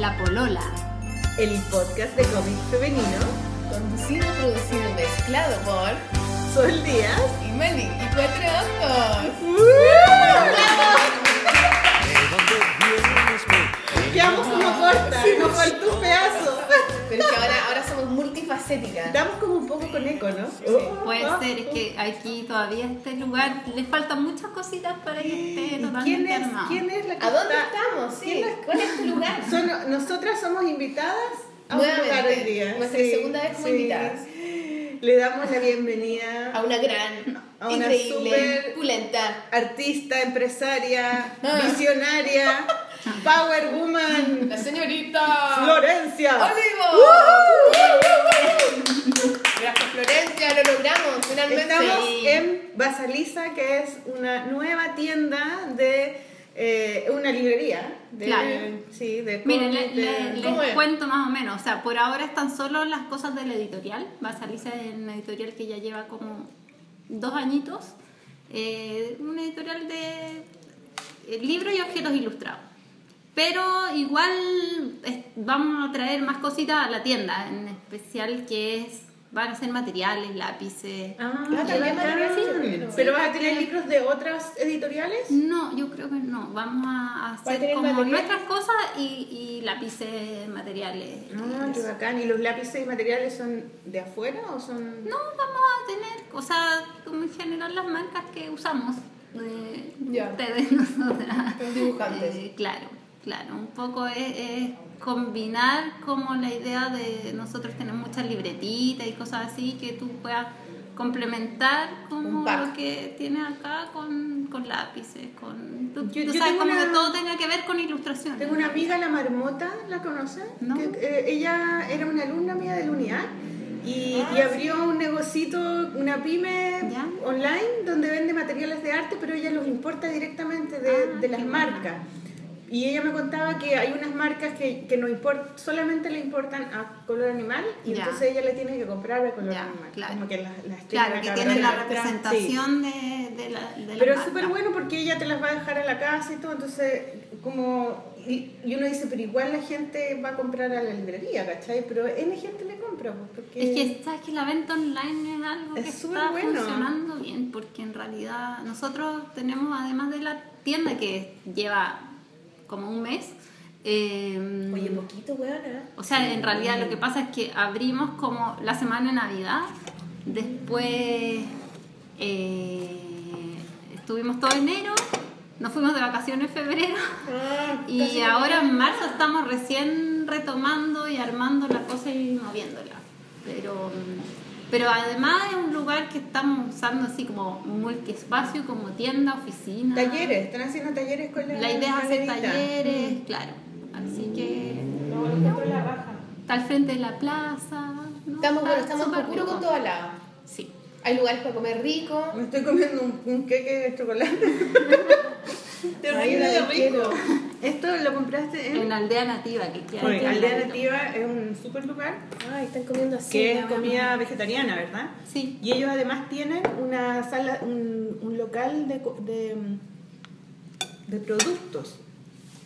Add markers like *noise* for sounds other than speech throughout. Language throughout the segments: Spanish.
La Polola. el podcast de cómic femenino. Conducido, producido y mezclado por Sol Díaz. y Meli y Cuatro Ojos. Quedamos como cortas, nos faltó un pedazo. Pero es que ahora, ahora somos multifacéticas. Damos como un poco con eco, ¿no? Puede Oh, ser, es que aquí todavía este lugar le faltan muchas cositas para que esté ¿Y totalmente ¿Quién es, armado. ¿Quién es la que ¿A dónde está? estamos? Sí. ¿Quién es? ¿Cuál es tu lugar? *laughs* Son- nosotras somos invitadas a un lugar hoy día. nuestra segunda vez como invitadas. Le damos la bienvenida A una gran, A una increíble, súper- pulenta. artista, empresaria, Ah. visionaria, *laughs* power woman, La señorita Florencia. Olivo. Gracias Florencia, lo logramos finalmente. Estamos Sí. en Basaliza, que es una nueva tienda de eh, una librería. De, Claro. Sí, de Miren, le- cómics, de- le- les ¿Cómo es? cuento más o menos. O sea, por ahora están solo las cosas de la editorial. Va a salirse en una editorial que ya lleva como dos añitos. Eh, una editorial de eh, libros y objetos ilustrados. Pero igual vamos a traer más cositas a la tienda, en especial que es van a ser materiales, lápices. Ah, Ah, también sí. Pero vas a tener libros de otras editoriales. No, yo creo que no. Vamos a ¿Va a hacer tener como material? nuestras cosas y, y lápices, materiales. Ah, y qué bacán. ¿Y los lápices y materiales son de afuera o son.? No, vamos a tener, o sea, como en general las marcas que usamos. eh, Ya. Ustedes, *laughs* nosotras. Los dibujantes. Eh, claro, claro. Un poco es, es combinar como la idea de nosotros tenemos muchas libretitas y cosas así que tú puedas complementar como lo que tienes acá con, con lápices, con... Tú, Yo- tú yo sabes, como una- que todo tenga que ver con ilustración. Tengo una amiga, la Marmota, ¿la conocen? No. Que, eh, ella era una alumna mía del UNIAC y, Ah, y abrió un negocito, una pyme Ya. online donde vende materiales de arte, pero ella los importa directamente de, Ah, de las buena. Y ella me contaba que hay unas marcas que, que no import, solamente le importan a color animal y Ya. entonces ella le tiene que comprar a color Ya, animal. claro. Como que las, las Claro, tiene que tienen la representación de, de la de la Pero es súper bueno porque ella te las va a dejar a la casa y todo, entonces como... Y, y uno dice, pero igual la gente va a comprar a la librería, ¿cachai? Pero N gente le compra, pues, porque... Es que, ¿sabes que La venta online es algo Es que está bueno. funcionando bien, porque en realidad nosotros tenemos, además de la tienda que lleva como un mes, eh, Oye, poquito, weona. o sea, en realidad lo que pasa es que abrimos como la semana de Navidad, después eh, estuvimos todo enero, nos fuimos de vacaciones en febrero. Ah, Y ahora en marzo estamos recién retomando y armando la cosa y moviéndola. Pero, pero además es un lugar que estamos usando así como multiespacio, como tienda, oficina. Talleres, están haciendo talleres con la La idea es hacer talleres, claro. Así que No, la raja. está al frente de la plaza. ¿no? Estamos, bueno, estamos puro con todo al lado. Sí. Hay lugares para comer rico. Me estoy comiendo un, un queque de chocolate. *laughs* *laughs* Terrible de rico. Esto lo compraste en... En Aldea Nativa, que queda al Aldea. Nativa es un super lugar Ay, están comiendo así. que es comida vegetariana, ¿verdad? Sí. Y ellos además tienen una sala, un, un local de, co- de, de productos.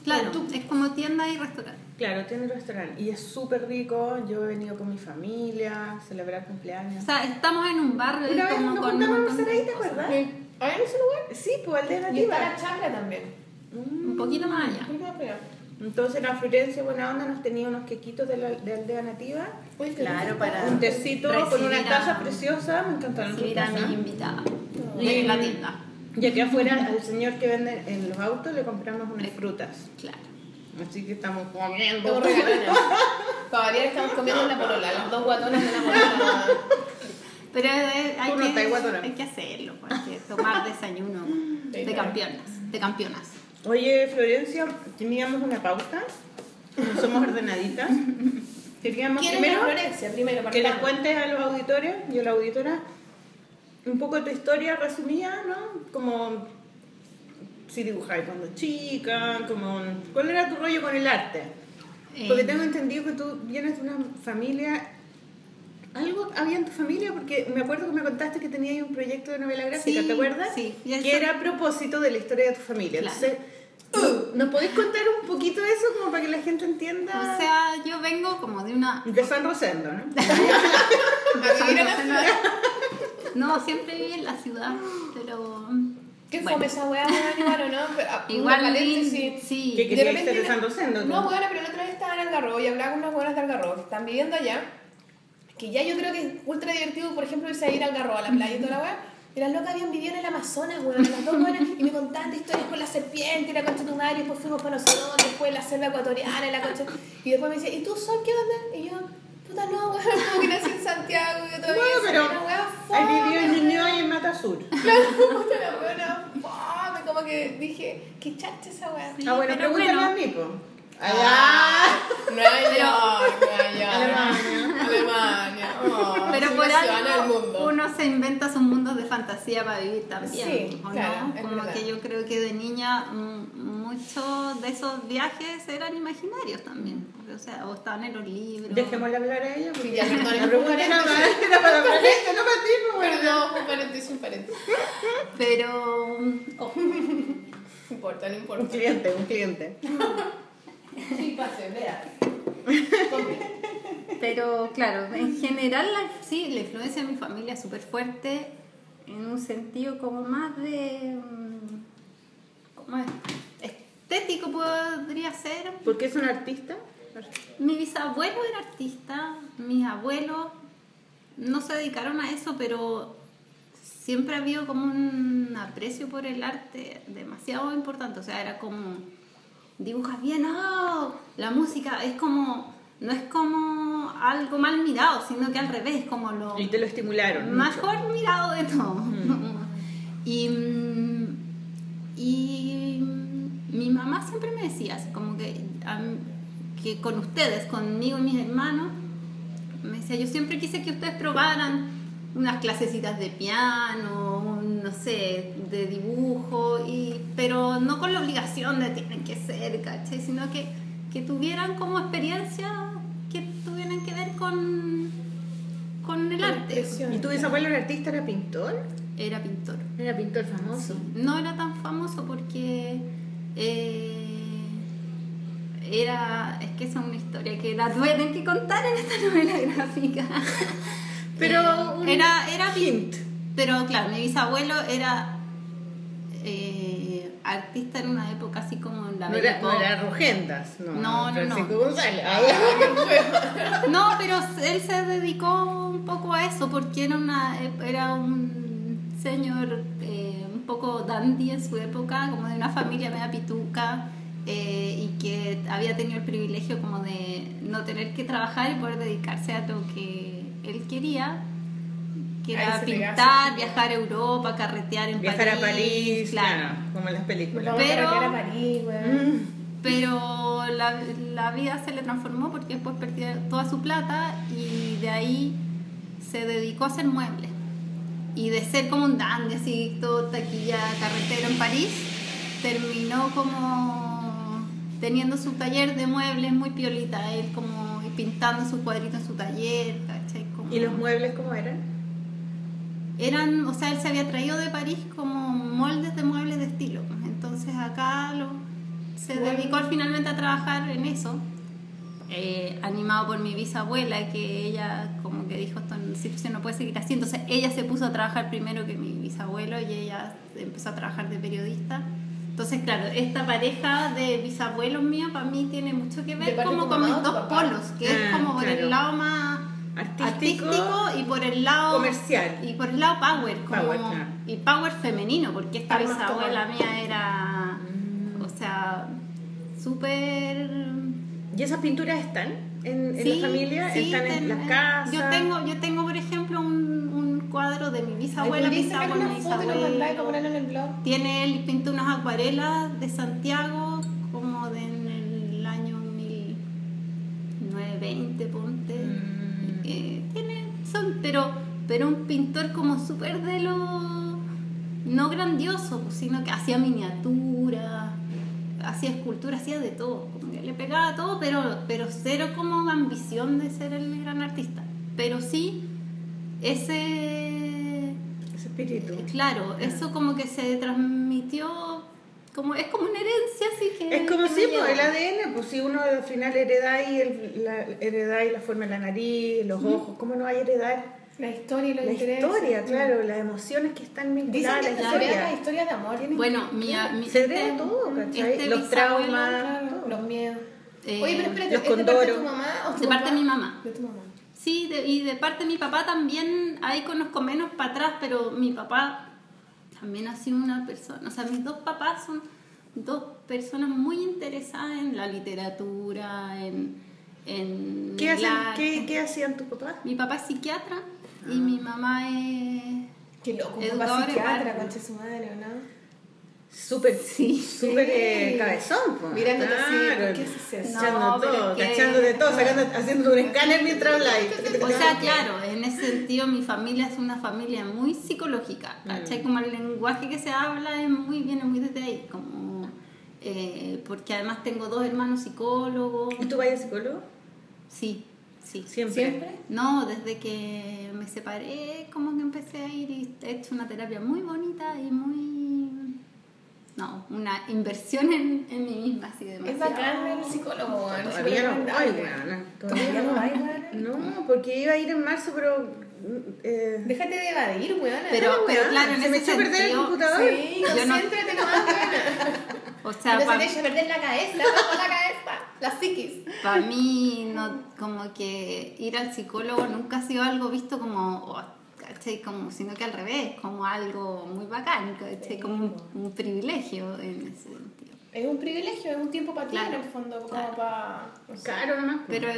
Claro, es como tienda y restaurante. Claro, tiene un restaurante y es súper rico. Yo he venido con mi familia a celebrar cumpleaños. O sea, estamos en un barrio Una vez como nos juntamos a de ahí, ¿te acuerdas? Sí. ¿Hay en ese lugar? Sí, pues aldea Y está la nativa. chacra también. Un poquito más allá. ¿Por qué más pegado? Entonces la Florencia Buena Onda nos tenía unos quequitos de, la, de aldea nativa. Uy, Claro, para- Un tecito con una taza preciosa. Me encantaron sus recibir a tazas. mis invitadas Y- en la tienda. Y aquí afuera al señor que vende en los autos le compramos unas frutas. Claro. Así que estamos comiendo. Estamos regalonas. *laughs* Para variar estamos comiendo en la polola, las dos guatonas de la polola. *laughs* Pero hay, Tú no estás que, hay que hacerlo, pues, hay que tomar desayuno de campeonas, de campeonas. Oye, Florencia, teníamos una pauta. No somos ordenaditas. Queríamos ¿Quién es la primero Florencia? Primero, que partamos. cuentes a los auditores y a la auditora un poco tu historia resumida, ¿no? Como si dibujáis cuando chica, como cuál era tu rollo con el arte. Porque Eh, tengo entendido que tú vienes de una familia algo había en tu familia porque me acuerdo que me contaste que tenías un proyecto de novela gráfica, Sí, ¿te acuerdas? sí, y eso- Que era a propósito de la historia de tu familia. Claro. Entonces, ¿Nos podéis contar un poquito de eso como para que la gente entienda? O sea, yo vengo como de una... de San Rosendo, ¿no? En la ciudad. No, siempre viví en la ciudad, pero... ¿Qué Bueno. fome esa weá, o no? Pero, ah, Igual, paréntesis. sí. ¿Qué De repente de San Rosendo? No, bueno, pero la otra vez estaba en Algarrobo y hablaba con unas buenas de Algarrobo que están viviendo allá. Que ya yo creo que es ultra divertido, por ejemplo, irse a ir al Algarrobo, a la playa y toda la weá. Y las locas habían vivido en el Amazonas, weón, las dos buenas, y me contaban de historias con la serpiente, y la concha de tu madre, y después fuimos para no sé dónde, después la selva ecuatoriana, y la concha. Y después me decía, ¿y tú, Sol, qué onda? Y yo, puta, no, weón, como que nací en Santiago, yo todavía Bueno, pero una weá Has vivido en Ñuñoa y en Matasur. *laughs* Claro, puta la buena fome, como que dije, qué chacha esa weá. Sí, ah, bueno, pero bueno. a mí, po. Allá. Nueva York, Nueva York. Alemania. Alemania. Oh, Pero por algo uno se inventa sus mundos de fantasía para vivir también. Sí, ¿o claro, no? Como verdad. que yo creo que de niña mm, muchos de esos viajes eran imaginarios también. O sea, o estaban en los libros. Dejémosle hablar a ella. Sí, Porque ya, la es un pregunta era paréntesis. más era para la no para ti, po, bueno. Perdón, un paréntesis, un paréntesis. Pero. oh, *laughs* No importa, no Un importa. cliente, un cliente. *laughs* Sí, pase, vea. *laughs* Pero claro, en general la- sí, la influencia de mi familia es súper fuerte en un sentido como más de... mm, ¿Cómo es? Estético podría ser. ¿Por qué es un artista? Mi bisabuelo era artista, mis abuelos no se dedicaron a eso, pero siempre ha habido como un aprecio por el arte demasiado importante. O sea, era como, dibujas bien, oh, la música es como, no es como algo mal mirado, sino que al revés, como lo Y te lo estimularon. mucho. mejor mirado de todo. *laughs* Y, mm, y mm, mi mamá siempre me decía, así como que, mí- que con ustedes, conmigo y mis hermanos, me decía, yo siempre quise que ustedes probaran unas clasecitas de piano, un, no sé, de dibujo, y, pero no con la obligación de tienen que ser, ¿cachai? Sino que, que tuvieran como experiencia que tuvieran que ver con, con el arte. ¿Y tu bisabuelo era artista, era pintor? Era pintor. Era pintor famoso. No era tan famoso porque eh, era. Es que esa es una historia que la voy a tener que contar en esta *laughs* novela gráfica. Pero un era, era hint. Pero claro, mi bisabuelo era eh, artista en una época así como en la No era, no era Rugendas, no. No, no, Francisco no. González. *laughs* No, pero él se dedicó un poco a eso porque era, una, era un señor eh, un poco dandy en su época, como de una familia media pituca eh, y que había tenido el privilegio como de no tener que trabajar y poder dedicarse a lo que él quería, que era pintar, viajar a Europa, carretear en Viajar París. a París, claro. claro, como en las películas. Pero- a París. Mm. Pero la, la vida se le transformó porque después perdió toda su plata y de ahí se dedicó a hacer muebles. Y de ser como un dandy, así, todo taquilla carretero en París, terminó como teniendo su taller de muebles muy piolita, él como pintando sus cuadritos en su taller, ¿cachai? ¿Y los muebles cómo eran? eran, o sea, él se había traído de París como moldes de muebles de estilo. Entonces acá lo, se Bueno. dedicó finalmente a trabajar en eso, eh, animado por mi bisabuela, que ella como que dijo, esta situación no puede seguir así. Entonces ella se puso a trabajar primero que mi bisabuelo y ella empezó a trabajar de periodista. Entonces, claro, esta pareja de bisabuelos míos para mí tiene mucho que ¿De ver como con mis dos papá? polos, que es Ah, como por claro. el lado más Artístico, artístico y por el lado comercial. y por el lado power, como, Power, claro. y power femenino, porque esta bisabuela tomar. mía era, Mm. o sea, súper... ¿Y esas pinturas están en, en Sí, la familia? sí, ¿Están en las casas? Yo tengo, yo tengo por ejemplo, un, un cuadro de mi bisabuela, ¿Podrías sacar bisabuela, una foto y nos mandáis para bisabuelo. ponerlo en el blog? Tiene, él pintó unas acuarelas de Santiago, como de en el año 1920, ponte. Son, pero, pero un pintor como súper de lo no grandioso, pues, sino que hacía miniatura, hacía escultura, hacía de todo, como que le pegaba a todo, pero, pero cero como ambición de ser el gran artista. Pero sí, ese Ese espíritu. Claro, eso como que se transmitió como, es como una herencia, así que... Es como que si pues, llegó. el ADN, pues si uno al final hereda y el, la, hereda y la forma de la nariz, los ojos, ¿cómo no hay heredar La historia y los la intereses. historia, claro, las emociones que están Dicen vinculadas que a la se vean las historia? historias de amor. Bueno, mi, mi Se este- hereda todo, ¿cachai? este los traumas, Claro, todo. los miedos. Eh, Oye, pero espérate, los ¿es de parte de tu mamá o tu De parte de mi mamá. De tu mamá. Sí, de- y de parte de mi papá también, ahí conozco menos para atrás, pero mi papá también ha sido una persona, o sea, mis dos papás son dos personas muy interesadas en la literatura, en, en ¿Qué, hacen. ¿qué, ¿Qué hacían tus papás? Mi papá es psiquiatra y mi mamá es... Qué loco, un Educador papá psiquiatra, concha su madre, ¿o no? Súper, *laughs* Sí. súper eh, Sí. cabezón, pues. Mirándote así, Claro, ¿qué es eso? Cachando No, todo, cachando de todo, sacando, haciendo un escáner mientras habláis. O sea, claro, en ese sentido mi familia es una familia muy psicológica, ¿cachai? Como el lenguaje que se habla es muy, viene muy desde ahí, como... eh, porque además tengo dos hermanos psicólogos. ¿Y tú vayas psicólogo? Sí, sí. Siempre. ¿Siempre? No, desde que me separé, como que empecé a ir y he hecho una terapia muy bonita y muy... No, una inversión en, en mí misma, así de Es bacán el psicólogo, weón. Todavía no voy, weona. ¿Todavía no vais, weona? No, porque iba a ir en marzo, pero. eh, Déjate de evadir, weona. Pero, Ah, pero claro, en se me echó a perder el computador. Sí, Yo no- concéntrate nomás. *laughs* O sea, No se pa- te eche a perder la cabeza, no, la cabeza, la psiquis. Para mí, no, como que ir al psicólogo nunca ha sido algo visto como, oh, ¿cachai? Como, sino que al revés, como algo muy bacán, ¿cachai? Como un, un privilegio en ese sentido. Es un privilegio, es un tiempo para ti Claro, en el fondo, como claro. para... Caro nomás. Pero,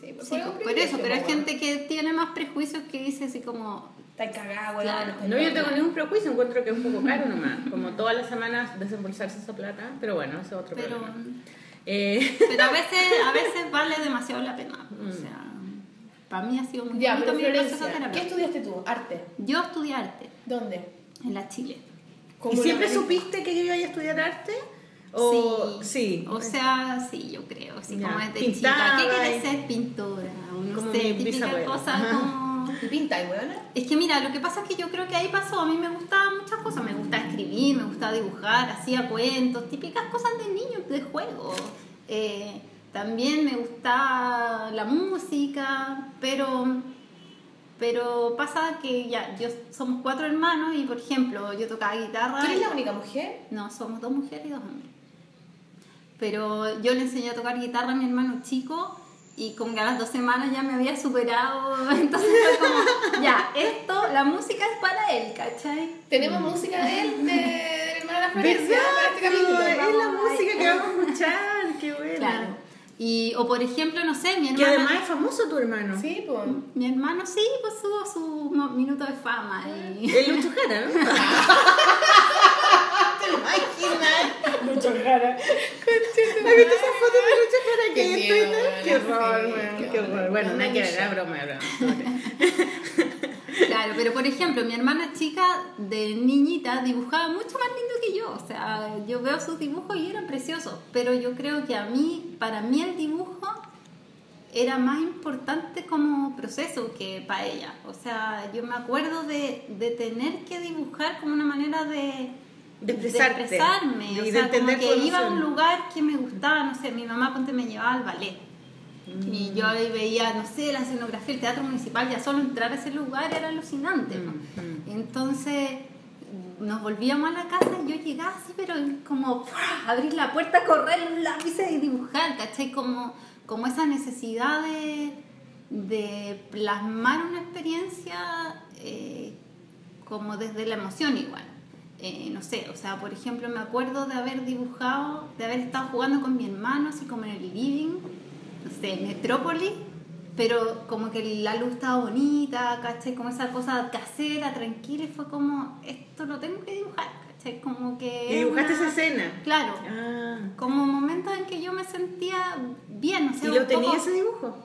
Sí, pues, sí, fue un por privilegio, eso, pero hay pues, gente que tiene más prejuicios que dice así como, Está cagada, weón. Claro. No, yo tengo ningún prejuicio, encuentro que es un poco caro nomás. Como todas las semanas desembolsarse esa plata, pero bueno, ese es otro pero, problema. Eh, pero a veces, a *laughs* veces vale demasiado la pena. O sea, para mí ha sido muy Ya, bonito mi proceso. ¿qué estudiaste tú? Arte. Yo estudié arte ¿Dónde? en la Chile. ¿Y ¿Cómo siempre supiste que yo iba a estudiar arte? O, sí. O sea, sí, yo creo. Ya. como desde Pintaba chica. ¿Qué y- quieres ser? Pintora. O no Como sé, típica cosa Ajá. como. ¿Y pinta, weona? Es que mira, lo que pasa es que yo creo que ahí pasó. A mí me gustaban muchas cosas. Me gustaba escribir, me gustaba dibujar, hacía cuentos, típicas cosas de niños, de juego. Eh, también me gustaba la música, pero. Pero pasa que ya, yo somos cuatro hermanos y por ejemplo, yo tocaba guitarra. ¿Tú eres la única mujer? No, somos dos mujeres y dos hombres. Pero yo le enseñé a tocar guitarra a mi hermano chico y como que a las dos semanas ya me había superado. *laughs* Entonces fue como, ya, esto, la música es para él, ¿cachai? Tenemos música de él, de, del hermano de la Florencia, capítulo. Es la música que vamos a escuchar, qué buena. Claro. Y, o por ejemplo, no sé, mi Que hermano. además es famoso tu hermano. Sí, pues. Mi hermano sí, pues tuvo su mo- minuto de fama. Y... El Lucho Jara, ¿no? *laughs* ¿Te imaginas? Mucho cara. ¿Has visto esa foto de Lucho Jara que Qué hay en Twitter? Qué horror, qué horror. Bueno, nada que ver, broma, broma. *laughs* Claro, pero por ejemplo, mi hermana chica de niñita dibujaba mucho más lindo que yo. O sea, yo veo sus dibujos y eran preciosos. Pero yo creo que a mí, para mí el dibujo era más importante como proceso que para ella. O sea, yo me acuerdo de, de tener que dibujar como una manera de, De expresarte. expresarme. Y o sea, como que iba a un lugar que me gustaba, no sé, mi mamá ponte me llevaba al ballet. Y yo ahí veía, no sé, la escenografía, el teatro municipal, ya solo entrar a ese lugar era alucinante. ¿no? Mm, Entonces nos volvíamos a la casa y yo llegaba así, pero como abrir la puerta, correr los lápices y dibujar, ¿cachai? Como, como esa necesidad de, de plasmar una experiencia eh, como desde la emoción igual. Eh, no sé, o sea, por ejemplo, me acuerdo de haber dibujado, de haber estado jugando con mi hermano, así como en el living, no sé, Metrópolis, pero como que la luz estaba bonita, ¿cachai? Como esa cosa casera, tranquila, y fue como, esto lo tengo que dibujar, ¿cachai? Como que... Y dibujaste una- esa escena. Claro, Ah. como momentos en que yo me sentía bien, o sea, ¿Y lo tenía poco- ese dibujo?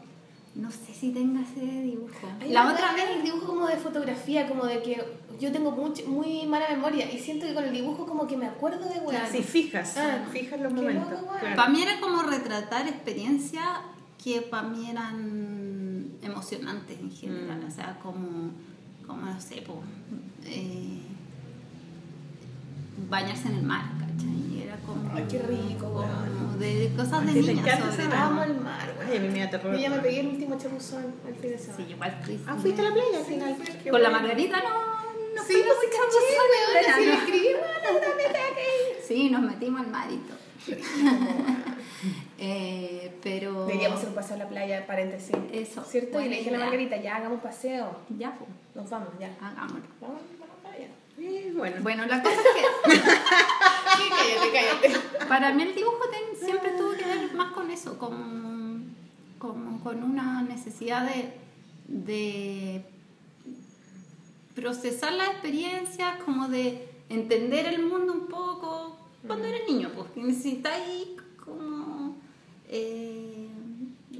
No sé si tenga ese dibujo. La otra vez... el dibujo como de fotografía, como de que yo tengo much- muy mala memoria y siento que con el dibujo como que me acuerdo de weá. Sí, fijas. Ah, fijas los momentos. loco, weón. claro. Para mí era como retratar experiencias que para mí eran emocionantes en general, Mm. o sea, como, como no sé, po, eh, bañarse en el mar. Y era como, Ay, qué rico, como de cosas de Ay, te niña encanta sobre esa todo. Amo el mar, Ay, a mí weón. me da terror. Yo ya me pegué el último chapuzón el fin de Sí, semana. igual fui. Ah, ¿fuiste a la playa al final? Con la. Margarita no, no Sí, pues a caché, tengo que ir. Sí, nos metimos al marito. *laughs* Eh, pero. Deberíamos hacer un paseo a la playa, paréntesis. Eso, ¿Cierto? y le dije a la. Margarita, ya hagamos paseo. Ya, pues, Nos vamos, ya. hagámoslo. Vamos, vamos a la playa. Eh, bueno. Bueno, la cosa es que. *laughs* Sí, cállate, cállate. Para mí el dibujo ten- siempre tuvo que ver más con eso, con, con una necesidad de, de procesar las experiencias, como de entender el mundo un poco. Cuando eres niño, pues que necesitáis como eh,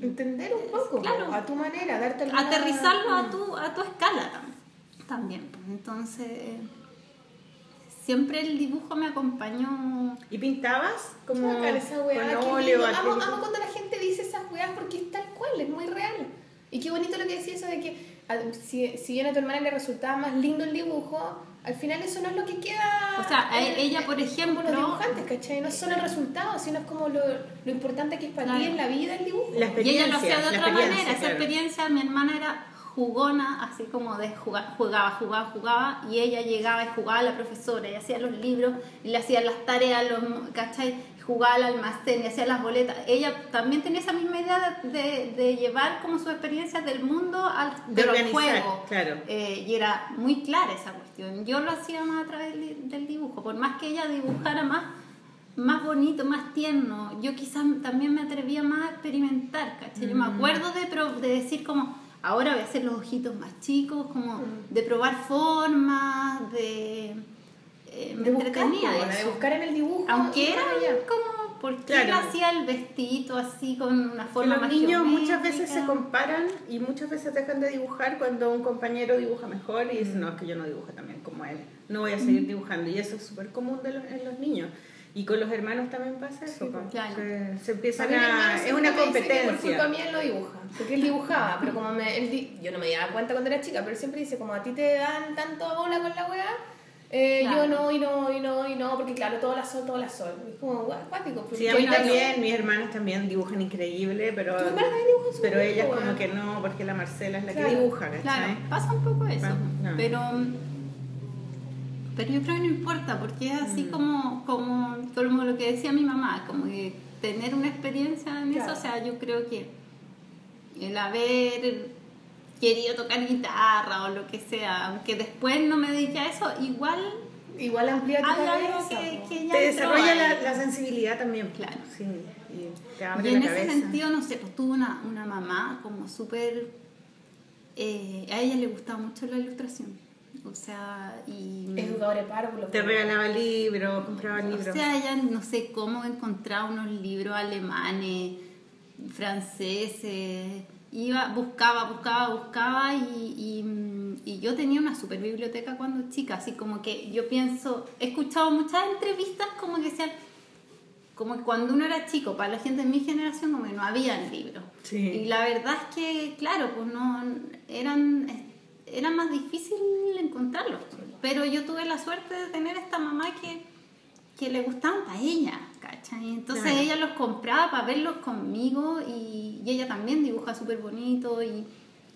Entender un poco, Claro. a tu manera, darte alguna- aterrizarlo a tu, a tu escala tam- también. pues. Entonces, siempre el dibujo me acompañó. ¿Y pintabas? Como Bacán esa weá, con óleo. Amo, amo cuando la gente dice esas weas porque es tal cual, es muy real. Y qué bonito lo que decía eso de que a- si, si bien a tu hermana le resultaba más lindo el dibujo, al final eso no es lo que queda. O sea, eh, ella, eh, por ejemplo- Como los dibujantes, ¿cachai? No es solo el resultado, sino es como lo, lo importante que es para ti Claro. en la vida el dibujo. La Y ella lo hacía de otra manera. Esa claro. experiencia, mi hermana era jugona, así como de jugar, jugaba, jugaba, jugaba, y ella llegaba y jugaba a la profesora, y hacía los libros, y le hacía las tareas, los, ¿cachai? Jugaba al almacén y hacía las boletas. Ella también tenía esa misma idea de, llevar como sus experiencias del mundo al, De pero juego. claro. Eh, y era muy clara esa cuestión. Yo lo hacía más a través del, dibujo, por más que ella dibujara más más bonito, más tierno. Yo quizás también me atrevía más a experimentar, ¿cachai? Yo me Mm. acuerdo de, de decir como, ahora voy a hacer los ojitos más chicos, como Mm. de probar formas, de... eh, me de buscar, entretenía po, de buscar en el dibujo. Aunque era como, ¿por qué Claro. hacía el vestidito así con una Que forma los más niños muchas veces se comparan y muchas veces dejan de dibujar cuando un compañero dibuja mejor y dicen, no, es que yo no dibujo también como él, no voy a seguir dibujando. Y eso es súper común de los- en los niños. Y con los hermanos también pasa eso. Sí, po. claro. se, empiezan a... Es una que Por culpa competencia. mía él lo dibuja. Porque él dibujaba, pero como me, él di- yo no me daba cuenta cuando era chica, pero él siempre dice, como a ti te dan tanto bola con la weá, eh, Claro. yo no, y no, y no, y no, porque claro, todo la sol, todo la sol. Es como, weá, acuático. Sí, a mí no- también, mis hermanas también dibujan increíble, pero, Tus hermanas también dibujan súper pero ellas como que no, porque la Marcela es la Claro, que dibuja, ¿cachai? Claro, pasa un poco eso. Ah, no. Pero, pero yo creo que no importa, porque es así Mm. como, como, como lo que decía mi mamá, como que tener una experiencia en Claro. eso, o sea, yo creo que el haber querido tocar guitarra o lo que sea, aunque después no me dedique a eso, igual Igual amplía tu cabeza. que, que ya Te desarrolla la, la sensibilidad también. Claro. Sí, y te abre Y en la ese cabeza. sentido, no sé, pues tuve una, una mamá como súper... eh, a ella le gustaba mucho la ilustración. O sea, y... De párvulos. Te regalaba libros, compraba libros. O sea, ella no sé cómo encontraba unos libros alemanes, franceses, iba, buscaba, buscaba, buscaba y, y, y yo tenía una super biblioteca cuando chica, así como que yo pienso, he escuchado muchas entrevistas como que decían, como que cuando uno era chico, para la gente de mi generación como que no habían libros. Sí. Y la verdad es que, claro, pues no, eran, era más difícil encontrarlos. Pero yo tuve la suerte de tener esta mamá que, que le gustaban para ella, ¿cachai? Entonces Claro. ella los compraba para verlos conmigo y, y ella también dibuja súper bonito y,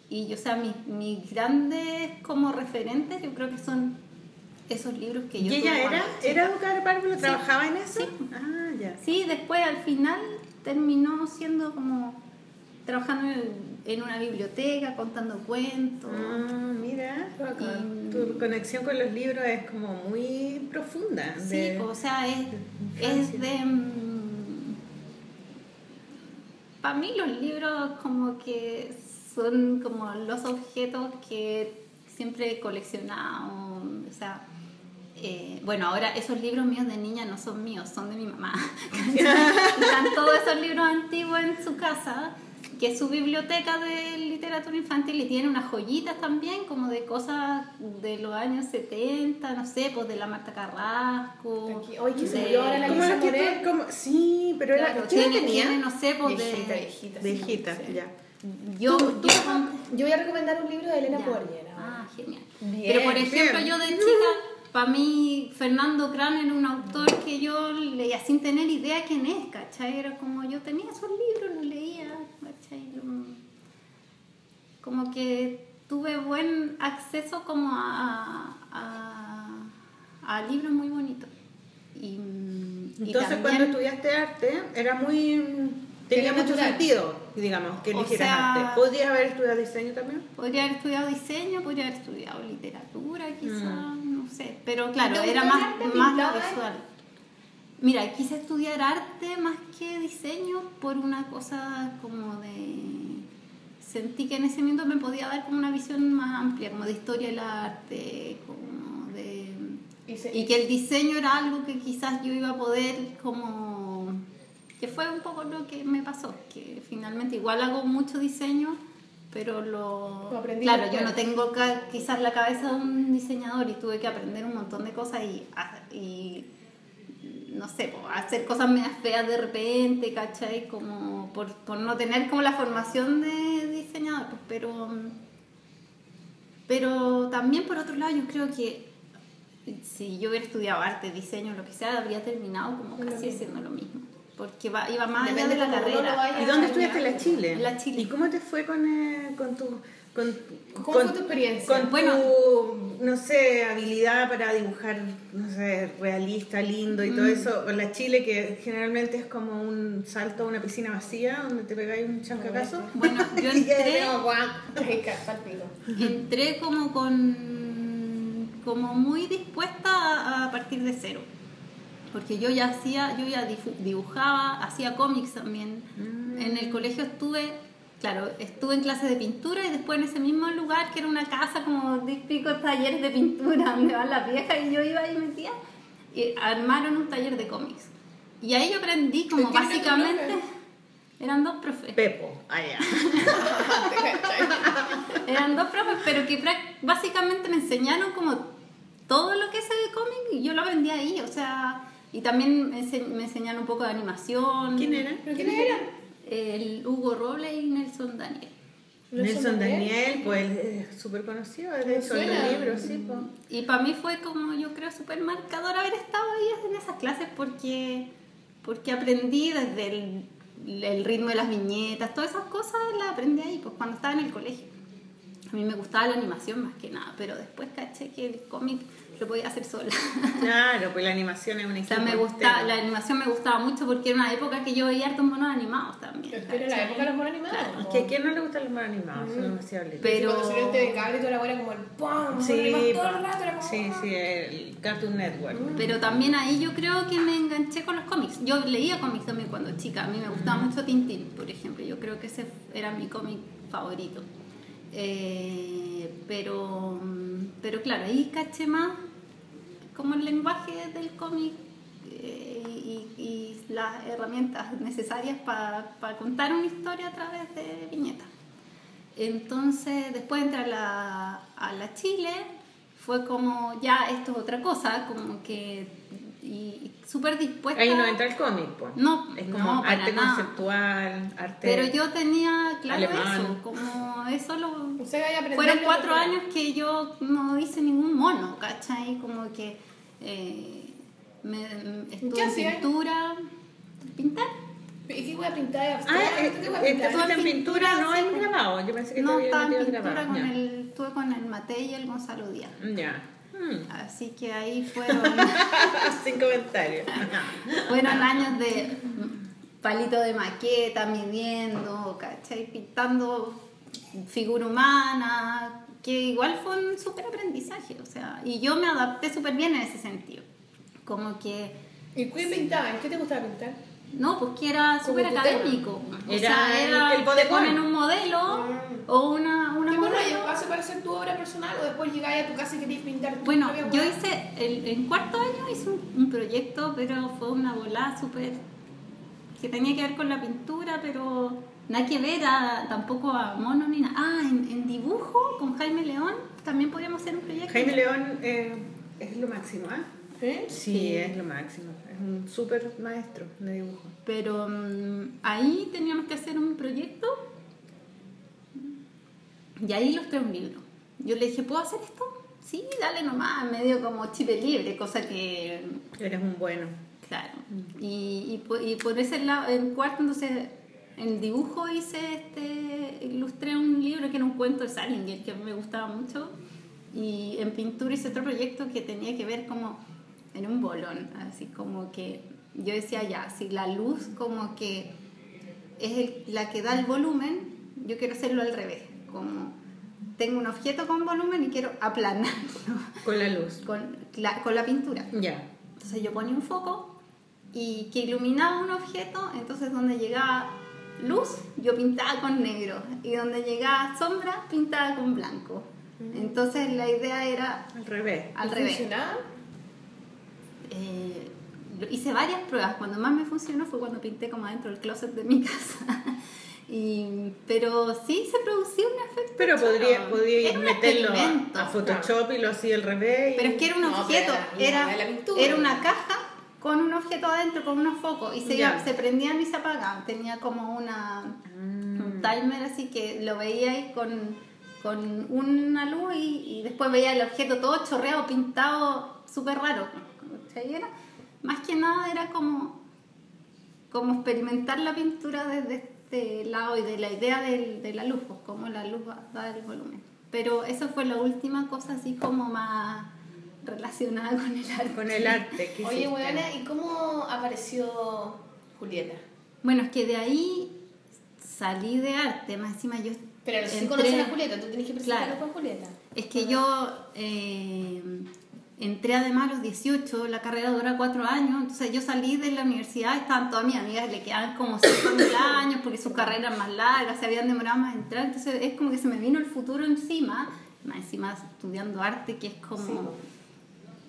y yo, o sea, mis, mis grandes como referentes yo creo que son esos libros que ¿Y yo ella tuve era, era educadora? Sí. ¿Trabajaba en eso? Sí. Ah, ya. Sí, después al final terminó siendo como trabajando en, en una biblioteca, contando cuentos. Ah, mira. Tu conexión con los libros es como muy profunda. Sí, de- o sea, es, es de... Para mí los libros como que son como los objetos que siempre he coleccionado. O sea, eh, bueno, ahora esos libros míos de niña no son míos, son de mi mamá. *laughs* *laughs* Están todos esos libros antiguos en su casa, que es su biblioteca de literatura infantil y tiene unas joyitas también, como de cosas de los años 70, no sé, pues de la Marta Carrasco. Aquí- oye, que se murió ahora la ¿Cómo era que tú- cómo- Sí, pero era. Claro, ¿qué edad tiene, tenía? tiene, no sé, pues Viejita, de... viejita. De sí, sí. ya. Yo, Tú- yo tú- yo voy a recomendar un libro de Elena Ya. Porrier. Ah, genial. Bien, Pero por ejemplo, bien. yo de chica, para mí, Fernando Crán era un autor que yo le ella sin tener idea quién es, ¿cachai? Era como yo tenía esos libros, los leía, ¿cachai? Como que tuve buen acceso como a, a, a libros muy bonitos. Y, y Entonces, también- cuando estudiaste arte, era muy. tenía Era mucho natural. sentido, digamos, que O eligieras sea- arte. ¿Podrías haber estudiado diseño también? Podría haber estudiado diseño, podría haber estudiado literatura, quizás, no sé. Pero claro, ¿Te era más, más visual. Mira, quise estudiar arte más que diseño por una cosa como de... Sentí que en ese momento me podía dar como una visión más amplia, como de historia del arte, como de... Y se- Y que el diseño era algo que quizás yo iba a poder como... Que fue un poco lo que me pasó, que finalmente igual hago mucho diseño, pero lo... Lo aprendí Claro, yo no tengo quizás la cabeza de un diseñador y tuve que aprender un montón de cosas y, ha- y no sé, po, hacer cosas medias feas de repente, ¿cachai? Como por, por no tener como la formación de diseñador, pues, pero... Pero también por otro lado yo creo que si yo hubiera estudiado arte, diseño, lo que sea, habría terminado como casi haciendo lo mismo. Porque va, iba más allá Depende de la carrera. ¿Y dónde estudiaste en la Chile? En la Chile. ¿Y cómo te fue con, eh, con tu... Con, ¿Cómo con- fue tu experiencia? Con Bueno. tu, no sé, habilidad para dibujar, no sé, realista, lindo y todo Mm. eso. En la Chile, que generalmente es como un salto a una piscina vacía, donde te pegáis un chancacazo. Bueno, yo *laughs* entré, *laughs* entré como con como muy dispuesta a, a partir de cero. Porque yo ya hacía, yo ya dibujaba, hacía cómics también. Mm. En el colegio estuve, claro, estuve en clase de pintura y después en ese mismo lugar, que era una casa como típicos talleres de pintura, *laughs* donde van las viejas, y yo iba ahí metida, y armaron un taller de cómics. Y ahí yo aprendí como ¿Quién básicamente, eran dos profes. Pepo, allá. *laughs* Eran dos profes, pero que básicamente me enseñaron como todo lo que es el cómic y yo lo aprendí ahí, o sea, y también me, ense- me enseñaron un poco de animación. ¿Quién era? ¿Pero quiénes eran? El Hugo Robles y Nelson Daniel. Nelson Daniel, pues es súper conocido, de Me hecho, libros, sí, pues. Y para mí fue como, yo creo, súper marcador haber estado ahí en esas clases porque, porque aprendí desde el, el ritmo de las viñetas, todas esas cosas las aprendí ahí, pues cuando estaba en el colegio. A mí me gustaba la animación más que nada, pero después caché que el cómic lo podía hacer sola. Claro, pues la animación es un O sea, equipo me gustaba, entero. la animación me gustaba mucho porque era una época que yo veía hartos monos animados también. Es que era la época de los monos animados. Es que a quién no le gustan los monos animados, son demasiado lindos. Pero- Cuando salió el TV Cable y toda la hora como el ¡pum! Sí, todo el rato era como sí, sí, el Cartoon Network. Pero también ahí yo creo que me enganché con los cómics. Yo leía cómics también cuando chica. A mí me gustaba mucho Tintín, por ejemplo. Yo creo que ese era mi cómic favorito. Eh, pero, pero claro, ahí caché más como el lenguaje del cómic eh, y, y las herramientas necesarias para contar una historia a través de viñetas. Entonces, después de entrar a la, a la Chile, fue como, ya, esto es otra cosa, como que, y, súper dispuesta. Ahí no entra el cómic, pues. No, Es como no, arte nada. conceptual, arte. Pero yo tenía claro Alemán. eso, como eso lo... Usted vaya Fueron cuatro años que yo no hice ningún mono, ¿cachai? Como que eh, me, estuve ¿Qué en pintura, pintar. ¿Y qué voy a pintar? Ah, eh, ¿Qué voy a eh, pintar? estuviste en pintura, no en grabado. Yo pensé que No, estaba en pintura grabado. con ya. el, estuve con el Matei y el Gonzalo Díaz. Ya. Hmm. Así que ahí *laughs* fueron, Sin comentarios. *laughs* fueron años de palito de maqueta, midiendo, ¿cachai? Pintando figura humana, que igual fue un súper aprendizaje, o sea, y yo me adapté súper bien en ese sentido. Como que, ¿Y qué pintaban? ¿Qué te gustaba pintar? No, pues que era súper académico. O Era sea, era, el- el te ponen un modelo o una, una ¿Qué bueno, modelo. ¿Hace para hacer tu obra personal o después llegáis a tu casa y querías pintar tu Bueno, yo hice, el, en cuarto año hice un, un proyecto, pero fue una volada súper, que tenía que ver con la pintura, pero nada que ver a, tampoco a mono ni nada. Ah, en, en dibujo con Jaime León también podríamos hacer un proyecto. Jaime León eh, es lo máximo, ¿ah? ¿Sí? Sí, es lo máximo. Es un súper maestro de dibujo. Pero mm, ahí teníamos que hacer un proyecto y ahí ilustré un libro. Yo le dije, ¿puedo hacer esto? Sí, dale nomás, medio como chip libre, cosa que Eres un bueno. Claro. Y, y, por- y por ese lado, en cuarto, entonces, en dibujo hice este, ilustré un libro que era un cuento de Salinger que me gustaba mucho. Y en pintura hice otro proyecto que tenía que ver como en un bolón, así como que yo decía ya, si la luz como que es el- la que da el volumen, yo quiero hacerlo al revés, como tengo un objeto con volumen y quiero aplanarlo *laughs* Con la luz. con la, con la pintura. Ya. Entonces yo ponía un foco y que iluminaba un objeto, entonces donde llegaba luz yo pintaba con negro y donde llegaba sombra pintaba con blanco. Entonces la idea era Al revés. al ¿Y revés. funcionaba? Eh, hice varias pruebas. Cuando más me funcionó fue cuando pinté como adentro del closet de mi *laughs* casa. Y, pero sí se producía un efecto. Pero podría, podría meterlo a, Photoshop y lo hacía al revés. y- Pero es que era un objeto, era era, una caja con un objeto adentro, con unos focos, y se, iba- se prendían y se apagaban. Tenía como una, Mm. un timer, así que lo veíais con, con una luz y, y después veía el objeto todo chorreado, pintado, súper raro. ¿Cachai? Era- más que nada era como, como experimentar la pintura desde este lado y de la idea del- de la luz, pues cómo la luz va a dar el volumen. Pero eso fue la última cosa así como más relacionada con el arte. Con el arte. que Oye, weona, ¿y cómo apareció Julieta? Bueno, es que de ahí salí de arte, más encima yo... Pero si entré- conoces a Julieta, tú tienes que presentarlo Claro. con Julieta. Es que yo eh, entré además a los 18, la carrera dura 4 años, entonces yo salí de la universidad, estaban todas mis amigas, le quedaban como 5 mil años porque sus carreras más largas, se habían demorado más en entrar, entonces es como que se me vino el futuro encima, más encima estudiando arte, que es como, Sí.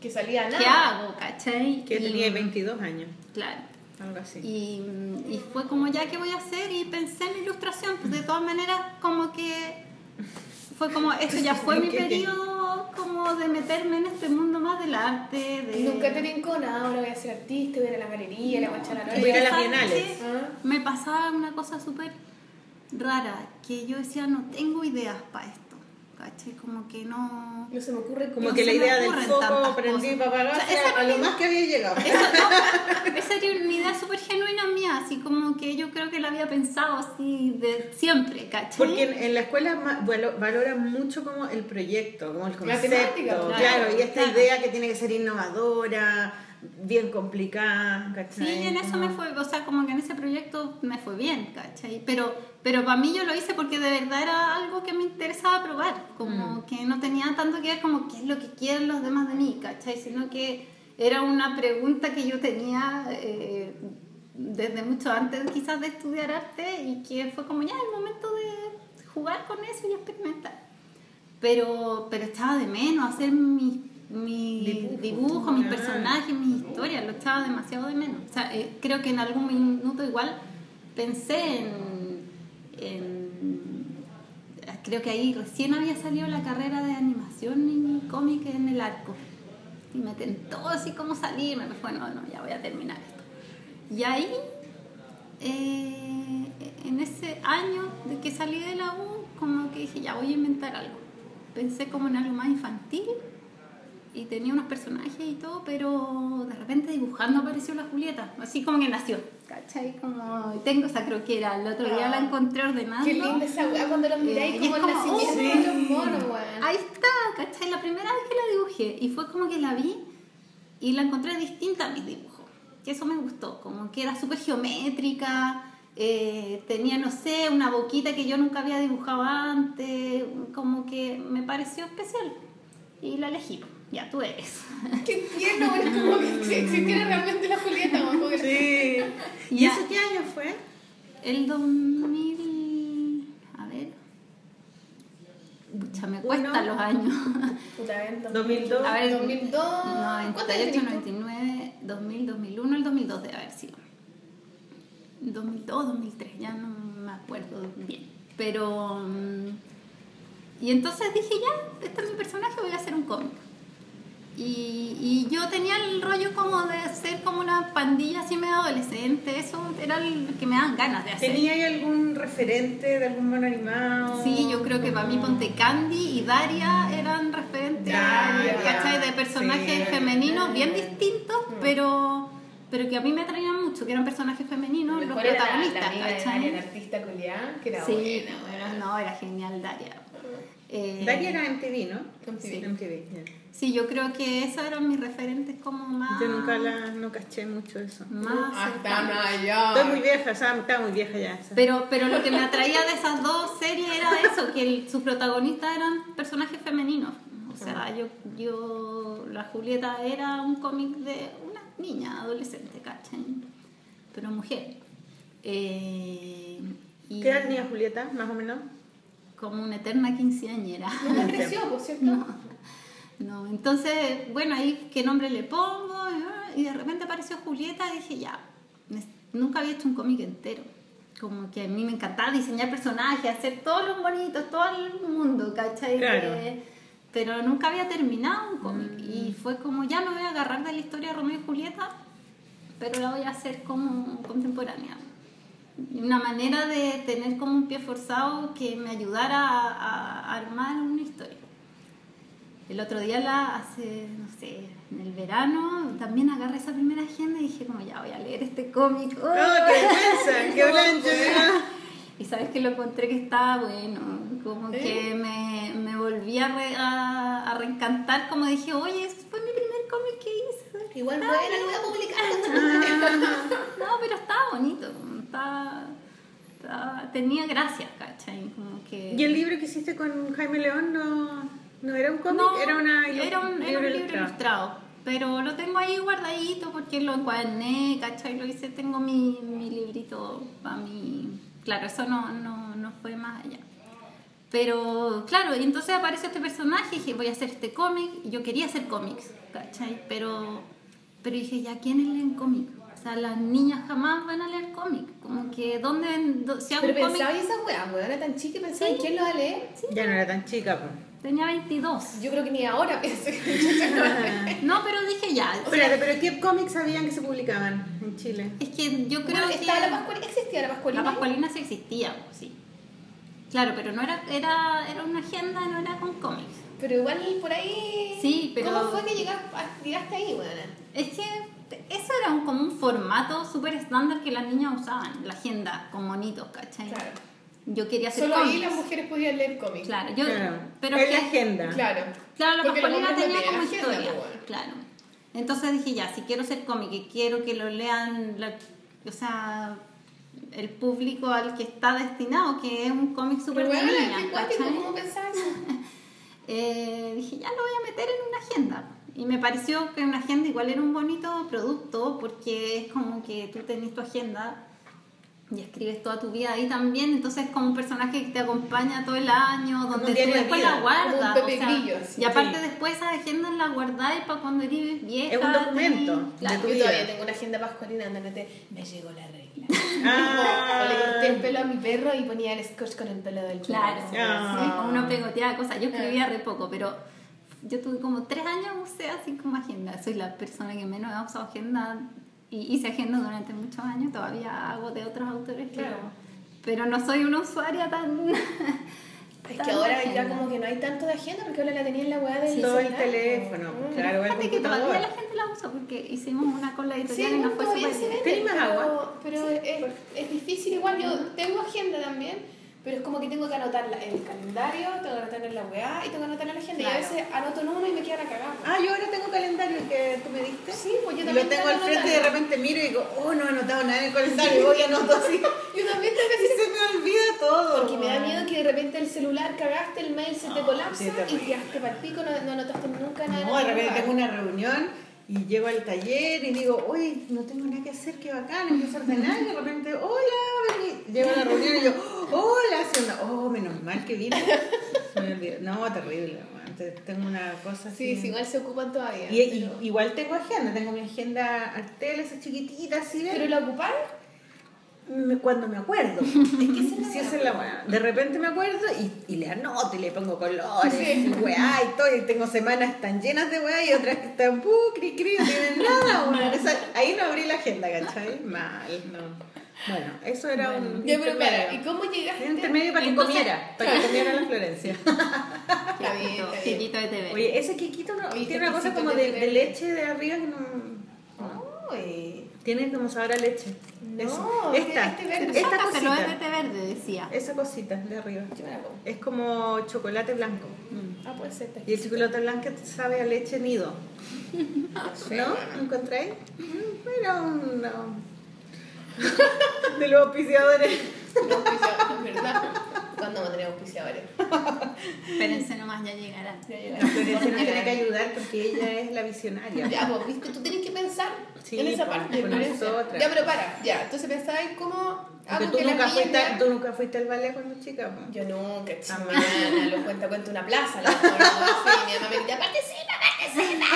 Que salía nada. ¿qué hago? ¿Cachai? Que Y- tenía 22 años. Claro. Algo así. Y, y fue como, ya, ¿qué voy a hacer? Y pensé en ilustración. Pues de todas maneras, como que fue como, esto ya *laughs* fue mi periodo como de meterme en este mundo más del arte. De... Nunca te rincó nada, ahora voy a ser artista, voy a ir a la galería, la guacha la Voy a ir a las ¿Sabes bienales. Ah. Me pasaba una cosa súper rara, que yo decía, no tengo ideas para esto. ¿Cachai? Como que no... No se me ocurre Como No que la idea del foco prendí apagar O sea, esa a lo más que había llegado. Eso no, *laughs* esa era una idea súper genuina mía, así como que yo creo que la había pensado así de siempre, ¿cachai? Porque en, en la escuela ma- valo- valoran mucho como el proyecto, como el La concepto. temática, claro, claro, y esta claro. idea que tiene que ser innovadora, bien complicada, ¿cachai? Sí, en eso Como- me fue, o sea, como que en ese proyecto me fue bien, ¿cachai? Pero, pero para mí yo lo hice porque de verdad era algo que me interesaba probar, como que no tenía tanto que ver como qué es lo que quieren los demás de mí, ¿cachai? Sino que era una pregunta que yo tenía eh, desde mucho antes quizás de estudiar arte y que fue como ya el momento de jugar con eso y experimentar. Pero, pero echaba de menos hacer mis mi Dibujo, dibujo, mis personajes, mis historias, lo echaba demasiado de menos. O sea, eh, creo que en algún minuto igual pensé en, en- Creo que ahí recién había salido la carrera de animación y cómic en el arco. Y me tentó así como salirme, me fue, no, no, ya voy a terminar esto. Y ahí, eh, en ese año de que salí de la U, como que dije, ya voy a inventar algo. Pensé como en algo más infantil y tenía unos personajes y todo, pero de repente dibujando apareció la Julieta, así como que nació, ¿cachai? Como tengo esa croquera, el otro día la encontré ordenando. Qué linda esa weá cuando los miráis Eh, y como es el como, nacimiento oh, los monos, weón. Ahí está, ¿cachai? La primera vez que la dibujé y fue como que la vi y la encontré distinta a mis dibujos, que eso me gustó, como que era súper geométrica, eh, tenía, no sé, una boquita que yo nunca había dibujado antes, como que me pareció especial y la elegí, ya tú eres. Qué tierno, weón. Es como que *laughs* si existiera realmente la Julieta, weón. como que- Sí. ¿Y Ya. eso qué año fue? El 2000, a ver, Pucha, me cuestan Uno. los años. Puta, a ver, 2002. A ver, 2002. ¿Cuánto 98, tenés tú? 99, 2000, 2001, el 2002 debe haber sido. 2002, 2003, ya no me acuerdo bien. Pero. mm, Y entonces dije, ya, este es mi personaje, voy a hacer un cómic. Y, y yo tenía el rollo como de ser como una pandilla así medio adolescente, eso era el que me daban ganas de hacer. ¿Tenía ahí algún referente de algún mono animado? Sí, yo creo que para mí Ponte Candy y Daria eran referentes Daria, ¿cachai? de personajes sí. femeninos bien distintos, pero, pero que a mí me atraían mucho, que eran personajes femeninos, los la- protagonistas, La amiga de ¿cachai? La artista culiada, que era sí, buena, buena. no, era genial Daria. Eh, Daria era MTV, ¿no? MTV. MTV, ya. Sí, yo creo que esos eran mis referentes como más... Yo nunca la, no caché mucho eso. Más Hasta cercanos. allá. Estoy muy vieja, o sea, estaba muy vieja ya. esa. Pero, pero lo que me atraía de esas dos series era eso, que el- sus protagonistas eran personajes femeninos. O sea, yo, yo, la Julieta era un cómic de una niña, adolescente, ¿cachai? Pero mujer. Eh, y ¿Qué edad tenía Julieta, más o menos? Como una eterna quinceañera. Nunca creció, por cierto. No, no, entonces, bueno, ahí qué nombre le pongo, y de repente apareció Julieta y dije, ya, nunca había hecho un cómic entero. Como que a mí me encantaba diseñar personajes, hacer todos los bonitos, todo el mundo, ¿cachai? Claro. Pero nunca había terminado un cómic. Y fue como, ya me voy a agarrar de la historia de Romeo y Julieta, pero la voy a hacer como contemporánea. Una manera de tener como un pie forzado que me ayudara a, a armar una historia. El otro día, la, hace, no sé, en el verano, también agarré esa primera agenda y dije como, ya voy a leer este cómic. ¡Oh, qué! *laughs* ¡Qué blanco! mira. *laughs* Y sabes que lo encontré que estaba bueno, como ¿Sí? que me, me volví a, re- a, a reencantar, como dije, oye, ese fue mi primer cómic que hice. Igual buena, lo voy a publicar. *laughs* No, pero estaba bonito, estaba, estaba- tenía gracia, ¿cachai? Como que... ¿Y el libro que hiciste con Jaime León no, no era un cómic? No, era, una, era un, era un libro ilustrado. Pero lo tengo ahí guardadito porque lo encuaderné, ¿cachai? Lo hice, tengo mi, mi librito para mí. Claro, eso no, no, no fue más allá. Pero claro, y entonces apareció este personaje y dije, voy a hacer este cómic. Y Yo quería hacer cómics, ¿cachai? Pero, pero dije, ¿ya quiénes leen cómic? O sea, las niñas jamás van a leer cómic. Como que, ¿dónde? do- si hago Pero un cómic... pensaba esa weá, weá, era tan chica y pensaba en quién lo va a leer. Ya no era tan chica, pues. Tenía 22. Yo creo que ni ahora pienso que *laughs* No, pero dije ya. o sea, pero ¿qué cómics sabían que se publicaban en Chile? Es que yo creo Bueno, que estaba la Pascualina, existía la Pascualina. la Pascualina sí existía, pues, sí. Claro, pero no era, era, era una agenda, no era con cómics. Pero igual por ahí. Sí, pero- ¿Cómo fue que llegaste, llegaste ahí, weón? Es que eso era un- como un formato súper estándar que las niñas usaban, la agenda con monitos, ¿cachai? Claro. Yo quería hacer Solo ahí cómics. las mujeres podían leer cómics. Claro, yo, Claro. pero es que- la agenda. Claro. Claro, la no tenía tenían como agenda, historia. pues, bueno. Claro. Entonces dije, ya, si quiero ser cómic y quiero que lo lean, la- o sea, el público al que está destinado, que es un cómic súper bueno. ¿cómo eso? *laughs* Eh, dije, ya lo voy a meter en una agenda. Y me pareció que una agenda igual era un bonito producto porque es como que tú tenés tu agenda y escribes toda tu vida ahí también. Entonces es como un personaje que te acompaña todo el año, donde tú después vida, la guardas. como un Pepe o sea, y aparte Sí. después esas agendas las guardáis para cuando eres vieja. Es un documento tenés- Claro. Yo vida. todavía tengo una agenda pascualina donde anoté, me llegó la regla. *laughs* Ah. Le corté el pelo a mi perro y ponía el scotch con el pelo del perro. Claro. Ah. sí, como uno pegoteaba cosas. Yo escribía re poco, pero yo tuve como tres años usé así como agenda. Soy la persona que menos ha usado agenda y hice agenda durante muchos años. Todavía hago de otros autores, pero, Claro. pero no soy una usuaria tan. *laughs* Es tan que ahora ya como que no hay tanto de agenda porque ahora la tenía en la weá del Todo el celular, teléfono, pues. claro, el que todavía la gente la usa porque hicimos una con la Sí, editorial y nos bueno, fue súper se bien. vende, ¿Tenés más pero, agua? pero es, es difícil igual. Yo tengo agenda también, pero es como que tengo que anotar la- el calendario, tengo que anotar en la weá y tengo que anotar en la agenda. Y a veces anoto en uno y me queda la cagada. Ah, yo ahora tengo calendario el que tú me diste. Sí, pues yo también lo tengo al frente y de repente miro y digo, oh, no he anotado nada en el calendario. Y voy y anoto así. *laughs* Yo también tengo que hacer se me olvida todo. Porque me da miedo que de repente el celular cagaste, el mail se te colapsa sí, te y quedaste para el pico, no, no anotaste nunca nada. No, de repente tengo una reunión y llego al taller y digo, uy, no tengo nada que hacer, qué bacán, empiezo a ordenar y de repente, hola, vení. Llego a la reunión y yo, hola, hace una, oh, menos mal que olvidó. No, terrible, tengo una cosa así. Sí, sí, igual se ocupan todavía. Y, y- pero, igual tengo agenda, tengo mi agenda Artel, esa chiquitita así, ¿ves? ¿Pero la ocupan? Cuando me acuerdo. *laughs* Es que esa Sí, esa es la weá. De repente me acuerdo y, y le anoto y le pongo colores Sí. y weá y todo. Y tengo semanas tan llenas de weá y otras que están pu, cri, cri, no tienen nada. Esa- ahí no abrí la agenda, ¿cachai? Mal, no. Bueno, eso era un. Ya, pero espera, ¿y cómo llegaste? Un intermedio para que Entonces- comiera, para que comiera la Florencia. *laughs* Está bien, está bien. Chiquito de TV. Oye, ese Kikito no, tiene una cosa este como de, de leche de arriba que no. no. Uy. Tiene como sabor a leche. No, Eso. tiene esta, este verde. esta Sácaselo, es de cosita. té verde, decía. Esa cosita de arriba. Yo me la como. Es como chocolate blanco. Mm. Ah, puede ser. Y el chocolate blanco sabe a leche nido. *laughs* ¿No? bueno. ¿Encontráis? Mm, Pero no. *laughs* De los auspiciadores. Los auspiciadores, ¿verdad? ¿Cuándo vamos a tener auspiciadores? Espérense nomás, ya llegarán. Ya llegará. Nos tiene que ayudar porque ella es la visionaria. Ya, pues, viste, tú tienes que pensar Sí, en esa pues, parte. con Florencia. nosotras. Ya, pero para, ya. Entonces pensáis cómo. Ah, Porque tú nunca, fuiste, ya- tú nunca fuiste al ballet cuando chica. Yo nunca, chingana, lo cuenta, cuenta una plaza, la mejor, no así, mi mamá me gritaba, participa, participa.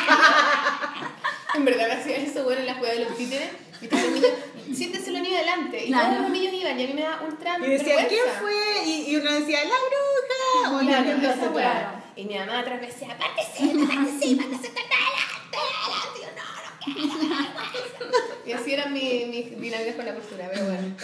*laughs* en verdad hacía eso, bueno, en la juega de los títeres, viste, los niños, siéntese los niños delante, y Claro. todos los niños iban, y a mí me da ultra Y decía, vergüenza. ¿quién fue? Y, y uno decía, la bruja. Claro, la claro. Y mi mamá atrás me decía, participa, participa, que se está adelante, adelante. Y yo, no, no quiero. *laughs* Y así eran mis mi dinámicas con la postura, pero bueno.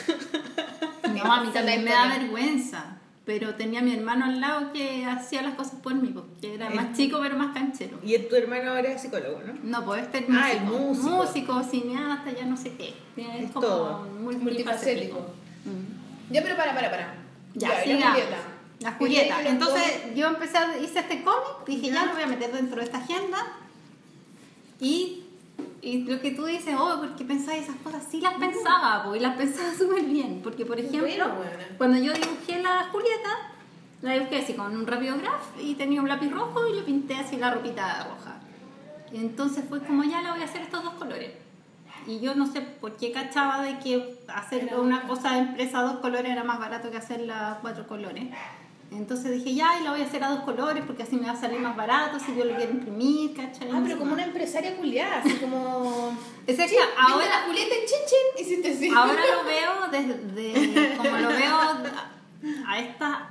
No, a mí la también me da vergüenza. Pero tenía a mi hermano al lado que hacía las cosas por mí, porque era más chico pero más canchero. Y tu hermano ahora es psicólogo, ¿no? No, pues este es Ah, el músico. músico. cineasta, ya no sé qué. Es, Es como todo. Multifacético. Mm. Ya, pero para, para, para. Ya, la sigamos. Julieta. La Julieta. ahí los Entonces yo empecé, a, hice este cómic, dije ya lo voy a meter dentro de esta agenda. Y, y lo que tú dices, oh, porque pensáis esas cosas, sí las pensaba, pues, y las *laughs* pensaba súper bien. Porque, por ejemplo, bueno, cuando yo dibujé la Julieta, la dibujé así con un rápido graph y tenía un lápiz rojo y le pinté así la ropita roja. Y entonces fue como ya la voy a hacer estos dos colores. Y yo no sé por qué cachaba de que hacer Era una cosa de empresa dos colores era más barato que hacerla cuatro colores. Entonces dije, ya, y la voy a hacer a dos colores porque así me va a salir más barato si yo lo quiero imprimir, ¿cachai? Ah, pero como una empresaria culiada, así como. *laughs* Es que Sí, ahora, la Julieta en Chin Chin, hiciste así. ahora lo *laughs* veo desde, como lo veo a, esta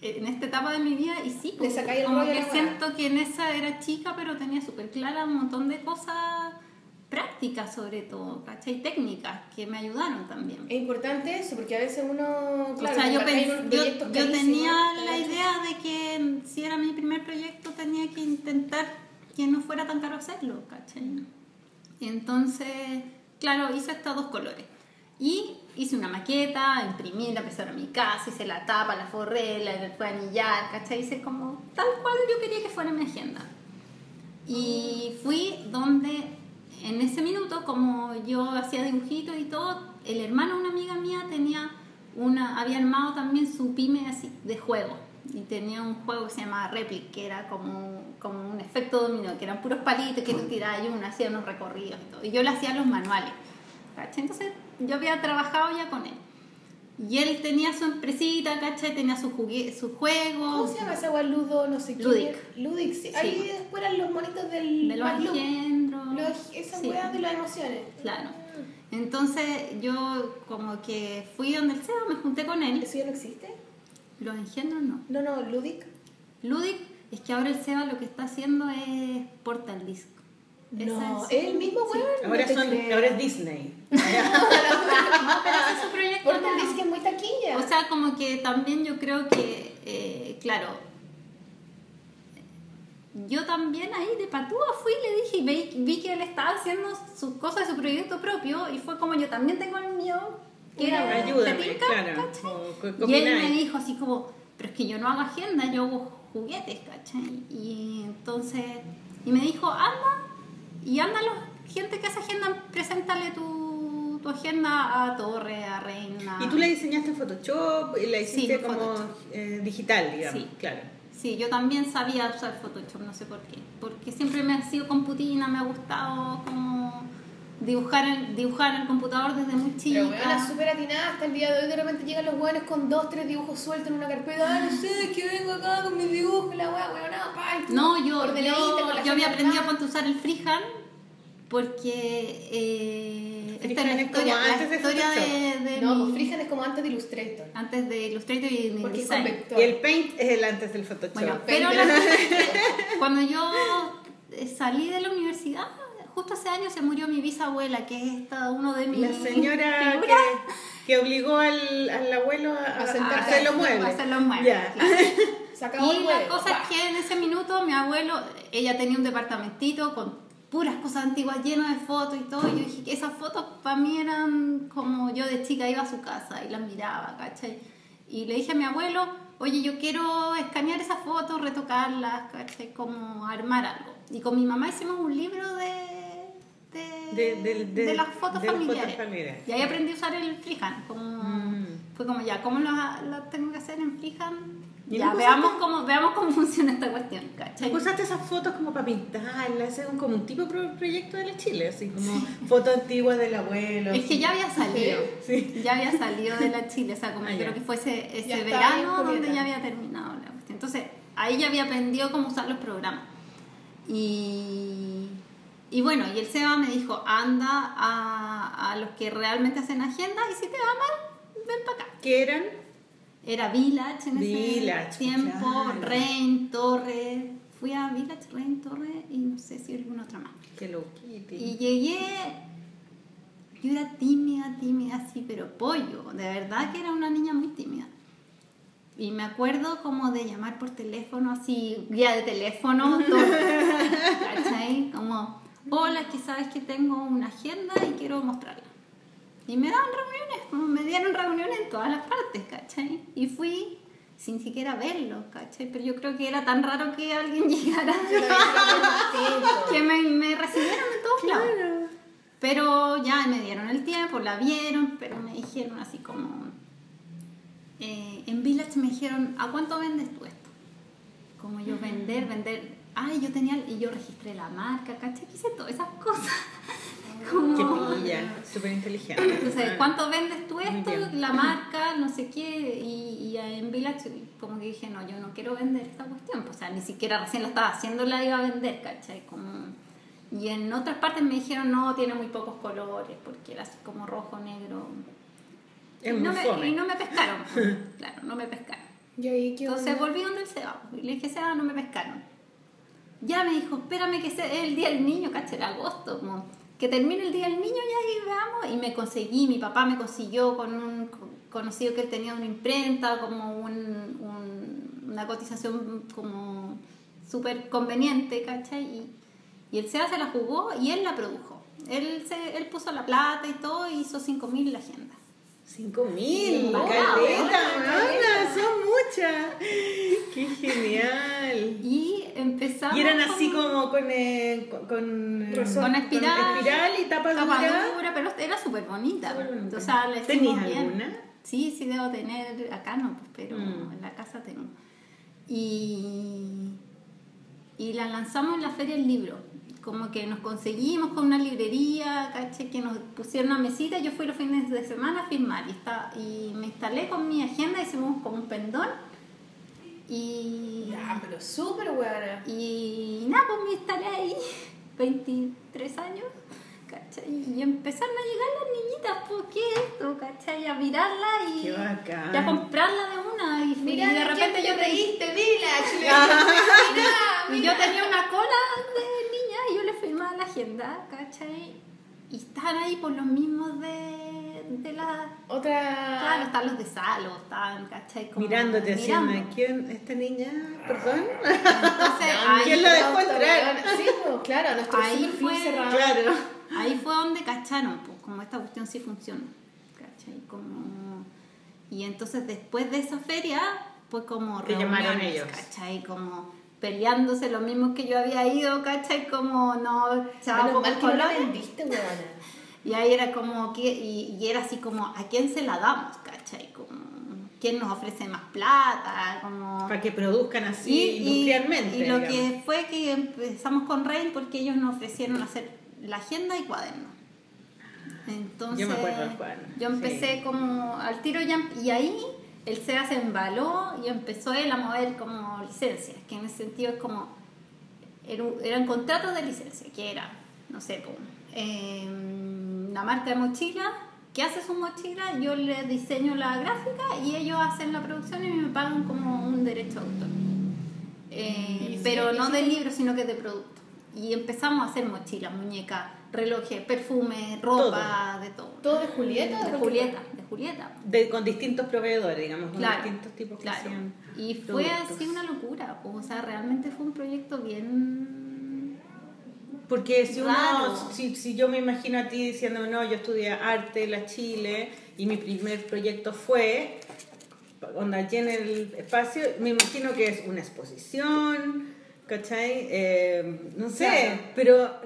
en esta etapa de mi vida y sí, como a que siento que en esa era chica pero tenía súper clara un montón de cosas prácticas sobre todo, ¿cachai? Técnicas que me ayudaron también. Es importante eso, porque a veces uno. Claro, o sea, yo, yo, yo tenía la idea de que si era mi primer proyecto tenía que intentar que no fuera tan caro hacerlo, ¿cachai? Entonces, claro, hice estos dos colores. Y hice una maqueta, imprimí, la empecé a mi casa, hice la tapa, la forré, la fue anillar, ¿cachai? Hice como tal cual yo quería que fuera mi agenda. Y fui donde en ese minuto, como yo hacía dibujitos y todo, el hermano de una amiga mía tenía una, había armado también su pyme así de juego. Y tenía un juego que se llamaba Replic, que era como, como un efecto dominó, que eran puros palitos que tú tirabas y uno hacía unos recorridos y todo. Y yo le hacía los manuales. Entonces yo había trabajado ya con él. Y él tenía su empresita, ¿cachai? Tenía su, jugue su juego. ¿Cómo se llama esa weá? Ludo, no sé qué. Ludic. Ludic, sí. Sí. Ahí después eran los monitos del. De los Sí. weas de las emociones. Claro. Entonces yo como que fui donde el Seba, me junté con él. ¿Eso ya no existe? Los engendros no. No, no, Ludic. Ludic es que ahora el Seba lo que está haciendo es Portal Disc. No, Esa es el mismo Sí. weón. Ahora, no te son, creo. ahora es Disney. *laughs* No, pero *laughs* ese es su proyecto. Portal. Disc es muy taquilla. O sea, como que también yo creo que, eh, claro, yo también ahí de patúa fui y le dije y vi, vi que él estaba haciendo sus cosas, su proyecto propio y fue como yo también tengo el mío, que era ¿te Ayúdame, tinca? claro. ¿cachai? o ¿qué- qué Y él me dijo así como, pero es que yo no hago agenda, yo hago juguetes, ¿cachai? Y entonces, y me dijo, anda, y anda los, gente que hace agenda, preséntale tu, tu agenda a Torre, a Reina. Y tú la diseñaste en Photoshop y la hiciste como eh, digital, digamos. Sí. Claro. Sí, yo también sabía usar Photoshop, no sé por qué. Porque siempre me ha sido computina, me ha gustado como dibujar en, dibujar en el computador desde muy chica. Pero es súper atinada hasta el día de hoy. De repente llegan los weones con dos, tres dibujos sueltos en una carpeta. Ah, no sé, es que vengo acá con mis dibujos, la pa, y tú No, yo, yo, yo había aprendido a usar el freehand porque eh, esta es la como historia, la antes de historia de, de No, mi- Freehand es como antes de Illustrator. antes de Illustrator y de Porque con vector. Y el Paint es el antes del Photoshop. Bueno, Pero- la *laughs* cuando yo eh, salí de la universidad, justo ese año se murió mi bisabuela, que es esta, uno de mis La señora que, que obligó al, al abuelo a, A a, sentarse. hacer los muebles. A hacer los muebles, Ya. claro. Se acabó el Y la huevo, cosa es que en ese minuto mi abuelo, ella tenía un departamentito con puras cosas antiguas, lleno de fotos y todo. Y yo dije que esas fotos para mí eran como yo de chica iba a su casa y las miraba, ¿cachai? Y le dije a mi abuelo, oye, yo quiero escanear esas fotos, retocarlas, ¿cachai? Como armar algo. Y con mi mamá hicimos un libro de... De, De- de- de- de las fotos las familiares. fotos familiares. Y ahí aprendí a usar el freehand. Como, Mm. Fue como, ya, ¿cómo lo, lo tengo que hacer en freehand? ¿Y Ya, veamos cómo, veamos cómo *laughs* funciona esta cuestión, ¿cachai? Usaste esas fotos como para pintarlas, ese es un- como un tipo proyecto de la Chile, así como fotos antiguas del abuelo. Es que ya había salido. Sí. Ya había salido de la Chile, o sea, como Ah, creo que fue ese, ese verano donde ya había terminado la cuestión. Entonces, ahí ya había aprendido cómo usar los programas. Y, y bueno, y el Seba me dijo, anda a, a los que realmente hacen agenda y si te va mal, ven para acá. ¿Qué eran? Era Village en Village, ese tiempo, claro. Rein, Torre. Fui a Village, Rein, Torre y no sé si alguna otra más. Qué loquiti. Y llegué, yo era tímida, tímida, así, pero pollo. De verdad que era una niña muy tímida. Y me acuerdo como de llamar por teléfono, así, guía de teléfono, todo. *laughs* ¿Cachai? Como, hola, que sabes que tengo una agenda y quiero mostrarla. Y me daban reuniones, como me dieron reuniones en todas las partes, ¿cachai? Y fui sin siquiera verlo, ¿cachai? Pero yo creo que era tan raro que alguien *laughs* llegara que me, me recibieron de todos lados. Claro. Pero ya me dieron el tiempo, la vieron, pero me dijeron así como... eh, en Village me dijeron, ¿a cuánto vendes tú esto? Como yo vender, vender... Ay, yo tenía... Y yo registré la marca, ¿cachai? Hice todas esas cosas. Como- Qué pilla, súper inteligente. entonces, ¿cuánto vendes tú esto? La marca, no sé qué. Y, y en Village, como que dije, no, yo no quiero vender esta cuestión. O sea, ni siquiera recién la estaba haciendo, la iba a vender, ¿cachai? Como... Y en otras partes me dijeron, no, tiene muy pocos colores, porque era así como rojo, negro. Es y, no me, fome. y no me pescaron. *laughs* claro, no me pescaron. Y ahí, ¿qué Entonces onda? volví donde el Seba. Y le dije, Seba, no me pescaron. Ya me dijo, espérame que sea el día del niño, caché, era agosto, como que termine el día del niño ya y veamos. Y me conseguí, mi papá me consiguió con un co- conocido que él tenía una imprenta, como un, un- una cotización como súper conveniente, ¿cachai? Y, y el SEA se la jugó y él la produjo. Él, se, él puso la plata y todo y hizo 5.000 en la agenda. Cinco mil, caleta, son muchas. Qué genial. Y empezamos... Y eran así como con, eh, con, con, espiral. espiral y tapa Tapa dura. dura, pero era súper bonita. Bonita. O sea, ¿Tenías alguna? Sí, sí debo tener, acá no, pues, pero Mm. en la casa tengo. Y, y la lanzamos en la Feria del Libro. Como que nos conseguimos con una librería, caché, que nos pusieron una mesita. Yo fui los fines de semana a firmar y, está, y me instalé con mi agenda, hicimos como un pendón. Y, Ya, pero súper buena. y nada, pues me instalé ahí, *laughs* 23 años, ¿cachai? Y empezaron a llegar las niñitas, pues, ¿qué es esto? ¿cachai? A mirarla y, y a comprarla de una. Y, Mira, y de repente yo, te te- reíste, Village. *laughs* Mira, y yo tenía una cola de niña firmaba la agenda, ¿cachai? Y estaban ahí por los mismos de, de la... Otra. Claro, están los de Salo, estaban, ¿cachai? Como Mirándote mirando. haciendo, ¿quién? ¿Esta niña? ¿Perdón? Entonces, *laughs* ahí, ¿Quién la dejó entrar? Sí, pues, claro, nuestro Ahí fue-. Claro. Ahí fue donde cacharon, pues, como esta cuestión sí funciona. ¿Cachai? Como... Y entonces después de esa feria, pues como Te llamaron ellos. ¿cachai? Como peleándose lo mismo que yo había ido, ¿cachai? Como no, pocos mal que no la vendiste, weona. *laughs* Y ahí era como que, y, y era así como, ¿a quién se la damos, cachai? Como, ¿quién nos ofrece más plata? Como... Para que produzcan así Y- y- industrialmente. Y, lo digamos. que fue que empezamos con Rain porque ellos nos ofrecieron hacer la agenda y cuaderno. Entonces, Yo me acuerdo cuaderno, yo empecé sí. como al tiro ya, y ahí el SEA se embaló y empezó él a mover como licencias, que en ese sentido es como, eran contratos de licencia, que era, no sé, pues, eh, una marca de mochila que hace su mochila, yo le diseño la gráfica y ellos hacen la producción y me pagan como un derecho de autor. Eh, sí, pero no sí. de libro, sino que de producto. Y empezamos a hacer mochilas, muñecas, relojes, perfume, ropa, de todo. ¿Todo de Julieta De de Julieta, de Julieta. De- con distintos proveedores, digamos, con Claro, distintos tipos que claro. hacían Y fue productos. así una locura. O sea, realmente fue un proyecto bien Porque si uno, si, si yo me imagino a ti diciendo, no, yo estudié arte en la Chile y mi primer proyecto fue, onda llena el espacio, me imagino que es una exposición, ¿cachai? Eh, no sé, Claro. pero,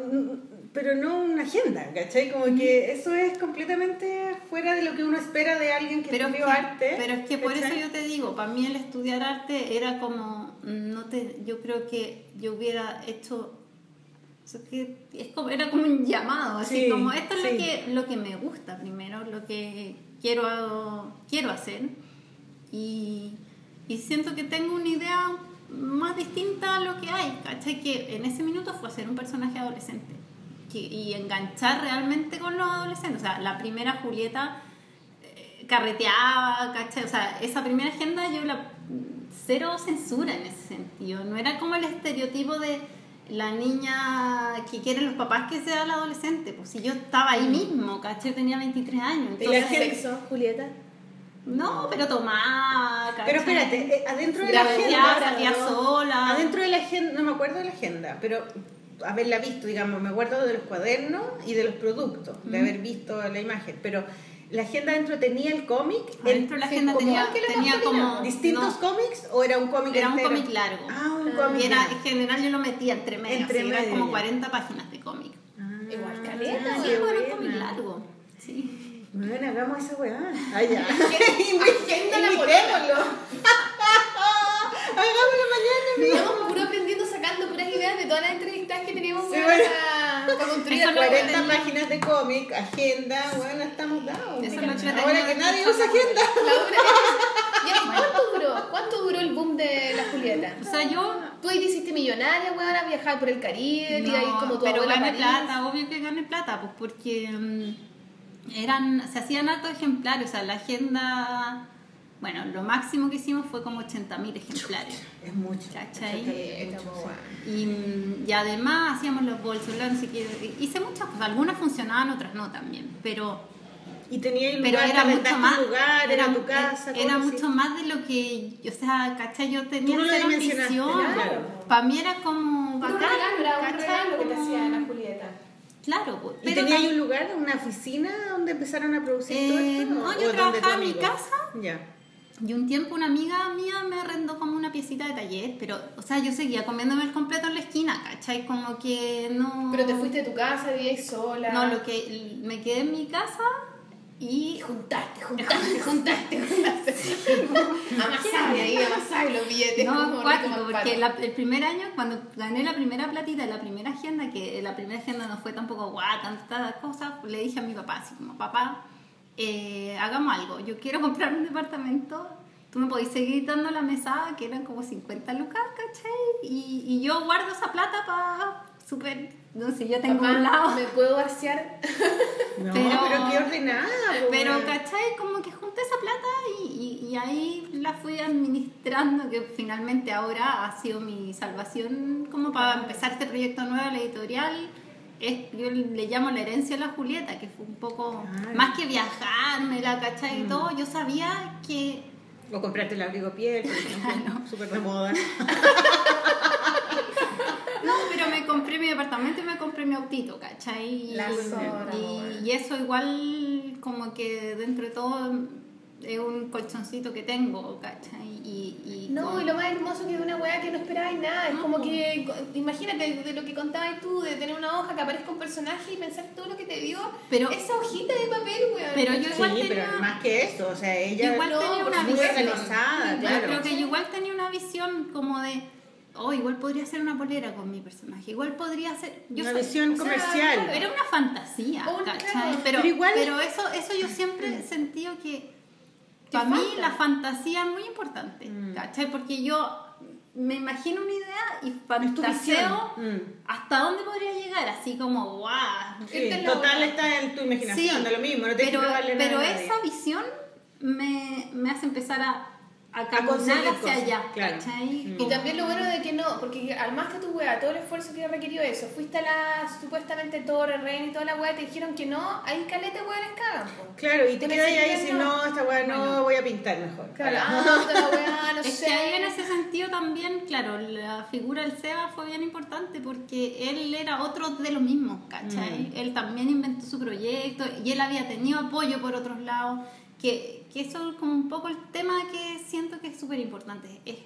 pero no una agenda, ¿cachai? Como que eso es completamente fuera de lo que uno espera de alguien que Pero es estudió que, arte. pero es que por eso yo te digo, para mí el estudiar arte era como, no te, yo creo que yo hubiera hecho, que es como, era como un llamado, así Sí, como esto es sí. lo que, lo que me gusta primero, lo que quiero, quiero hacer y, y siento que tengo una idea más distinta a lo que hay, ¿cachai? Que en ese minuto fue ser un personaje adolescente que- y enganchar realmente con los adolescentes, o sea, la primera Julieta eh, carreteaba, ¿cachai? O sea, esa primera agenda yo la cero censura en ese sentido, no era como el estereotipo de la niña que quieren los papás que sea la adolescente, pues si yo estaba ahí mismo, ¿cachai? Tenía 23 años, Y la entonces, gente- ¿Sexo, Julieta? no, pero tomaba, ¿cachai? Pero espérate, eh, adentro de la Carreteaba, agenda... ¿no? sola. Adentro de la agenda, no me acuerdo de la agenda, pero haberla visto, digamos, me acuerdo de los cuadernos y de los productos, de haber visto la imagen, pero la agenda adentro tenía el cómic, el- Adentro la agenda tenía, que la tenía como... distintos no, cómics o era un cómic Era un entero? cómic largo. Ah, un Ah, cómic. Y era, en general yo lo metía entre medio, Entre eran medio, como ya. 40 páginas de cómic. Ah, Igual caleta, Sí, bueno, un cómic largo. Sí. Bueno, hagamos esa weá. Ah, ya. *laughs* Agenda la. *laughs* *laughs* Hagámoslo mañana, sacando puras ideas de todas las entrevistas que teníamos Sí, weón, bueno. para, para construir Eso el lo 40 tenía- páginas de cómic, agenda, bueno, estamos dados. Ahora que nadie usa *laughs* agenda. *laughs* ¿Cuánto duró? ¿Cuánto duró el boom de la Julieta? O sea, yo... Tú ahí te hiciste millonaria, weón, a viajar por el Caribe, y ahí como tu pero gané plata, obvio que gané plata, pues porque mm, eran, se hacían hartos ejemplares, o sea, la agenda, bueno, lo máximo que hicimos fue como 80.000 ejemplares. Es mucho. ¿Cachai? Mucho, sí. Y, mm, y además hacíamos los bolsos, no sé qué, hice muchas cosas, algunas funcionaban, otras no también, pero Y tenía el pero lugar, era mucho más un lugar, era, era, tu casa. era mucho más de lo que o sea ¿cachai? yo tenía no dimensionaste, ambición claro. para mí era como Un bacán regalo, era un ¿cachai? regalo que te hacía la Julieta. claro pues, ¿Y tenía ahí un lugar, una oficina donde empezaron a producir todo Eh, esto? no, ¿O yo trabajaba en mi casa. Ya. Y un tiempo una amiga mía me arrendó como una piecita de taller pero o sea yo seguía comiéndome el completo en la esquina ¿cachai? como que no Pero te fuiste de tu casa, vivías sola. no lo que me quedé en mi casa y juntaste, *laughs* juntaste, juntaste, juntaste. Amasaste ahí, amasaste los billetes. No, rico porque la- el primer año, cuando gané la primera platita la primera agenda, que la primera agenda no fue tampoco guau, tantas cosas, le dije a mi papá, así como, papá, eh, hagamos algo, yo quiero comprar un departamento, tú me podés seguir dando la mesada, que eran como 50 lucas, ¿cachai? Y, y yo guardo esa plata para súper, no sé, yo tengo Papá, un lado... ¿Me puedo barcear? *laughs* No, Pero- pero, qué ordenada. Pero. ¿cachai? Como que junté esa plata y, y- y ahí la fui administrando, que finalmente ahora ha sido mi salvación como para empezar este proyecto nuevo, la editorial. Es, yo le llamo la herencia a la Julieta, que fue un poco, Claro. más que viajarme, la ¿cachai? Y Mm. todo, yo sabía que... O comprarte el abrigo piel, por *laughs* ejemplo, súper de moda. *laughs* No, pero me compré mi departamento y me compré mi autito, ¿cachai? Y, La zorra, y- y eso igual como que dentro de todo es un colchoncito que tengo, ¿cachai? Y, y No, con- y lo más hermoso que es una weá que no esperabas nada. Es No, como que, imagínate de lo que contabas tú, de tener una hoja que aparezca un personaje y pensar todo lo que te dio. Pero- esa hojita de papel, weón. Pero yo Sí, igual pero tenía- más que eso, o sea, ella Igual no, tenía una visión. Yo creo que yo igual tenía una visión como de, oh, igual podría ser una polera con mi personaje, igual podría ser... Yo Una soy- visión o sea, comercial. Era una fantasía, Un- ¿cachai? claro. Pero, Pero igual- pero eso, eso yo siempre he sentido que para mí la fantasía es muy importante, Mm. ¿cachai? Porque yo me imagino una idea y fantaseo. Mm. hasta dónde podría llegar, así como, wow. Sí, Esta es la total está en tu imaginación, Sí, da lo mismo, no te pero, pero esa visión me, me hace empezar a, a conseguir caminar hacia cosas, allá, claro. ¿cachai? Mm. Y también lo bueno de que no, porque armaste tu weá, todo el esfuerzo que requirió eso, fuiste a la supuestamente Torre, Reina y toda la weá, te dijeron que no, ahí caleta weones cagan, po. Claro, y te Con quedas ahí si criterio, no, esta weá no, bueno. voy a pintar mejor. Claro, ah, la weá, no *laughs* Es sé. que ahí en ese sentido también, claro, la figura del Seba fue bien importante porque él era otro de los mismos, ¿cachai? Él también inventó su proyecto y él había tenido apoyo por otros lados, que, que eso es como un poco el tema que siento que es súper importante. Es,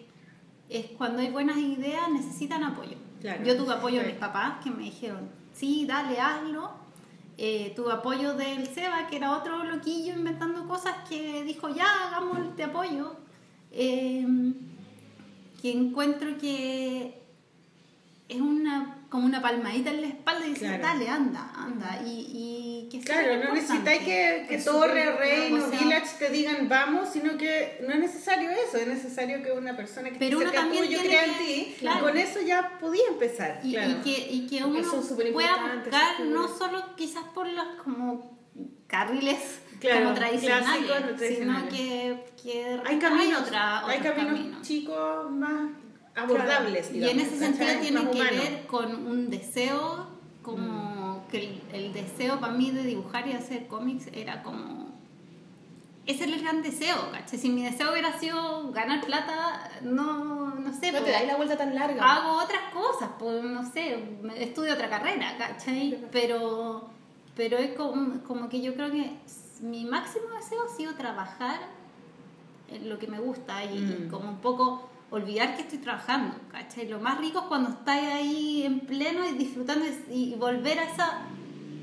es cuando hay buenas ideas necesitan apoyo. Claro. Yo tuve apoyo de mis papás que me dijeron, sí, dale, hazlo. Eh, tuve apoyo del Seba, que era otro loquillo inventando cosas que dijo, ya, hagamos te apoyo. Eh, que encuentro que es una como una palmadita en la espalda y dice, Claro. dale, anda, anda. Y, y que Claro, no necesitáis que, que Torre, Reino, o sea- Village te digan vamos, sino que no es necesario eso, es necesario que una persona que Pero esté cerca tuyo crea en ti, claro. y con eso ya podía empezar. Y, claro. y que, y que uno pueda buscar no solo quizás por los como carriles Claro, como tradicionales, sino que, que hay caminos, otra- hay caminos caminos. chicos más abordables. Y digamos, en ese sentido tiene Más que ver con un deseo, como que el, el deseo para mí de dibujar y hacer cómics era como... Ese era el gran deseo, ¿cachai? Si mi deseo hubiera sido ganar plata, no, no sé, No te pues, dais la vuelta tan larga. hago otras cosas, pues no sé, estudio otra carrera, ¿cachai? Pero, pero es como, como que yo creo que mi máximo deseo ha sido trabajar en lo que me gusta y, y Mm. como un poco olvidar que estoy trabajando, ¿cachai? Lo más rico es cuando estáis ahí en pleno y disfrutando y, y volver a esa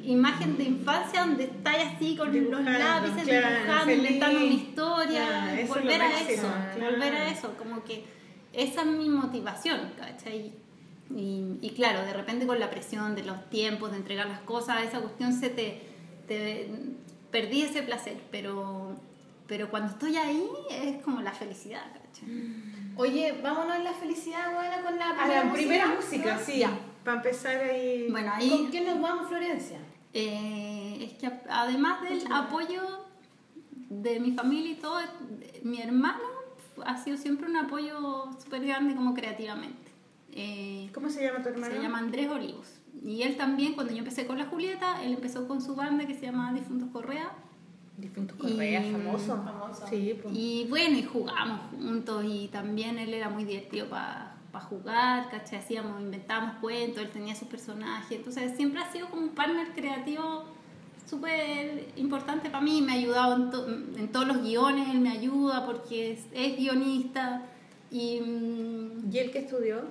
imagen de infancia donde estáis así con Dibujando, los lápices claro, dibujando, feliz. inventando una historia, Claro, volver a máximo, eso, claro. volver a eso, como que esa es mi motivación, ¿cachai? Y, y claro, de repente con la presión de los tiempos, de entregar las cosas, esa cuestión se te, te perdí ese placer, pero, pero cuando estoy ahí es como la felicidad, ¿cachai? Oye, vámonos en la felicidad, buena con la A primera la primera música, música, ¿no? sí. Ya. Para empezar ahí. Bueno, ¿Con ahí quién nos vamos, Florencia? eh, es que además del apoyo de mi familia y todo, mi hermano ha sido siempre un apoyo súper grande como creativamente. Eh, ¿Cómo se llama tu hermano? Se llama Andrés Olivos. Y él también, cuando yo empecé con la Julieta, él empezó con su banda que se llama Difuntos Correa. Difunto Correa, Y- famoso. Famoso. Sí, pues. Y bueno, y jugamos juntos y también él era muy divertido para jugar, ¿cachai? Hacíamos, inventábamos cuentos, él tenía sus personajes. Entonces siempre ha sido como un partner creativo súper importante para mí. Me ha ayudado en, to- en todos los guiones, él me ayuda porque es, es guionista. Y mm, ¿Y él qué estudió?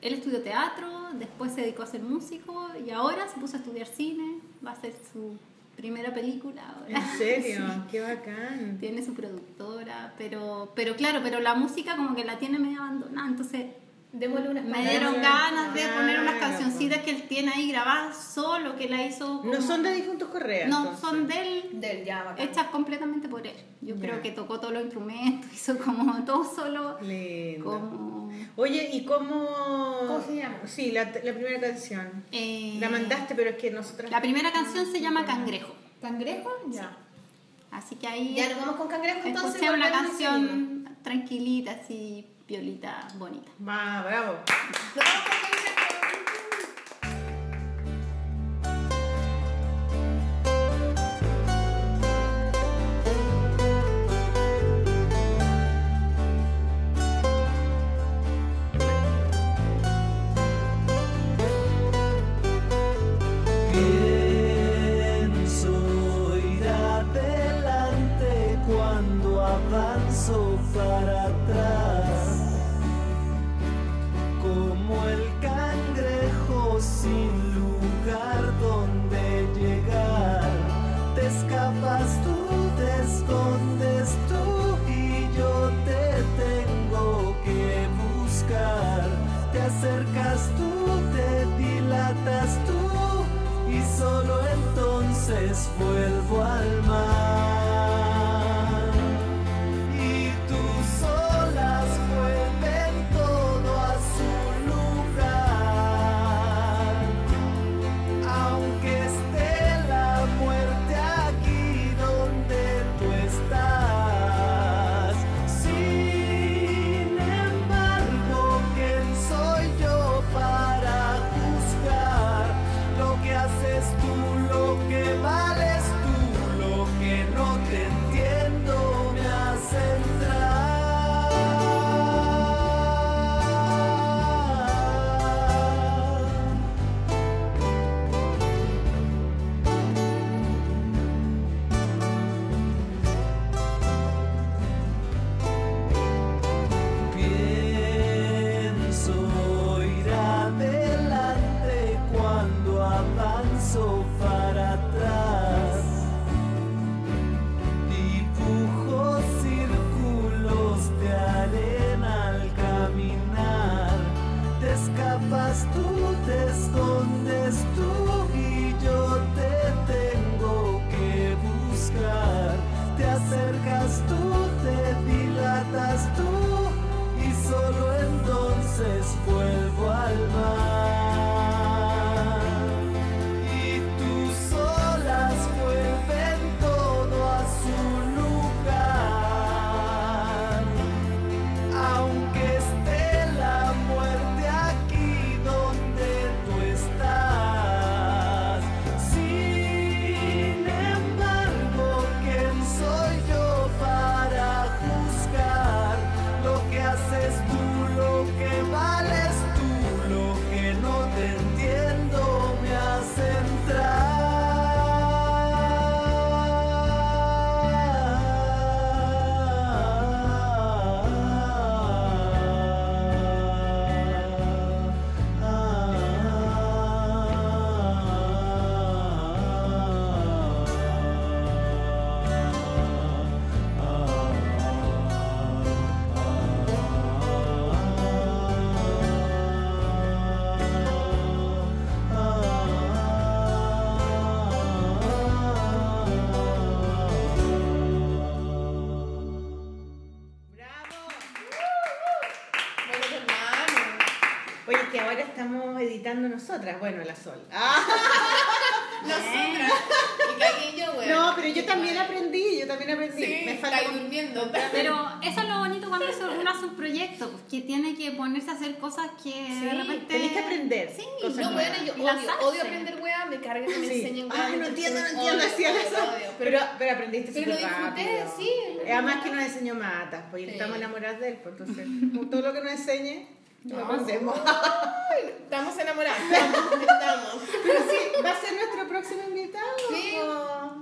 él estudió teatro, después se dedicó a ser músico y ahora se puso a estudiar cine. Va a hacer su primera película ahora. ¿En serio? *laughs* Qué bacán. tiene su productora, pero, pero claro, pero la música como que la tiene medio abandonada, entonces Démosle unas me dieron ganas de poner unas Claro, cancioncitas que él tiene ahí grabadas solo, que la hizo... No como- son de Difuntos Correa. No, entonces. son de él, Del ya, hechas completamente por él. Yo Ya. creo que tocó todos los instrumentos, *laughs* hizo como todo solo, Lindo. como... Oye, ¿y cómo. ¿Cómo se llama? Sí, la, la primera canción. eh, La mandaste, pero es que nosotras. La primera canción se llama Cangrejo, ¿Cangrejo? Ya. así que ahí... Ya nos vamos con cangrejo entonces. Escuché una canción tranquilita, así, violita, bonita. Va, bravo. Editando nosotras. Bueno, la Sol. Ah, *laughs* Nosotras. Y cagué yo, güey. no, pero yo también aprendí, yo también aprendí. Sí, Me falta caí durmiendo. *laughs* Pero eso es lo bonito cuando hace- uno hace un proyecto, pues, que tiene que ponerse a hacer cosas que de repente... Tenés que aprender. Sí, cosas No, bueno, yo odio, odio aprender weá, me carga que me Sí. enseñen Ah, weá. no entiendo, no entiendo, hacía odio, eso. odio. Pero, pero aprendiste pero lo súper disfruté, rápido. sí. Además que nos enseñó matas, pues Sí. estamos enamoradas de él, pues entonces todo lo que nos enseñe, lo No. Ay, Estamos enamorados. Estamos. Pero sí, va a ser nuestro próximo invitado, Sí.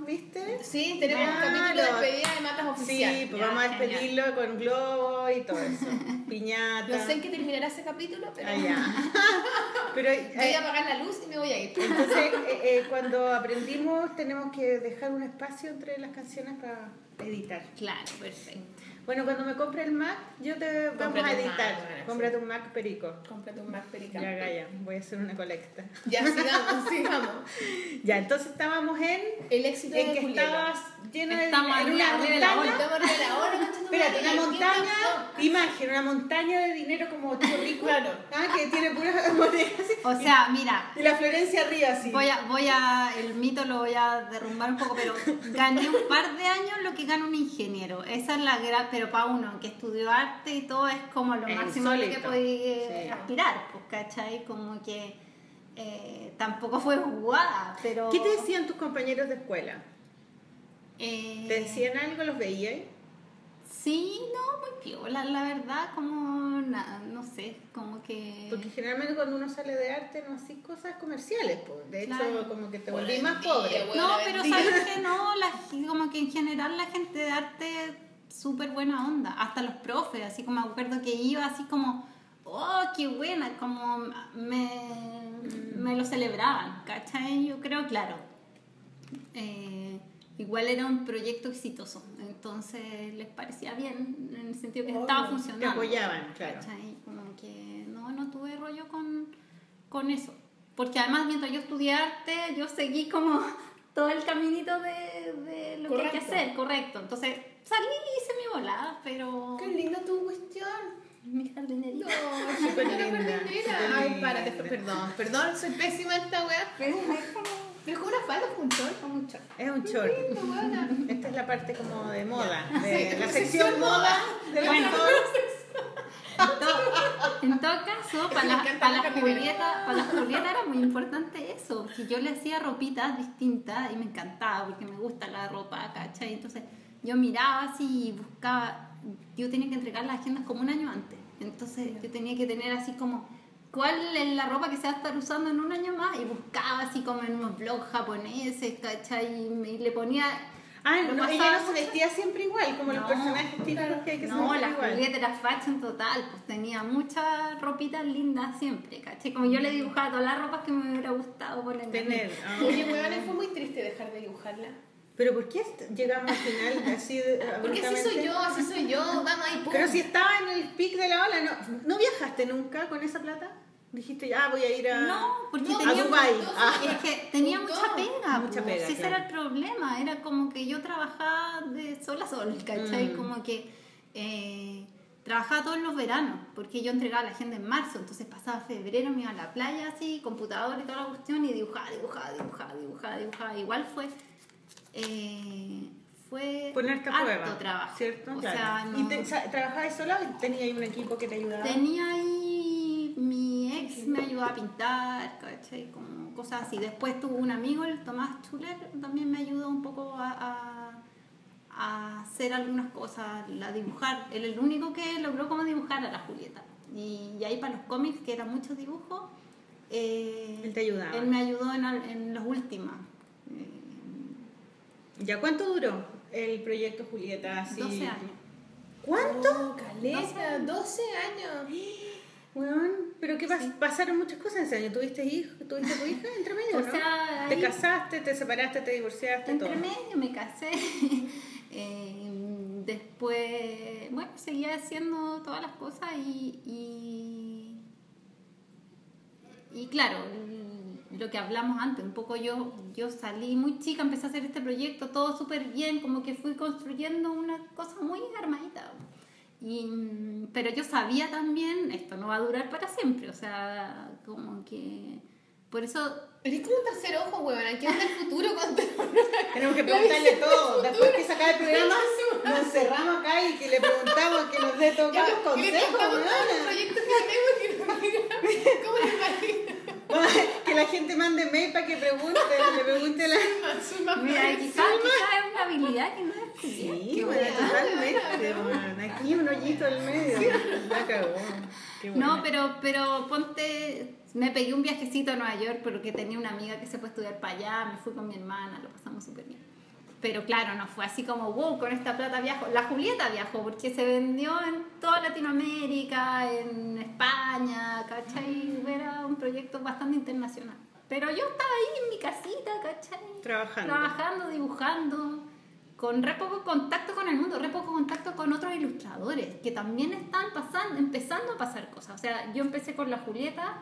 ¿viste? Sí, tenemos un capítulo de despedida de matas oficial. Sí, pues Ya, vamos a genial. despedirlo con globo y todo eso. *laughs* Piñata. No sé en qué terminará ese capítulo, pero Ah, ya. *laughs* Pero voy eh, a apagar la luz y me voy a ir. entonces, eh, eh, cuando aprendimos, tenemos que dejar un espacio entre las canciones para editar. Claro, perfecto. Bueno, cuando me compre el Mac, yo te vamos a editar. Mac, bueno, Cómprate un Mac perico. Cómprate un Mac Perica. Ya, Gaya, voy a hacer una colecta. Ya, *laughs* sigamos, sigamos. Ya, entonces estábamos en, El éxito en de que Julieta. estabas lleno de Estamos en una montaña. De la hora, *laughs* Espérate, una ¿qué montaña, imagen, una montaña de dinero como chorrico, *laughs* Claro. ah, que tiene puras monedas. O sea, mira, Y la Florencia arriba así. voy a, voy a, el mito lo voy a derrumbar un poco, pero gané un par de años lo que gana un ingeniero. Esa es la gran, pero para uno que estudió arte y todo es como lo Es máximo a lo que podía Sí. aspirar, pues, ¿cachai? Como que eh, tampoco fue jugada, pero... ¿Qué te decían tus compañeros de escuela? Eh, ¿Te decían algo? ¿Los veías? Sí, no, muy piola, la verdad, como nada, no sé, como que... Porque generalmente cuando uno sale de arte no haces cosas comerciales, pues. De hecho, Claro. como que te volví más pobre. No, pero sabes que no, la, como que en general la gente de arte súper buena onda, hasta los profes, así como me acuerdo que iba así como, oh, qué buena, como me, me lo celebraban, ¿cachai? Yo creo, claro, eh, igual era un proyecto exitoso, entonces les parecía bien, en el sentido que Obvio, estaba funcionando. Te apoyaban, claro. ¿cachai? Como que no, no tuve rollo con, con eso. Porque además mientras yo estudié arte, yo seguí como *laughs* todo el caminito de, de lo que hay que hacer, correcto. Entonces salí y hice mi volada, pero... Qué linda tu cuestión. Mi jardinería. No, *laughs* Súper linda, Ay, párate, perdón, perdón, soy pésima esta weá. Pero es es una falda con un short. como un short. Es un short. Esta es la parte como de moda, de Sí, la la sección moda de la Bueno. En todo, en todo caso, para las, para la. Julietas, para las Julietas era muy importante eso, que yo le hacía ropitas distintas y me encantaba porque me gusta la ropa, ¿cachai? Entonces yo miraba así y buscaba, yo tenía que entregar las agendas como un año antes, entonces yo tenía que tener así como cuál es la ropa que se va a estar usando en un año más y buscaba así como en unos blogs japoneses, ¿cachai? Y, me- y le ponía... Ah, lo no, ella pasaba no se vestía siempre igual, como los personajes típicos que hay que No, ser la igual. Julieta era fashion total, pues tenía muchas ropitas lindas siempre, ¿cachai? Como yo le dibujaba todas las ropas que me hubiera gustado poner. Tener. ah. Oye, weón, fue muy triste dejar de dibujarla. Pero ¿por qué llegamos al final así de- *laughs* Porque así soy yo, así soy yo, vamos ahí, pum. Pero si estaba en el pic de la ola, ¿no, ¿no viajaste nunca con esa plata? Dijiste, ah, voy a ir a... No, porque No, tenía a puntos, Ah. Es que tenía mucha pega, Mucha pues, pega, ese claro. era el problema, era como que yo trabajaba de sol a sol, ¿cachai? Mm. Como que eh, trabajaba todos los veranos, porque yo entregaba la agenda en marzo, entonces pasaba febrero, me iba a la playa así, computador y toda la cuestión, y dibujaba, dibujaba, dibujaba, dibujaba, dibujaba. Igual fue. Eh, fue Ponerte a harto prueba. trabajo. ¿Cierto? O Claro. sea, no- ¿Y te, sa- trabajabas sola o tenías ahí un equipo que te ayudaba? Tenía ahí mi ex me ayudaba a pintar, ¿cachai? Como cosas así. Después tuvo un amigo, el Tomás Chuler, también me ayudó un poco a, a- a hacer algunas cosas, a dibujar. Él el único que logró como dibujar a la Julieta. Y, y ahí para los cómics, que eran muchos dibujos, eh, Él te ayudaba. Él me ayudó en, en los últimos. ¿Ya cuánto duró el proyecto Julieta? Así? 12 años. ¿Cuánto? Oh, caleta, 12 años. Weón, pero ¿qué pas- pasaron muchas cosas en ese año? ¿Tuviste hijo? ¿Tuviste tu hija entre medio, O no? sea, Te casaste, te separaste, te divorciaste, Entre todo. medio me casé. *laughs* Eh, después, bueno, seguía haciendo todas las cosas y, y, y claro, lo que hablamos antes, un poco yo, yo salí muy chica, empecé a hacer este proyecto, todo súper bien, como que fui construyendo una cosa muy armadita. Y, pero yo sabía también, esto no va a durar para siempre, o sea, como que... Por eso Eres como un tercer ojo, weón. Aquí anda el futuro con *laughs* Tenemos que preguntarle todo. Después que se acabe el programa, nos encerramos acá y que le preguntamos que nos dé todos los consejos, weona. proyectos que tenemos que nos cómo les va *laughs* Que la gente mande mail para que pregunte, *laughs* le pregunte a la... Mira, quizás quizá es una habilidad que no es Sí, bueno, totalmente, weón. Aquí un hoyito al medio. La cagó. Qué No, pero, pero ponte, me pegué un viajecito a Nueva York porque tenía una amiga que se fue a estudiar para allá, me fui con mi hermana, lo pasamos súper bien. Pero claro, no fue así como, wow, con esta plata viajo. La Julieta viajó porque se vendió en toda Latinoamérica, en España, ¿cachai? Era un proyecto bastante internacional. Pero yo estaba ahí en mi casita, ¿cachai? Trabajando. Trabajando, dibujando, con re poco contacto con el mundo, re poco contacto con otros ilustradores que también están pasando, empezando a pasar cosas. O sea, yo empecé con la Julieta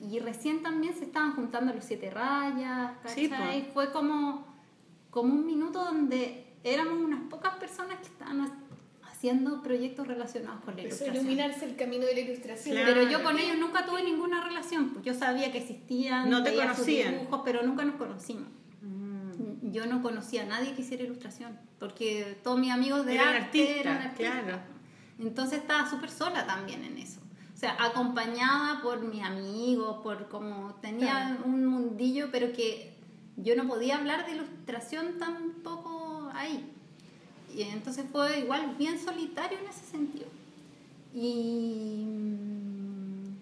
y recién también se estaban juntando los siete rayas, Sí, ¿cachai? po. Fue como, como un minuto donde éramos unas pocas personas que estaban ha- haciendo proyectos relacionados con la a ilustración. iluminarse el camino de la ilustración. Claro. Pero yo con ellos nunca tuve ninguna relación, pues yo sabía que existían, No te veía sus conocían. dibujos, pero nunca nos conocimos. Mm. Yo no conocía a nadie que hiciera ilustración, porque todos mis amigos de Eran arte artistas, eran artistas. claro. Entonces estaba súper sola también en eso. O sea, acompañada por mis amigos, por como tenía un mundillo, pero que yo no podía hablar de ilustración tampoco ahí. Y entonces fue igual bien solitario en ese sentido. Y... mm,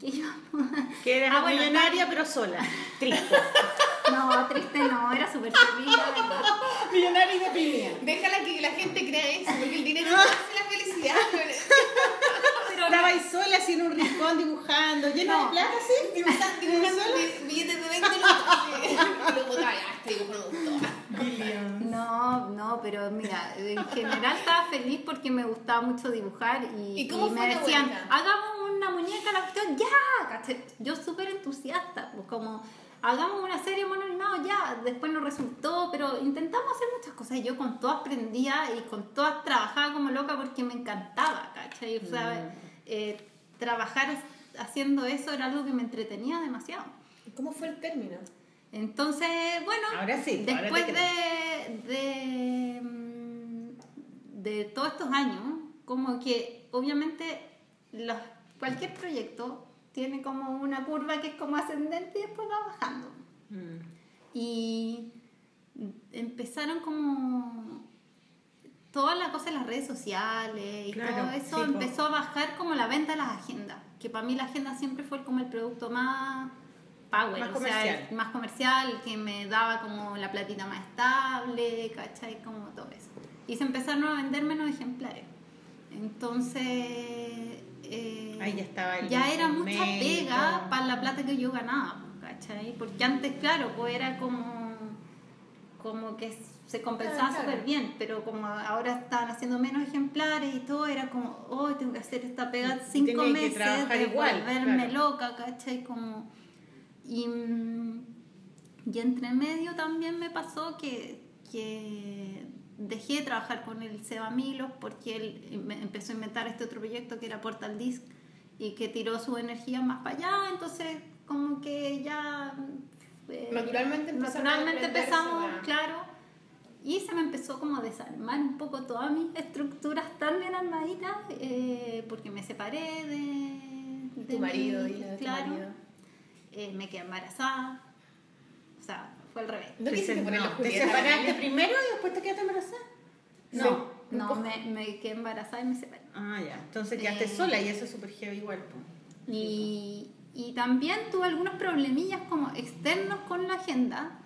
¿Qué a- Que eras Ah, bueno, millonaria pero sola. *laughs* Triste. No, triste no, era súper feliz, *laughs* millonaria y deprimida. Déjala que la gente crea eso, porque el dinero no hace la felicidad. *laughs* Pero Estaba ahí sola así en un rincón dibujando, llena No. de plata, sí. *laughs* Dibujando, dibujando bi- billetes de 20 lucas. Y lo botaba, ya, este no. No, no, pero mira, en general estaba feliz porque me gustaba mucho dibujar y, ¿Y cómo y me decían, vuelta? hagamos una muñeca, la cuestión, ya, ¿cachai? Yo súper entusiasta, pues como, hagamos una serie mono animado, ya, después no resultó, pero intentamos hacer muchas cosas y yo con todas prendía y con todas trabajaba como loca porque me encantaba, ¿cachai? O sea, Mm. Eh, trabajar haciendo eso era algo que me entretenía demasiado. ¿Cómo fue el término? Entonces, bueno, Ahora sí, ahora después te de, de, mm, de todos estos años, como que obviamente los, cualquier proyecto tiene como una curva que es como ascendente y después va bajando. Mm. Y empezaron como toda la cosa en las redes sociales y Claro, todo eso sí, empezó a bajar como la venta de las agendas, que para mí la agenda siempre fue como el producto más power, Más o sea, comercial. el más comercial, que me daba como la platita más estable, ¿cachai? Como todo eso. Y se empezaron a vender menos ejemplares. Entonces... eh, Ahí ya estaba el ya era mucha pega para la plata que yo ganaba, ¿cachai? Porque antes, claro, pues era como, como que se compensaba Claro, claro. súper bien, pero como ahora estaban haciendo menos ejemplares y todo, era como, oh, tengo que hacer esta pega Y cinco meses, de igual, volverme claro. loca, ¿cachai? Como, y, mm, y entre medio también me pasó que, que dejé de trabajar con el Seba Milos porque él em- empezó a inventar este otro proyecto que era Portal Disc y que tiró su energía más para allá, entonces como que ya... eh, Naturalmente naturalmente empezamos, claro, y se me empezó como a desarmar un poco todas mis estructuras tan bien armaditas eh, porque me separé de, de Tu marido, mi- de tu claro, marido. eh, me quedé embarazada, o sea, fue al revés. ¿No quisiste poner la ¿Te separaste primero y después te quedaste embarazada? No, Sí, no, me, me quedé embarazada y me separé. Ah, ya. Entonces quedaste Eh, sola y eso es súper heavy igual. Y, y también tuve algunos problemillas como externos con la agenda,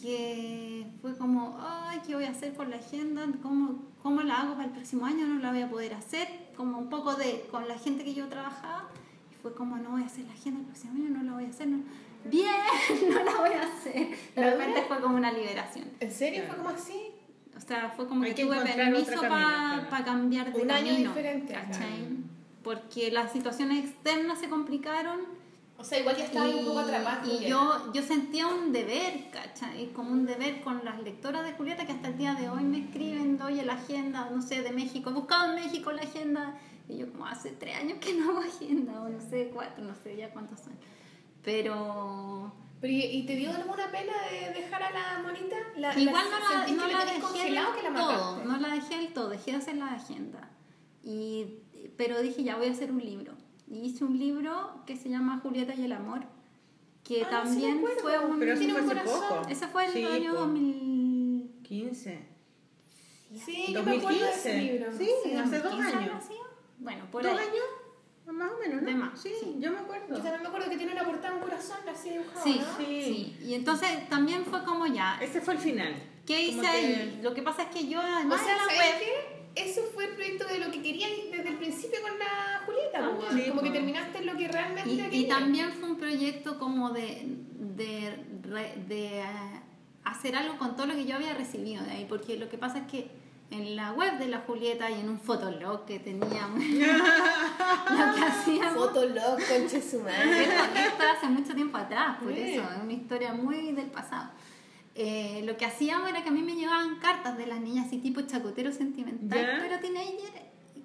que fue como, ay, ¿qué voy a hacer con la agenda? ¿Cómo, ¿Cómo la hago para el próximo año? No la voy a poder hacer. Como un poco de, con la gente que yo trabajaba, y fue como, no voy a hacer la agenda el próximo año, no la voy a hacer. No. Bien, *laughs* no la voy a hacer. De ¿La repente fue como una liberación. ¿En serio fue como así? O sea, fue como Hay que, que tuve permiso para claro. cambiar de Un año camino, diferente. ¿cachai? Porque las situaciones externas se complicaron O sea, igual ya estaba un poco atrapada. y yo, yo sentía un deber, ¿cachai? Como un deber con las lectoras de Julieta que hasta el día de hoy me escriben, oye, la agenda, no sé, de México, he buscado en México la agenda. Y yo como hace tres años que no hago agenda, o no sé, cuatro, no sé ya cuántos son. Pero Pero, ¿y, y te dio alguna pena de dejar a la monita? La, igual la- no la, no la dejé del todo, no la dejé del todo, dejé de hacer la agenda. Y, pero dije, ya voy a hacer un libro. Y hice un libro que se llama Julieta y el amor, que Ah, sí también acuerdo. fue un... Pero Tiene un corazón. poco. Ese fue el Sí, año po. 2000... 15. Sí, yo me acuerdo de ese 2015. libro. Sí, hace dos 2015 años. Bueno, por ¿Dos ahí. años? Más o menos, ¿no? De más, Sí, sí. yo me acuerdo. Yo también me acuerdo que tiene una portada un corazón así dibujado, Sí, ¿no? Sí. sí. Y entonces también fue como ya, Ese fue el final. ¿qué hice Como que- ahí? Lo que pasa es que yo O además sea, en la ¿sabes web... qué? Eso fue el proyecto de lo que quería desde el principio con la Julieta, Ah, sí, como que terminaste en lo que realmente Y, y querías. también fue un proyecto como de, de, re- de, eh, hacer algo con todo lo que yo había recibido de ahí, porque lo que pasa es que en la web de la Julieta y en un fotolog que teníamos, *laughs* lo que hacíamos, Fotolog, conche su madre. esto hace mucho tiempo atrás, por Sí. eso, es una historia muy del pasado. Eh, lo que hacíamos era que a mí me llegaban cartas de las niñas así tipo chacotero sentimental, Ya. pero teenager,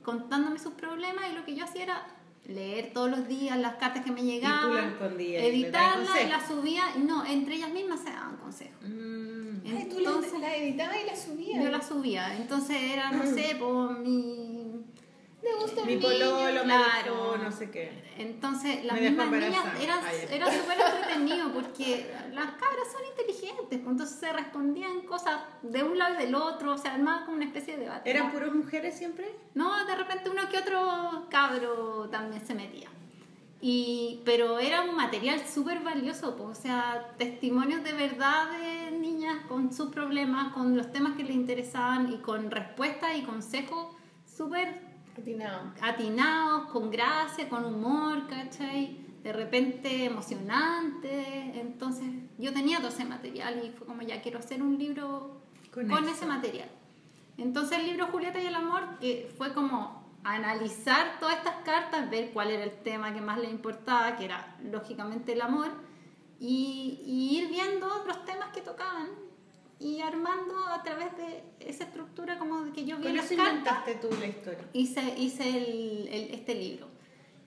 contándome sus problemas y lo que yo hacía era leer todos los días las cartas que me llegaban, las editarlas y las subía, no, entre ellas mismas se daban consejos. Mm. Ay, tú Entonces, la, editabas y la subías. yo las subía, entonces era, no sé, *clears throat* por mi... Me gusta Mi pololo claro. no sé qué. Entonces, las Me mismas niñas ya. era súper *laughs* entretenido porque las cabras son inteligentes, pues, entonces se respondían cosas de un lado y del otro, o sea, armaba como una especie de debate. ¿Eran puras mujeres siempre? No, de repente uno que otro cabro también se metía. Y, pero era un material súper valioso, pues, o sea, testimonios de verdad de niñas con sus problemas, con los temas que les interesaban y con respuestas y consejos súper Atinado. atinados, con gracia, con humor, ¿cachai? De repente emocionante. Entonces yo tenía todo ese material y fue como ya quiero hacer un libro Con con, ese material. Entonces el libro Julieta y el amor, que fue como analizar todas estas cartas, ver cuál era el tema que más le importaba, que era lógicamente el amor, y, y ir viendo otros temas que tocaban y armando a través de esa estructura como que yo vi Con las inventaste tú la historia. hice, hice el, el- este libro.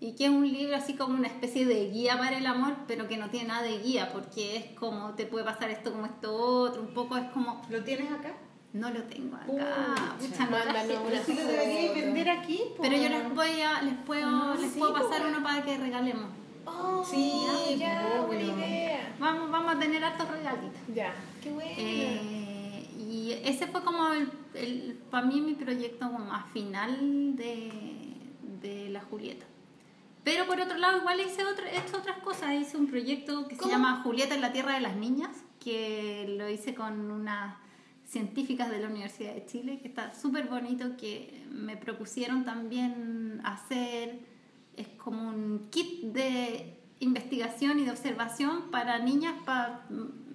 Y que es un libro así como una especie de guía para el amor, pero que no tiene nada de guía, porque es como te puede pasar esto como esto otro, un poco es como, ¿Lo tienes acá? no lo tengo acá, Pucha, no lo deberíais foto. vender aquí, po. Pero yo les voy a, les puedo, Ah, les sí, puedo pues, pasar bueno. uno para que regalemos. Oh, Sí, ya, buena idea. Vamos, vamos a tener hartos regalitos. Ya, qué bueno. Eh, y ese fue como el, el- para mí mi proyecto más final de, de la Julieta. Pero por otro lado, igual hice, he hecho otras cosas. Hice un proyecto que ¿Cómo? se llama Julieta en la Tierra de las Niñas, que lo hice con unas científicas de la Universidad de Chile, que está súper bonito, que me propusieron también hacer, es como un kit de investigación y de observación para niñas, para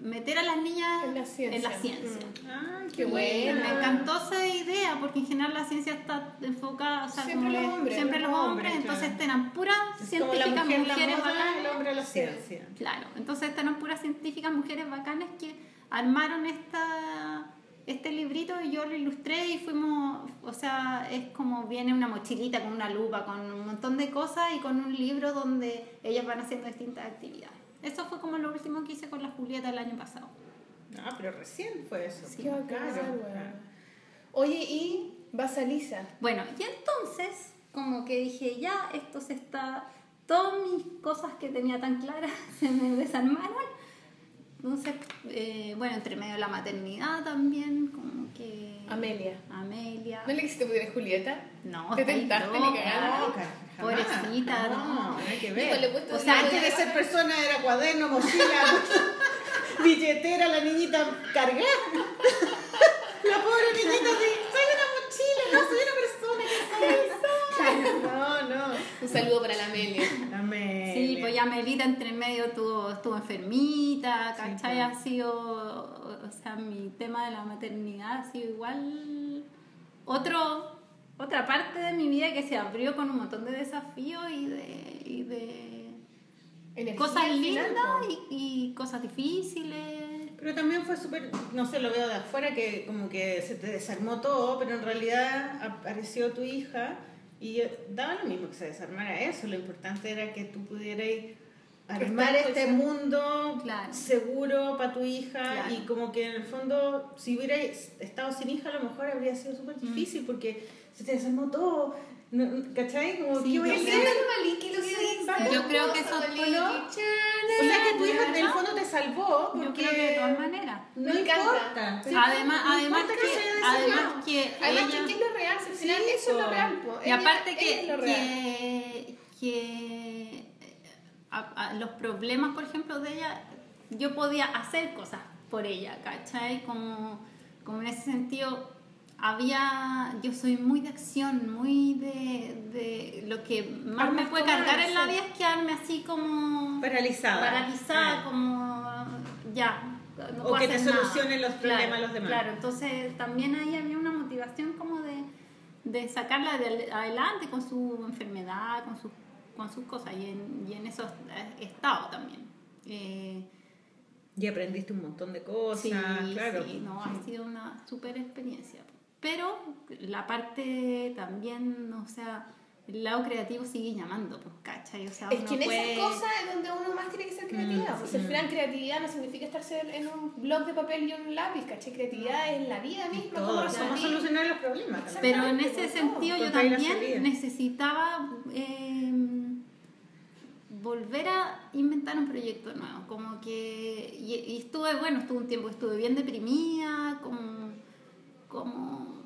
meter a las niñas En la ciencia. en la ciencia. Mm. Ah, Qué Y buena. Me encantó esa idea porque en general la ciencia está enfocada, o sea, Siempre como los hombres, siempre los los hombres, hombres, entonces claro. eran puras Es como científicas mujer, la mujeres moda, bacanas. el hombre la ciencia. Claro, entonces eran puras científicas mujeres bacanas que armaron esta, este librito yo lo ilustré y fuimos, o sea, es como viene una mochilita con una lupa, con un montón de cosas y con un libro donde ellas van haciendo distintas actividades. Eso fue como lo último que hice con la Julieta el año pasado. Ah, pero recién fue eso. Qué bacán, Claro, claro. Oye, y vas a Lisa. Bueno, y entonces, como que dije, ya, esto se está. Todas mis cosas que tenía tan claras *laughs* se me desarmaron. Entonces, eh, bueno, entre medio de la maternidad también, como que. Amelia. Amelia. ¿No le quisiste poner Julieta? No, ¿Te tentaste, ni cagando? Pobrecita, no. no. No hay que ver. puesto O sea, antes de ser persona era cuaderno, mochila, *laughs* billetera, la niñita cargada. *laughs* La pobre niñita soy una mochila, no soy una persona que *laughs* soy. No, no. Un saludo para la Amelia. Amelia. Sí, pues ya Melita entre medio tuvo, estuvo enfermita, Sí, ¿cachai? pues. Ha sido, o sea, mi tema de la maternidad ha sido igual otro, otra parte de mi vida que se abrió con un montón de desafíos y de, y de Energía cosas lindas y cosas difíciles. Pero también fue súper, no sé, lo veo de afuera, que como que se te desarmó todo, pero en realidad apareció tu hija y daba lo mismo que se desarmara eso. Lo importante era que tú pudieras armar este pues, mundo Claro. seguro para tu hija Claro. y como que en el fondo, si hubierais estado sin hija, a lo mejor habría sido súper difícil porque se te desarmó todo. No, ¿Cachai? Como, Sí, ¿qué voy a yo hacer? Siento lo lo que dices. Yo creo que eso- Maliki, ¿o no? chana. O sea que tu hija en el fondo te salvó porque Yo creo que de todas maneras. no Me importa. Sí. además, no además importa que, desarmado. además que Además, ella- que es lo real, si al final Sí, eso es lo real. po. Y Ella- aparte ella que, es lo real. que, que, a- a los problemas, por ejemplo, de ella, yo podía hacer cosas por ella, ¿cachai? Como, como en ese sentido, había, yo soy muy de acción, muy de, de lo que más me puede cargar en la sí. vida es quedarme así como Paralizada. paralizada, Ah. como ya. no O que te nada. solucionen los problemas Claro, los demás. Claro, entonces también ahí había una motivación como de, de sacarla de adelante con su enfermedad, con, su, con sus cosas y en, y en esos eh, estados también. Eh, Y aprendiste un montón de cosas, sí, claro. sí, no, ha sido una super experiencia. Pero la parte también, o sea, el lado creativo sigue llamando, pues, ¿cachai? O sea, Es que en puede- esas cosas es donde uno más tiene que ser creativa. Mm, pues al mm. final creatividad no significa estarse en un blog de papel y un lápiz, ¿cachai? Creatividad es la vida misma. Todo, cómo cómo resolver. solucionar los problemas. Pero en ese todo. sentido yo también necesitaba eh, volver a inventar un proyecto nuevo. Como que. Y, y estuve, bueno, estuve un tiempo, estuve bien deprimida, como. Como.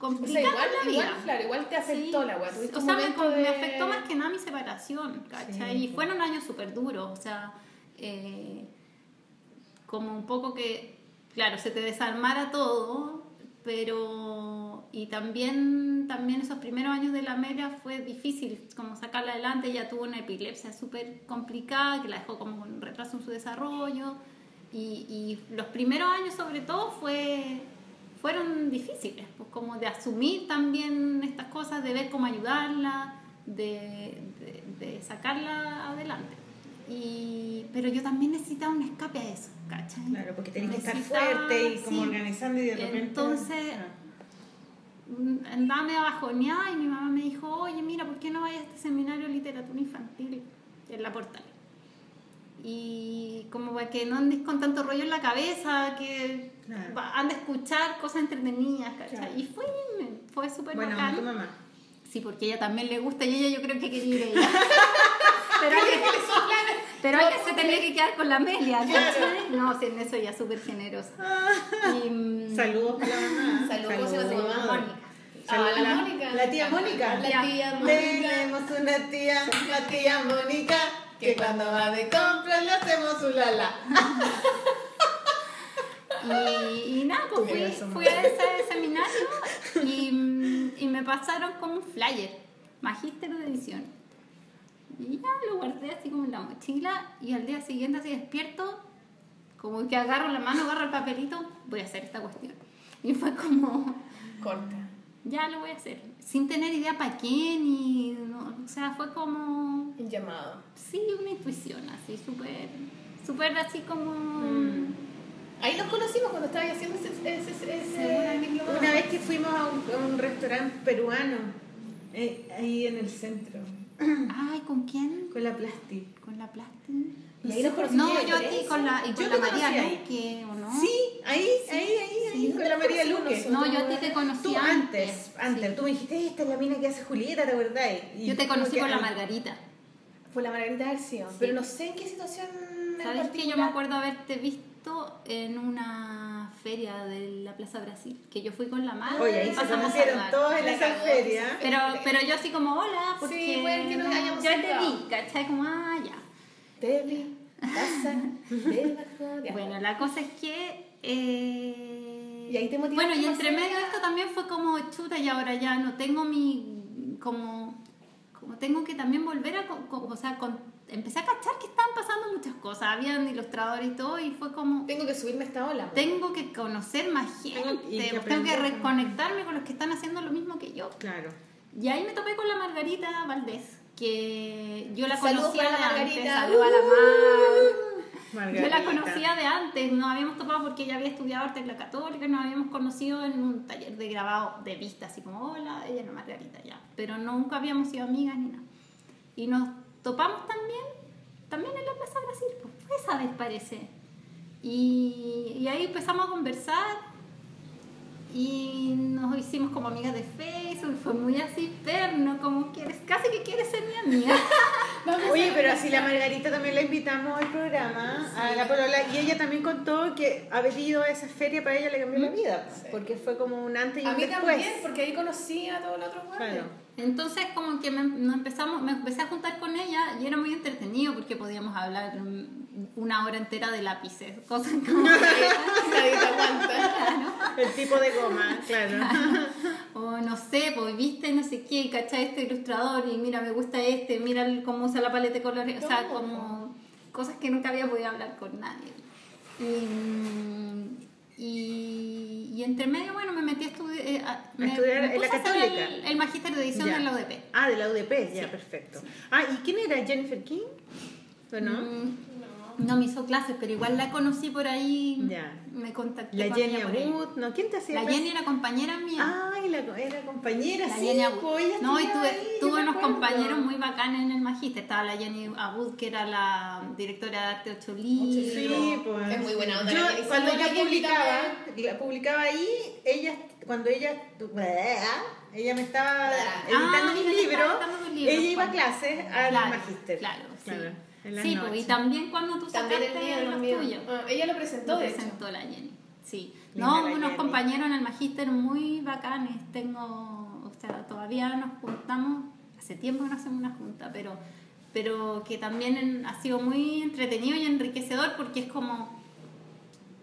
O sea, complicada igual, la igual, vida. claro, igual te afectó Sí. la weá. O sea, me, momento me de- afectó más que nada mi separación, ¿cachai? Sí, y fueron años súper duros, o sea, eh, como un poco que, claro, se te desarmara todo, pero. Y también, también esos primeros años de la Amelia fue difícil, como sacarla adelante. Ella tuvo una epilepsia súper complicada que la dejó como con retraso en su desarrollo. Y, y los primeros años, sobre todo, fue fueron difíciles, pues como de asumir también estas cosas, de ver cómo ayudarla, de, de, de sacarla adelante. Y, pero yo también necesitaba un escape a eso, ¿cachai? Claro, porque tenés que estar fuerte y como sí. organizando y de repente. Entonces, Ah. Mm, andaba medio bajoneada y mi mamá me dijo, oye, mira, ¿por qué no vayas a este seminario de literatura infantil en la portal? Y como para que no andes con tanto rollo en la cabeza, que Claro. ande a escuchar cosas entretenidas, ¿cachai? Claro. Y fue, fue súper Bueno, bacán. tu mamá. Sí, porque a ella también le gusta y ella yo creo que quería ir ella. *laughs* pero pero alguien se tenía que quedar con la Amelia, ¿cachai? No, sí, en eso ella es súper generosa. Y, mm, Saludos para la mamá. Saludos, ¿cómo se llama tu mamá? Mónica. Saludos Ah, a la, Mónica. la tía Mónica. La tía Mónica. Tenemos una tía, la tía Mónica, que cuando va de compras le hacemos un lala. *laughs* Y, y nada, pues fui, fui a ese seminario y, y me pasaron como un flyer, magíster de edición. Y ya lo guardé así como en la mochila y al día siguiente así despierto, como que agarro la mano, agarro el papelito, voy a hacer esta cuestión. Y fue como, Corta. ya lo voy a hacer, sin tener idea para qué, ni, no, o sea, fue como, El llamado. sí, una intuición así, súper, súper así como... Mm. Ahí nos conocimos cuando estabas haciendo ese, ese, ese, ese a un restaurante peruano, eh, ahí en el centro, Ay, ¿con quién? con la Plasti. Con la Plasti. Y ahí nos No, conocimos yo de a ti con la, y Yo con la María. Luque, ¿o no? Sí, ahí, ahí, ahí, ahí, con la María Luque. No, yo a ti te conocí Tú antes, antes, Sí. tú me dijiste, esta es la mina que hace Julieta, ¿te acordás? Y Yo te conocí que- con la Margarita. Fue la Margarita García. Pero no sé en qué situación. ¿Sabes que yo me acuerdo haberte visto en una feria de la Plaza Brasil? Que yo fui con la madre. Oye, ahí se pasamos a conocieron todos en La esa feria. Pero, pero yo así como, hola, porque Sí, puede que nos hayamos yo te vi, ¿cachai? Como, ah, ya. Te vi, debajo de- Bueno, la cosa es que... eh, Y ahí te Bueno, y entre medio de esto también fue como chuta y ahora ya no tengo mi... como... como tengo que también volver a... co- co- o sea, con- empecé a cachar que estaban pasando muchas cosas. Habían ilustradores y todo y fue como... Tengo que subirme a esta ola. po. Tengo que conocer más gente, Tengo- que tengo que aprender. reconectarme con los que están haciendo lo mismo que yo. Claro. Y ahí me topé con la Margarita Valdés, que yo la conocía de la antes. Margarita. Saludos a la Mar. Margarita. Yo la conocía de antes, nos habíamos topado porque ella había estudiado arte en la católica nos habíamos conocido en un taller de grabado de vista, así como, hola, ella no Margarita, ya. Pero nunca habíamos sido amigas ni nada. Y nos topamos también, también en la Plaza Brasil, pues fue esa vez parece. Y, y ahí empezamos a conversar y nos hicimos como amigas de Facebook, fue muy así perno, como quieres, casi que quieres ser mi amiga. *laughs* A Oye, pero así la. Margarita también la invitamos al programa, a la polola, y ella también contó que haber ido a esa feria para ella le cambió la vida, pues, Sí. porque fue como un antes y A un mí después. también, porque ahí conocí a todos los otros guantes. Entonces como que me, nos empezamos, me empecé a juntar con ella y era muy entretenido porque podíamos hablar una hora entera de lápices, cosas como. *laughs* *laughs* El tipo de goma, claro. o no sé, pues viste no sé qué, ¿cachai? Este ilustrador y mira, me gusta este, mira cómo usa la paleta de colores, o sea, como cosas que nunca había podido hablar con nadie. Y, mm, y, y entre medio, bueno, me metí a, estudi- eh, a- me- estudiar me en la Católica. El, el magíster de edición de la UDP. Ah, de la UDP, ya, Sí. perfecto. Ah, ¿y quién era? ¿Jennifer King? ¿O no? Mm, No me hizo clases, pero igual la conocí por ahí. Ya. Me contacté La con Jenny ella por ahí. Wood, ¿no? ¿Quién te hacía La? Jenny era compañera mía. Ay, la, era compañera, la sí, Jenny Abud. pues, ella No, y tuve, ahí, tuve me unos compañeros muy bacanes en el magíster. Estaba la Jenny Abud, que era la directora de arte Ocho Libros. Sí, pues. Es muy buena onda Yo, la Jenny. cuando Saludos yo a Jenny publicaba, la publicaba ahí, ella, cuando ella, ella me estaba Ah, editando ella mis libros, libros, ella iba a Juan. clases al Claro, magíster. Claro, sí. Sí, noches. y también cuando tú También el sacaste mío, los tuyos. Ah, ella lo presentó, Lo de hecho. presentó la Jenny. Sí. Linda No, la unos Jenny. compañeros en el magíster muy bacanes. Tengo, o sea, todavía nos juntamos, hace tiempo que no hacemos una junta, pero, pero que también en- ha sido muy entretenido y enriquecedor porque es como,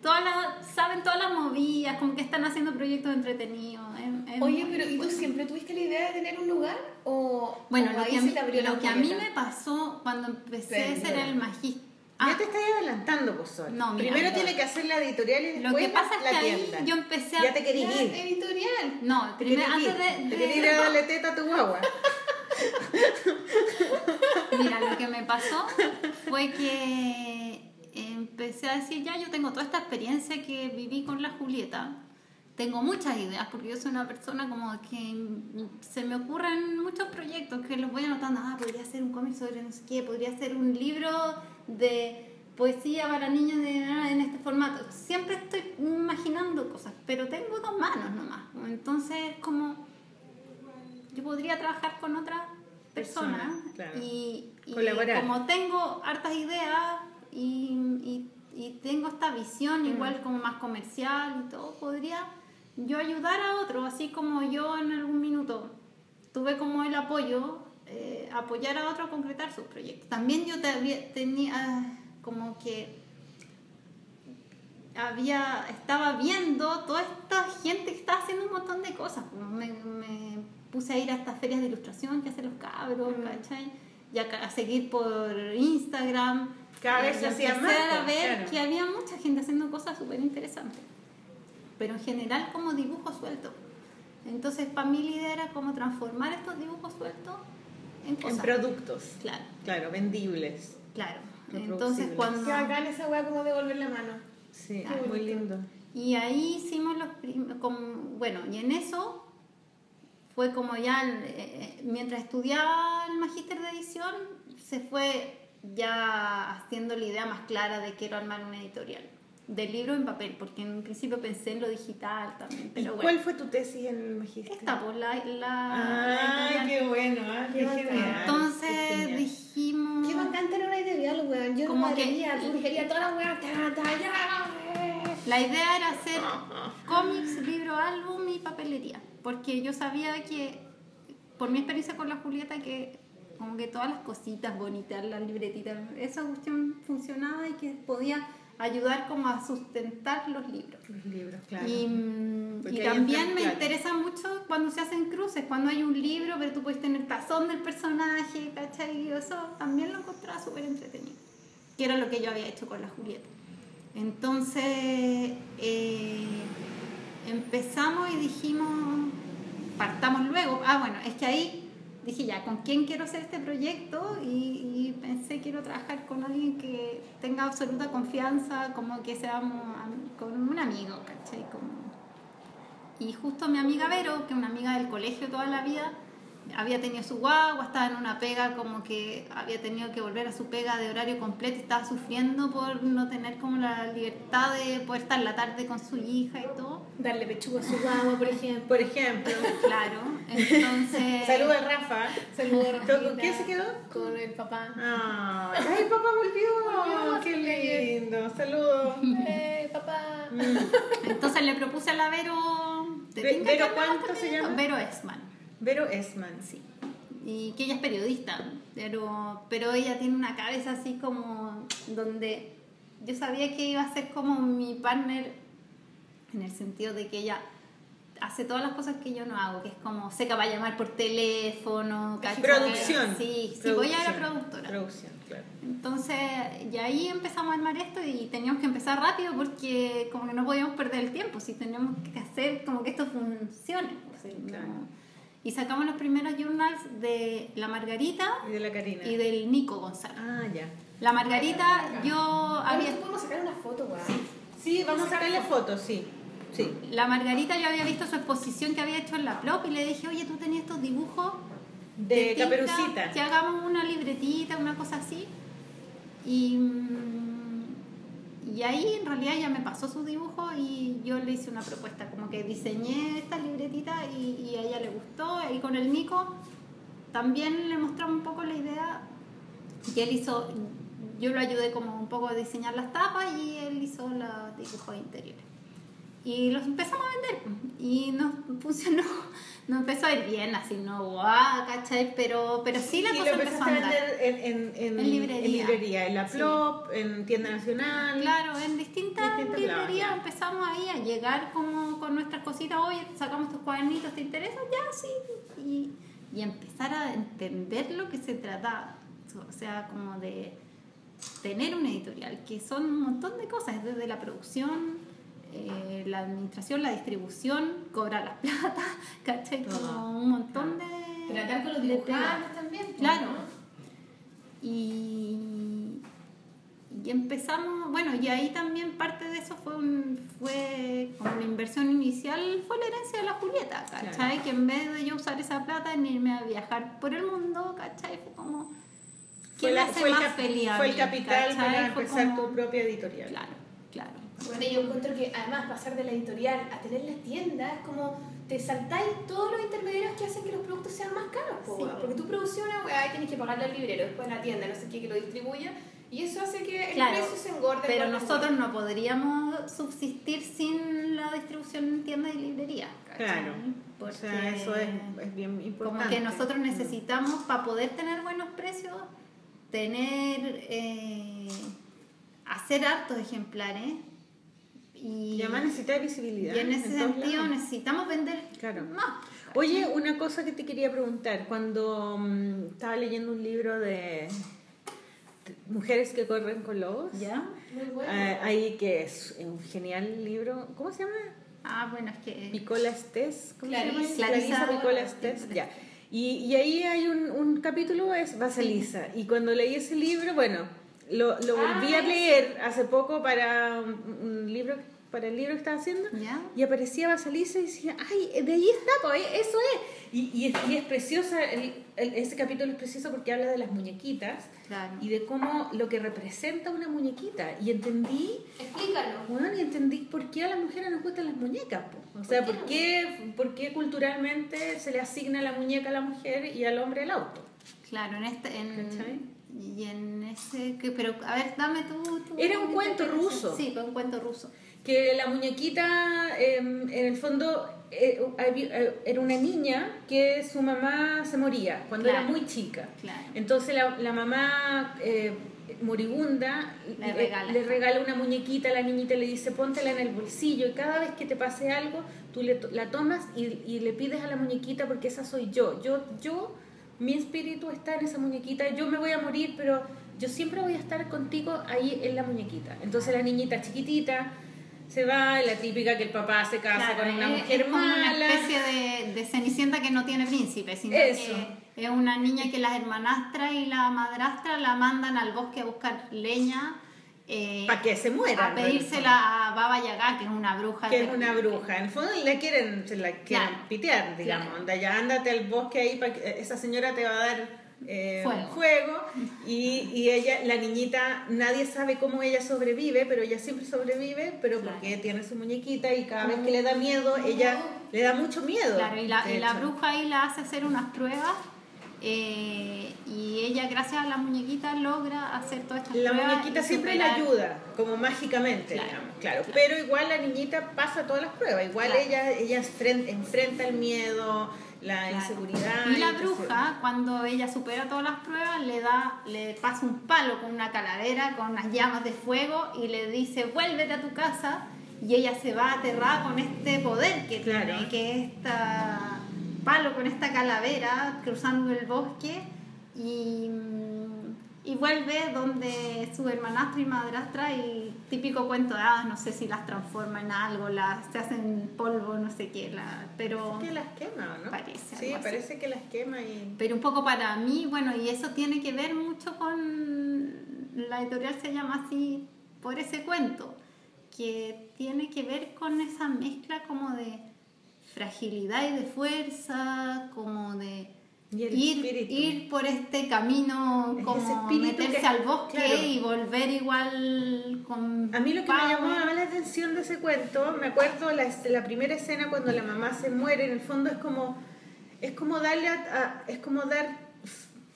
todas las, saben todas las movidas, como que están haciendo proyectos entretenidos. es- es Oye, pero ¿y tú siempre tuviste la idea de tener un lugar? ¿O, Bueno, o lo que, a mí, te lo que a mí me pasó cuando empecé a hacer el magíster. Ya te estás adelantando. No, mira, Primero no. tiene que hacer la editorial y Lo después que pasa es la que ahí tienda. yo empecé a... Ya te querís Ya, ir. editorial. No, Te primero, antes ir. de... Te de- querís ir a *laughs* darle teta a tu guagua. Mira, lo que me pasó fue que empecé a decir, ya, yo tengo toda esta experiencia que viví con la Julieta. Tengo muchas ideas, porque yo soy una persona como que se me ocurren muchos proyectos que los voy anotando. Ah, podría hacer un cómic sobre no sé qué, podría ser un libro de poesía para niños de, en este formato. Siempre estoy imaginando cosas, pero tengo dos manos nomás. Entonces, como yo podría trabajar con otra persona, Persona, claro. y, y como tengo hartas ideas y, y- y tengo esta visión igual como más comercial y todo, podría yo ayudar a otro, así como yo en algún minuto tuve como el apoyo, eh, apoyar a otro a concretar sus proyectos. También yo te- tenía como que había estaba viendo toda esta gente que está haciendo un montón de cosas. Me, me puse a ir a estas ferias de ilustración que hacen los cabros, ¿cachai? Y a, a seguir por Instagram. Cada vez se hacía más, a ver claro. que había mucha gente haciendo cosas súper interesantes. Pero en general como dibujo suelto. Entonces, para mí la idea era como transformar estos dibujos sueltos en En cosas. productos. Claro, claro, vendibles. claro. Entonces, cuando... Qué bacán esa weá como devolver la mano. Sí, Qué muy lindo. Y ahí hicimos los prim- con- bueno, y en eso fue como ya, eh, mientras estudiaba el magíster de edición, se fue ya haciendo la idea más clara de quiero armar una editorial. Del libro en papel, porque en un principio pensé en lo digital también. ¿Y Pero cuál bueno, fue tu tesis en el magíster? esta, pues la. la Ay, editorial. qué bueno, ah, qué Qué genial. qué Entonces genial. dijimos. Qué bacán tener una editorial, weón. Yo Como que- quería, las weas, ta, ta, ya. La idea era hacer cómics, libro, álbum y papelería. Porque yo sabía que, por mi experiencia con la Julieta, que como que todas las cositas bonitas, las libretitas, esa cuestión funcionaba y que podía ayudar como a sustentar los libros. Los libros, claro. Y, también me claro. interesa mucho cuando se hacen cruces, cuando hay un libro, pero tú puedes tener tazón del personaje, ¿cachai? Y eso también lo encontraba súper entretenido, que era lo que yo había hecho con la Julieta. Entonces eh, empezamos y dijimos, partamos luego. Ah, bueno, es que ahí dije ya, ¿con quién quiero hacer este proyecto? Y, y pensé, quiero trabajar con alguien que tenga absoluta confianza, como que seamos am- con un amigo, ¿cachai? Como... Y justo mi amiga Vero, que es una amiga del colegio toda la vida, había tenido su guagua, estaba en una pega como que había tenido que volver a su pega de horario completo, estaba sufriendo por no tener como la libertad de poder estar la tarde con su hija y todo. Darle pechuga a su guagua, por ejemplo. Por ejemplo, Claro, entonces... *laughs* saluda a Rafa. Saludos, ¿Con Rafita. qué se quedó? Con el papá. Ah, ¡Ay, papá volvió! Volvió, ¡Qué lindo! Saludos. Eh, papá. Entonces le propuse a la Vero... ¿te Ve- tinca Vero, ¿cuánto con se llama? Vero Esman. Vero Esman, sí. y que ella es periodista, pero, pero ella tiene una cabeza así como donde yo sabía que iba a ser como mi partner en el sentido de que ella hace todas las cosas que yo no hago, que es como seca para llamar por teléfono, ¿cachai? Producción. Sí, sí, voy a era productora. Producción, claro. Entonces, y ahí empezamos a armar esto y teníamos que empezar rápido porque como que no podíamos perder el tiempo, si teníamos que hacer como que esto funcione. o sea, no- Claro. Y sacamos los primeros journals de la Margarita Y de la Karina. y del Nico González. Ah, ya. La Margarita, yo Había... podemos sacar una foto, weón. Sí, vamos a sacarle fotos, sí. Sí. La Margarita yo había visto su exposición que había hecho en la Plop y le dije, oye, tú tenías estos dibujos De tinta, Caperucita. Que hagamos una libretita, una cosa así. Y, mm, y ahí en realidad ella me pasó su dibujo y yo le hice una propuesta, como que diseñé esta libretita y, y a ella le gustó. Y con el Nico también le mostramos un poco la idea que él hizo, yo lo ayudé como un poco a diseñar las tapas y él hizo los dibujos interiores. Y los empezamos a vender y nos *laughs* funcionó, no empezó a ir bien, así no guau, ¿cachai? Pero, pero sí la cosa empezó a andar. en, en, en, En librería. en librería, en la Sí. Plop, en Tienda Nacional. Claro, en distintas Distintos librerías ya. empezamos ahí a llegar como con nuestras cositas, oye, sacamos tus cuadernitos, ¿te interesa? Ya, sí. Y, y empezar a entender lo que se trataba. O sea, como de tener una editorial, que son un montón de cosas, desde la producción, eh, la administración, la distribución, cobrar la plata, *laughs* ¿cachai? Como Ah, un montón de... Tratar con los dibujantes también. pues, Claro. ¿no? Y, y empezamos, bueno, y ahí también parte de eso fue, un, fue como una inversión inicial, fue la herencia de la Julieta, ¿cachai? Claro. Que en vez de yo usar esa plata en irme a viajar por el mundo, ¿cachai? Fue como, Fue, ¿quién la- me hace fue el, más feliz a fue el capital ¿cachai? para Fue empezar como- tu propia editorial. Claro. Bueno, yo encuentro que además pasar de la editorial a tener la tienda es como te saltáis todos los intermediarios que hacen que los productos sean más caros, po, Sí. weón. porque tú produces una weá y tienes que pagarle al librero, después a la tienda, no sé qué, que lo distribuya, y eso hace que el Claro, precio se engorde. Pero nosotros no podríamos subsistir sin la distribución en tiendas y librerías. Claro. O Porque sea, eso es, es bien importante. como que nosotros necesitamos, para poder tener buenos precios, tener, eh, hacer hartos ejemplares. Y, Y además necesita visibilidad. y en ese todos sentido necesitamos vender Claro. más. Oye, una cosa que te quería preguntar. Cuando mm, estaba leyendo un libro de mujeres que corren con lobos, ¿Ya? Muy bueno. ah, ahí que es un genial libro. ¿Cómo se llama? Ah, bueno, es que... Picola Estés. ¿Cómo Clarisa. se llama? Clarisa Picola Estés, ya. Y, y ahí hay un, un capítulo, es Basalisa. Y cuando leí ese libro, bueno, lo, lo volví Ah, a leer hace poco para un, un libro para el libro que estaba haciendo. ¿Ya? Y aparecía Basaliza y decía, ay, de ahí está, pues, eso es. Y, y es, y es preciosa, el- el- ese capítulo es precioso porque habla de las muñequitas Claro. y de cómo lo que representa una muñequita. Y entendí, Explícalo. bueno, y entendí por qué a las mujeres nos gustan las muñecas. po. O sea, ¿Por qué? por qué culturalmente se le asigna la muñeca a la mujer y al hombre el auto. Claro, en este. En, ¿Cachai? y en ese. que- pero, a ver, dame tú. Era un cuento ruso. Sí, fue un cuento ruso. Que la muñequita eh, en el fondo eh, eh, era una niña que su mamá se moría cuando Claro. era muy chica. Claro. Entonces la, la mamá eh, moribunda Le le, regala. le regala una muñequita a la niñita y le dice póntela en el bolsillo y cada vez que te pase algo tú le la tomas y, y le pides a la muñequita porque esa soy yo. Yo, yo, mi espíritu está en esa muñequita, yo me voy a morir pero yo siempre voy a estar contigo ahí en la muñequita. Entonces la niñita chiquitita se va, la típica que el papá se casa Claro, con una es- mujer es como mala. una especie de, de cenicienta que no tiene príncipe, sino Eso. que es una niña que las hermanastras y la madrastra la mandan al bosque a buscar leña. eh, para que se muera. a pedírsela a Baba Yaga, que es una bruja. que es una bruja. En el fondo la quieren, se la quieren Claro. pitear, digamos. Claro. Anda, ya ándate al bosque ahí, para que esa señora te va a dar eh, Fuego. fuego. Y, y ella, la niñita, nadie sabe cómo ella sobrevive, pero ella siempre sobrevive, pero Claro. porque tiene su muñequita y cada vez que le da miedo, ella le da mucho miedo. Claro, y la, y la bruja ahí la hace hacer unas pruebas. eh, y ella, gracias a la muñequita, logra hacer todas estas La pruebas. muñequita siempre superar- ayuda, como mágicamente, Claro, digamos, claro. claro. Pero igual la niñita pasa todas las pruebas, igual Claro. ella, ella enfren- enfrenta el miedo, la Claro. inseguridad. Y la bruja, cuando ella supera todas las pruebas, le da, le pasa un palo con una calavera, con unas llamas de fuego y le dice, vuélvete a tu casa. Y ella se va aterrada con este poder que Claro. tiene, que es esta palo con esta calavera cruzando el bosque y, y vuelve donde su hermanastra y madrastra y típico cuento de hadas, no sé si las transforma en algo, las se hacen polvo, no sé qué, la, pero... que las quema, ¿no? Parece, Sí, así. parece que las quema y... Pero un poco para mí, bueno, y eso tiene que ver mucho con. La editorial se llama así por ese cuento, que tiene que ver con esa mezcla como de fragilidad y de fuerza, como de Y el ir, espíritu. ir por este camino, Es ese como espíritu meterse que- al bosque claro. y volver igual con. A mí lo que me llamó la atención de ese cuento, me acuerdo la, la primera escena cuando la mamá se muere, en el fondo es como, es como darle, a- a- es como dar,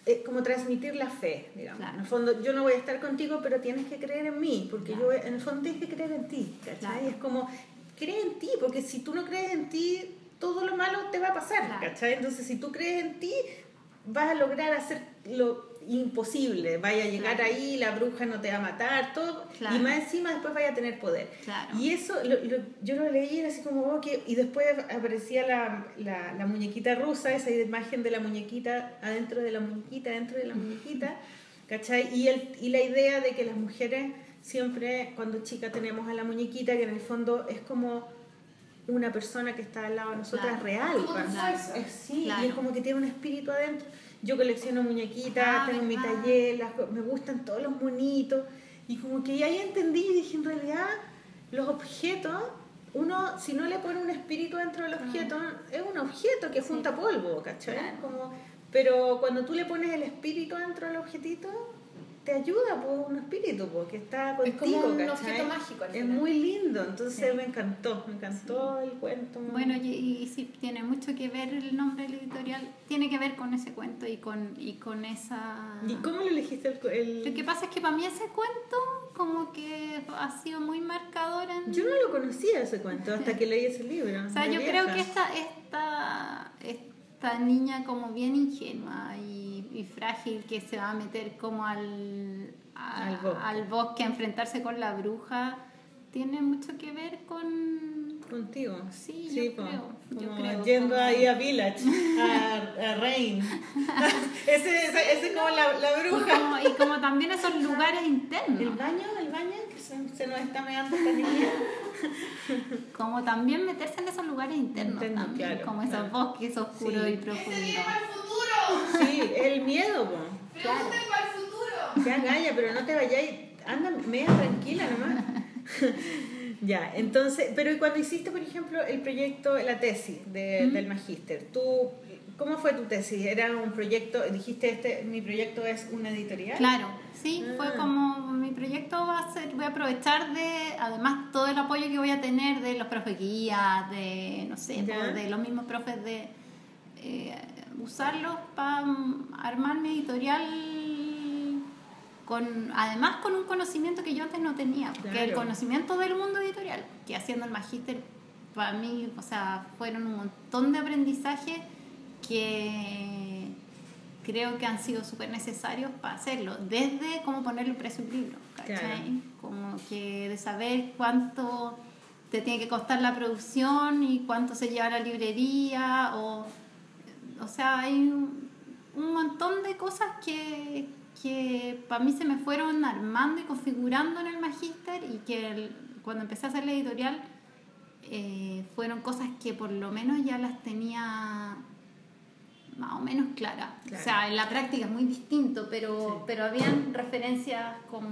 es como transmitir la fe, digamos. Claro. En el fondo, yo no voy a estar contigo, pero tienes que creer en mí, porque Claro. yo, en el fondo tienes que creer en ti, ¿cachai? Es como, cree en ti, porque si tú no crees en ti, todo lo malo te va a pasar, Claro. ¿cachai? Entonces, si tú crees en ti, vas a lograr hacer lo imposible, vaya a llegar Claro. ahí, la bruja no te va a matar, todo, Claro. y más encima después vaya a tener poder. Claro. Y eso, lo- lo- yo lo leí era así como, oh, que- y después aparecía la, la, la muñequita rusa, esa imagen de la muñequita adentro de la muñequita, dentro de la muñequita, ¿cachai? Y, el, y la idea de que las mujeres siempre, cuando chicas, tenemos a la muñequita, que en el fondo es como una persona que está al lado de nosotras Claro. real. Es- sí, Claro. y es como que tiene un espíritu adentro. Yo colecciono muñequitas, Ah, tengo mi taller, las me gustan todos los monitos. Y como que ahí entendí y dije, en realidad, los objetos, uno, si no le pone un espíritu dentro del objeto, es un objeto que Ah. Sí. junta polvo, ¿cachai? Claro. Como, pero cuando tú le pones el espíritu dentro del objetito, te ayuda por un espíritu po, que está Es contigo, como un ¿cachai? objeto mágico al Es muy lindo, entonces Sí. me encantó, me encantó el cuento. Bueno, y, y sí, tiene mucho que ver el nombre del editorial, tiene que ver con ese cuento y con, y con esa... ¿Y cómo le elegiste el, el- Lo que pasa es que para mí ese cuento como que ha sido muy marcador en... Yo no lo conocía ese cuento hasta que leí ese libro. *laughs* o sea, yo vieja. creo que esta, esta, esta niña como bien ingenua y, y frágil que se va a meter como al, a- Al bosque. al bosque a enfrentarse con la bruja, tiene mucho que ver con... Contigo. Sí, yo po, creo, yo como creo, yendo como- ahí a Village, a, a Rain. *laughs* ese, ese, ese como la, la Y bruja. como, y como también esos lugares internos. El baño, el baño, que se, se nos está meando esta niña. *laughs* Como también meterse en esos lugares internos también, claro, como esos claro. bosques oscuros Sí. y profundos. Futuro! Sí, el miedo, po. ¡Pregunten para el futuro! Sea galla, pero no te vayáis. Anda, media tranquila nomás. *laughs* Ya, entonces, pero ¿y cuando hiciste, por ejemplo, el proyecto, la tesis de- del magíster, tú, ¿cómo fue tu tesis? ¿Era un proyecto, dijiste, este, mi proyecto es una editorial? Claro, sí, Ah. fue como mi proyecto va a ser, voy a aprovechar de, además, todo el apoyo que voy a tener de los profes guías, de, no sé, de los mismos profes de eh, usarlos para armar mi editorial con, además con un conocimiento que yo antes no tenía, porque el Claro. conocimiento del mundo editorial, que haciendo el magíster para mí, o sea, fueron un montón de aprendizaje que creo que han sido súper necesarios para hacerlo, desde cómo ponerle precio a un libro, ¿cachai? Claro. Como que de saber cuánto te tiene que costar la producción y cuánto se lleva a la librería, o, o sea, hay un, un montón de cosas que, que para mí se me fueron armando y configurando en el magíster y que el- cuando empecé a hacer la editorial eh, fueron cosas que por lo menos ya las tenía más o menos claras. Claro. O sea, en la práctica es muy distinto, pero, Sí. pero habían referencias como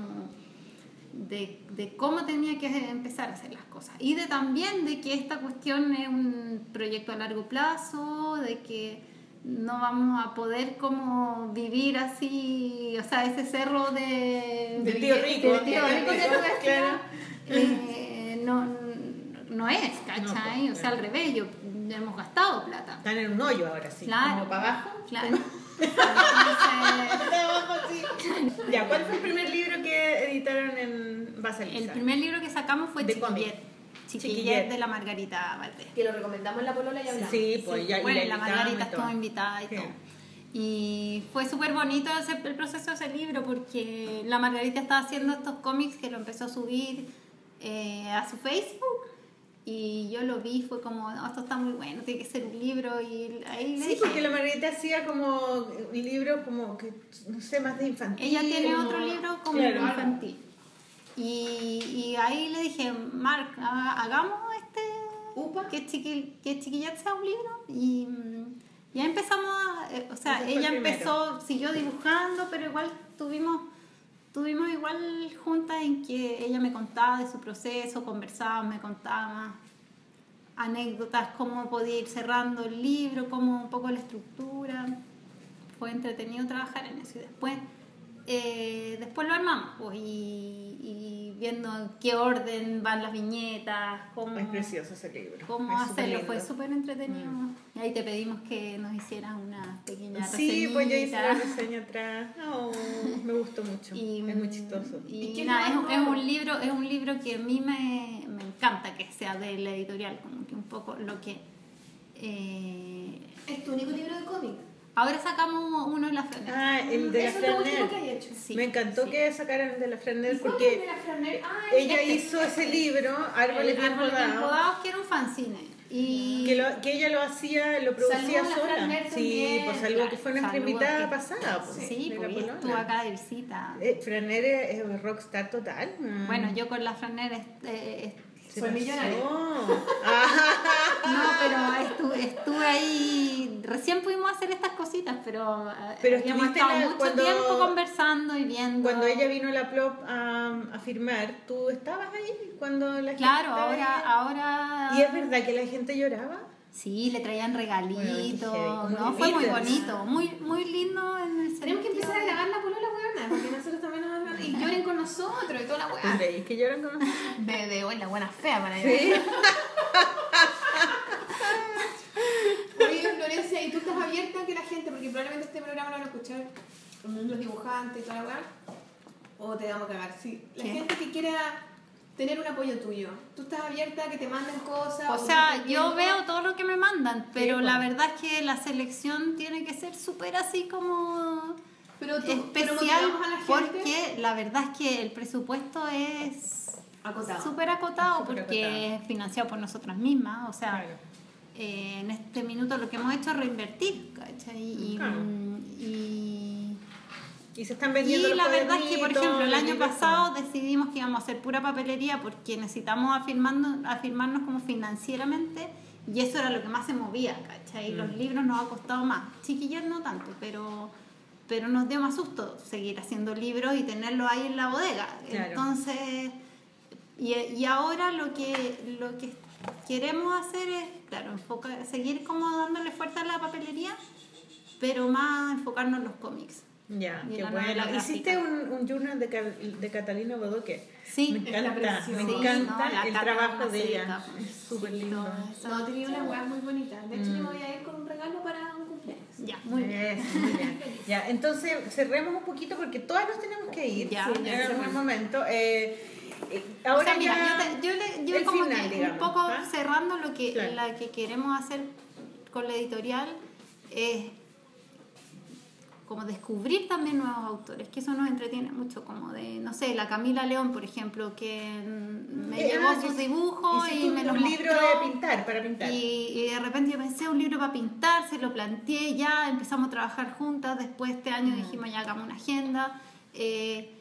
de, de cómo tenía que empezar a hacer las cosas. Y de también de que esta cuestión es un proyecto a largo plazo, de que no vamos a poder como vivir así, o sea, ese cerro de... Del tío rico. del tío rico que tú decías, eh, no, no es, ¿cachai? No, o sea, al revés, yo, hemos gastado plata. Están en un hoyo ahora sí, Claro. como para abajo. Claro. Entonces, *laughs* De abajo sí. Ya, ¿cuál fue el primer libro que editaron en Basalisa? el primer libro que sacamos fue De Chiquillet. Chiquillet. De la Margarita Valdés. Que lo recomendamos en la polola y hablamos. Sí, pues ya. y bueno, la y la invitamos Margarita estuvo invitada y Sí. todo. Y fue súper bonito ese- el proceso de ese libro porque la Margarita estaba haciendo estos cómics que lo empezó a subir eh, a su Facebook. Y yo lo vi, fue como, no, esto está muy bueno, tiene que ser un libro. Y ahí le Sí, dije, porque la Margarita hacía como libros como que, no sé, más de infantil. Ella tiene como- otro libro como Claro. infantil. Y, y ahí le dije, Marc, ha- hagamos este. Upa. Que, chiqui, que Chiquillat sea un libro. Y mm, ya empezamos a. eh, o sea, el ella empezó, siguió dibujando, pero igual tuvimos. Tuvimos igual juntas en que ella me contaba de su proceso, conversábamos, me contaba más anécdotas, cómo podía ir cerrando el libro, cómo un poco la estructura fue entretenido trabajar en eso y después eh, después lo armamos pues, y, y viendo en qué orden van las viñetas cómo, Es precioso ese libro. cómo es hacerlo lindo. fue súper entretenido y ahí te pedimos que nos hicieras una pequeña Sí, pues yo hice la reseña atrás. Oh, me gustó mucho. y, es muy chistoso. y ¿Y qué nada, es es, un libro es un libro que a mí me, me encanta que sea de la editorial como que un poco lo que eh, ¿Es tu único libro de cómic? Ahora sacamos uno en la Fran Ah, el de la Eso es lo que hay hecho. Sí, me encantó sí. que sacaran el de la Franel ¿Y cuál es el de porque la Franel? Ah, ella este. hizo ese libro, Árboles bien Podados, que era un fanzine. Y que, lo- que ella lo hacía, lo producía sola. Sí, pues algo que fue nuestra invitada que- pasada. Pues, Sí, de pues estuvo acá de visita. Eh, Franel es es rockstar total. Mm. Bueno, yo con la Franer eh, Soy millonaria. *laughs* No, pero estuve, estuve ahí. Recién pudimos hacer estas cositas, pero, eh, Pero habíamos estuviste estado la- mucho cuando- tiempo conversando y viendo. Cuando ella vino a la Plop a, a firmar, ¿tú estabas ahí? Cuando la gente Claro, estaba ahora, ahora. ¿Y es verdad que la gente lloraba? Sí, le traían regalitos. Bueno, no, fue muy bonito, muy, muy lindo en el Tenemos que empezar a grabar la polola, weona, porque nosotros también y lloren con nosotros y toda la ¿Tú weá. crees que lloran con nosotros? De, de hoy la buena fea para Sí. llorar. *laughs* Oye, Florencia, ¿y tú estás abierta a que la gente, porque probablemente este programa lo van a escuchar los dibujantes y toda la weá, o te vamos a cagar? Sí, la ¿Qué? gente que quiera tener un apoyo tuyo, ¿tú estás abierta a que te manden cosas? O sea, yo veo todo lo que me mandan, pero pues. la verdad es que la selección tiene que ser súper así como pero tú, pero especial, motivamos a la gente porque la verdad es que el presupuesto es acotado. súper acotado porque acotado. es financiado por nosotras mismas, o sea, Claro. eh, en este minuto lo que hemos hecho es reinvertir, ¿cachai? Y, Claro. y, Y se están y vendiendo los la verdad es que, por ejemplo, el los año pasado decidimos que íbamos a hacer pura papelería porque necesitamos afirmarnos, afirmarnos como financieramente y eso era lo que más se movía, ¿cachai? Los Mm. libros nos ha costado más. Chiquillas no tanto, pero, pero nos dio más susto seguir haciendo libros y tenerlos ahí en la bodega. Claro. Entonces, Y, y ahora lo que, lo que queremos hacer es, claro, enfocar, seguir como dándole fuerza a la papelería, pero más enfocarnos en los cómics. Ya, qué bueno. Hiciste un, un journal de, de Catalina Bodoque. Sí, me encanta, me Sí, encanta no, el trabajo de ella. Es súper lindo. No, tenía unas weas muy bonitas. De hecho, Mm. me voy a ir con un regalo para. Ya, muy bien. Eso, muy bien. *laughs* Ya, entonces cerremos un poquito porque todas nos tenemos que ir Ya, en ya, algún momento. Eh, eh, O ahora sea, mira, ya yo, te- yo le- yo el como final, que digamos, un poco cerrando lo que, Claro. la que queremos hacer con la editorial es como descubrir también nuevos autores, que eso nos entretiene mucho, como de, no sé, la Camila León, por ejemplo, que mm, me Eh, llevó ah, sus dibujos y me los un libro mostró. de pintar, para pintar. Y, y de repente yo pensé un libro para pintar, se lo planteé ya, empezamos a trabajar juntas, después este año Mm. dijimos ya hagamos una agenda. Eh,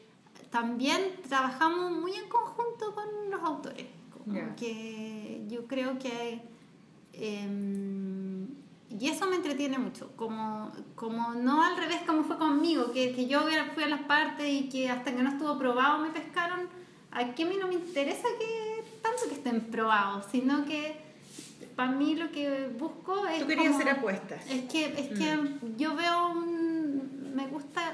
también trabajamos muy en conjunto con los autores, como Ya. que yo creo que... em, y eso me entretiene mucho, como, como no al revés como fue conmigo, que, que yo fui a las partes y que hasta que no estuvo probado me pescaron. Aquí a mí no me interesa que tanto que estén probados, sino que para mí lo que busco es... Tú querías como- hacer apuestas. Es que, es que yo veo un... Me gusta...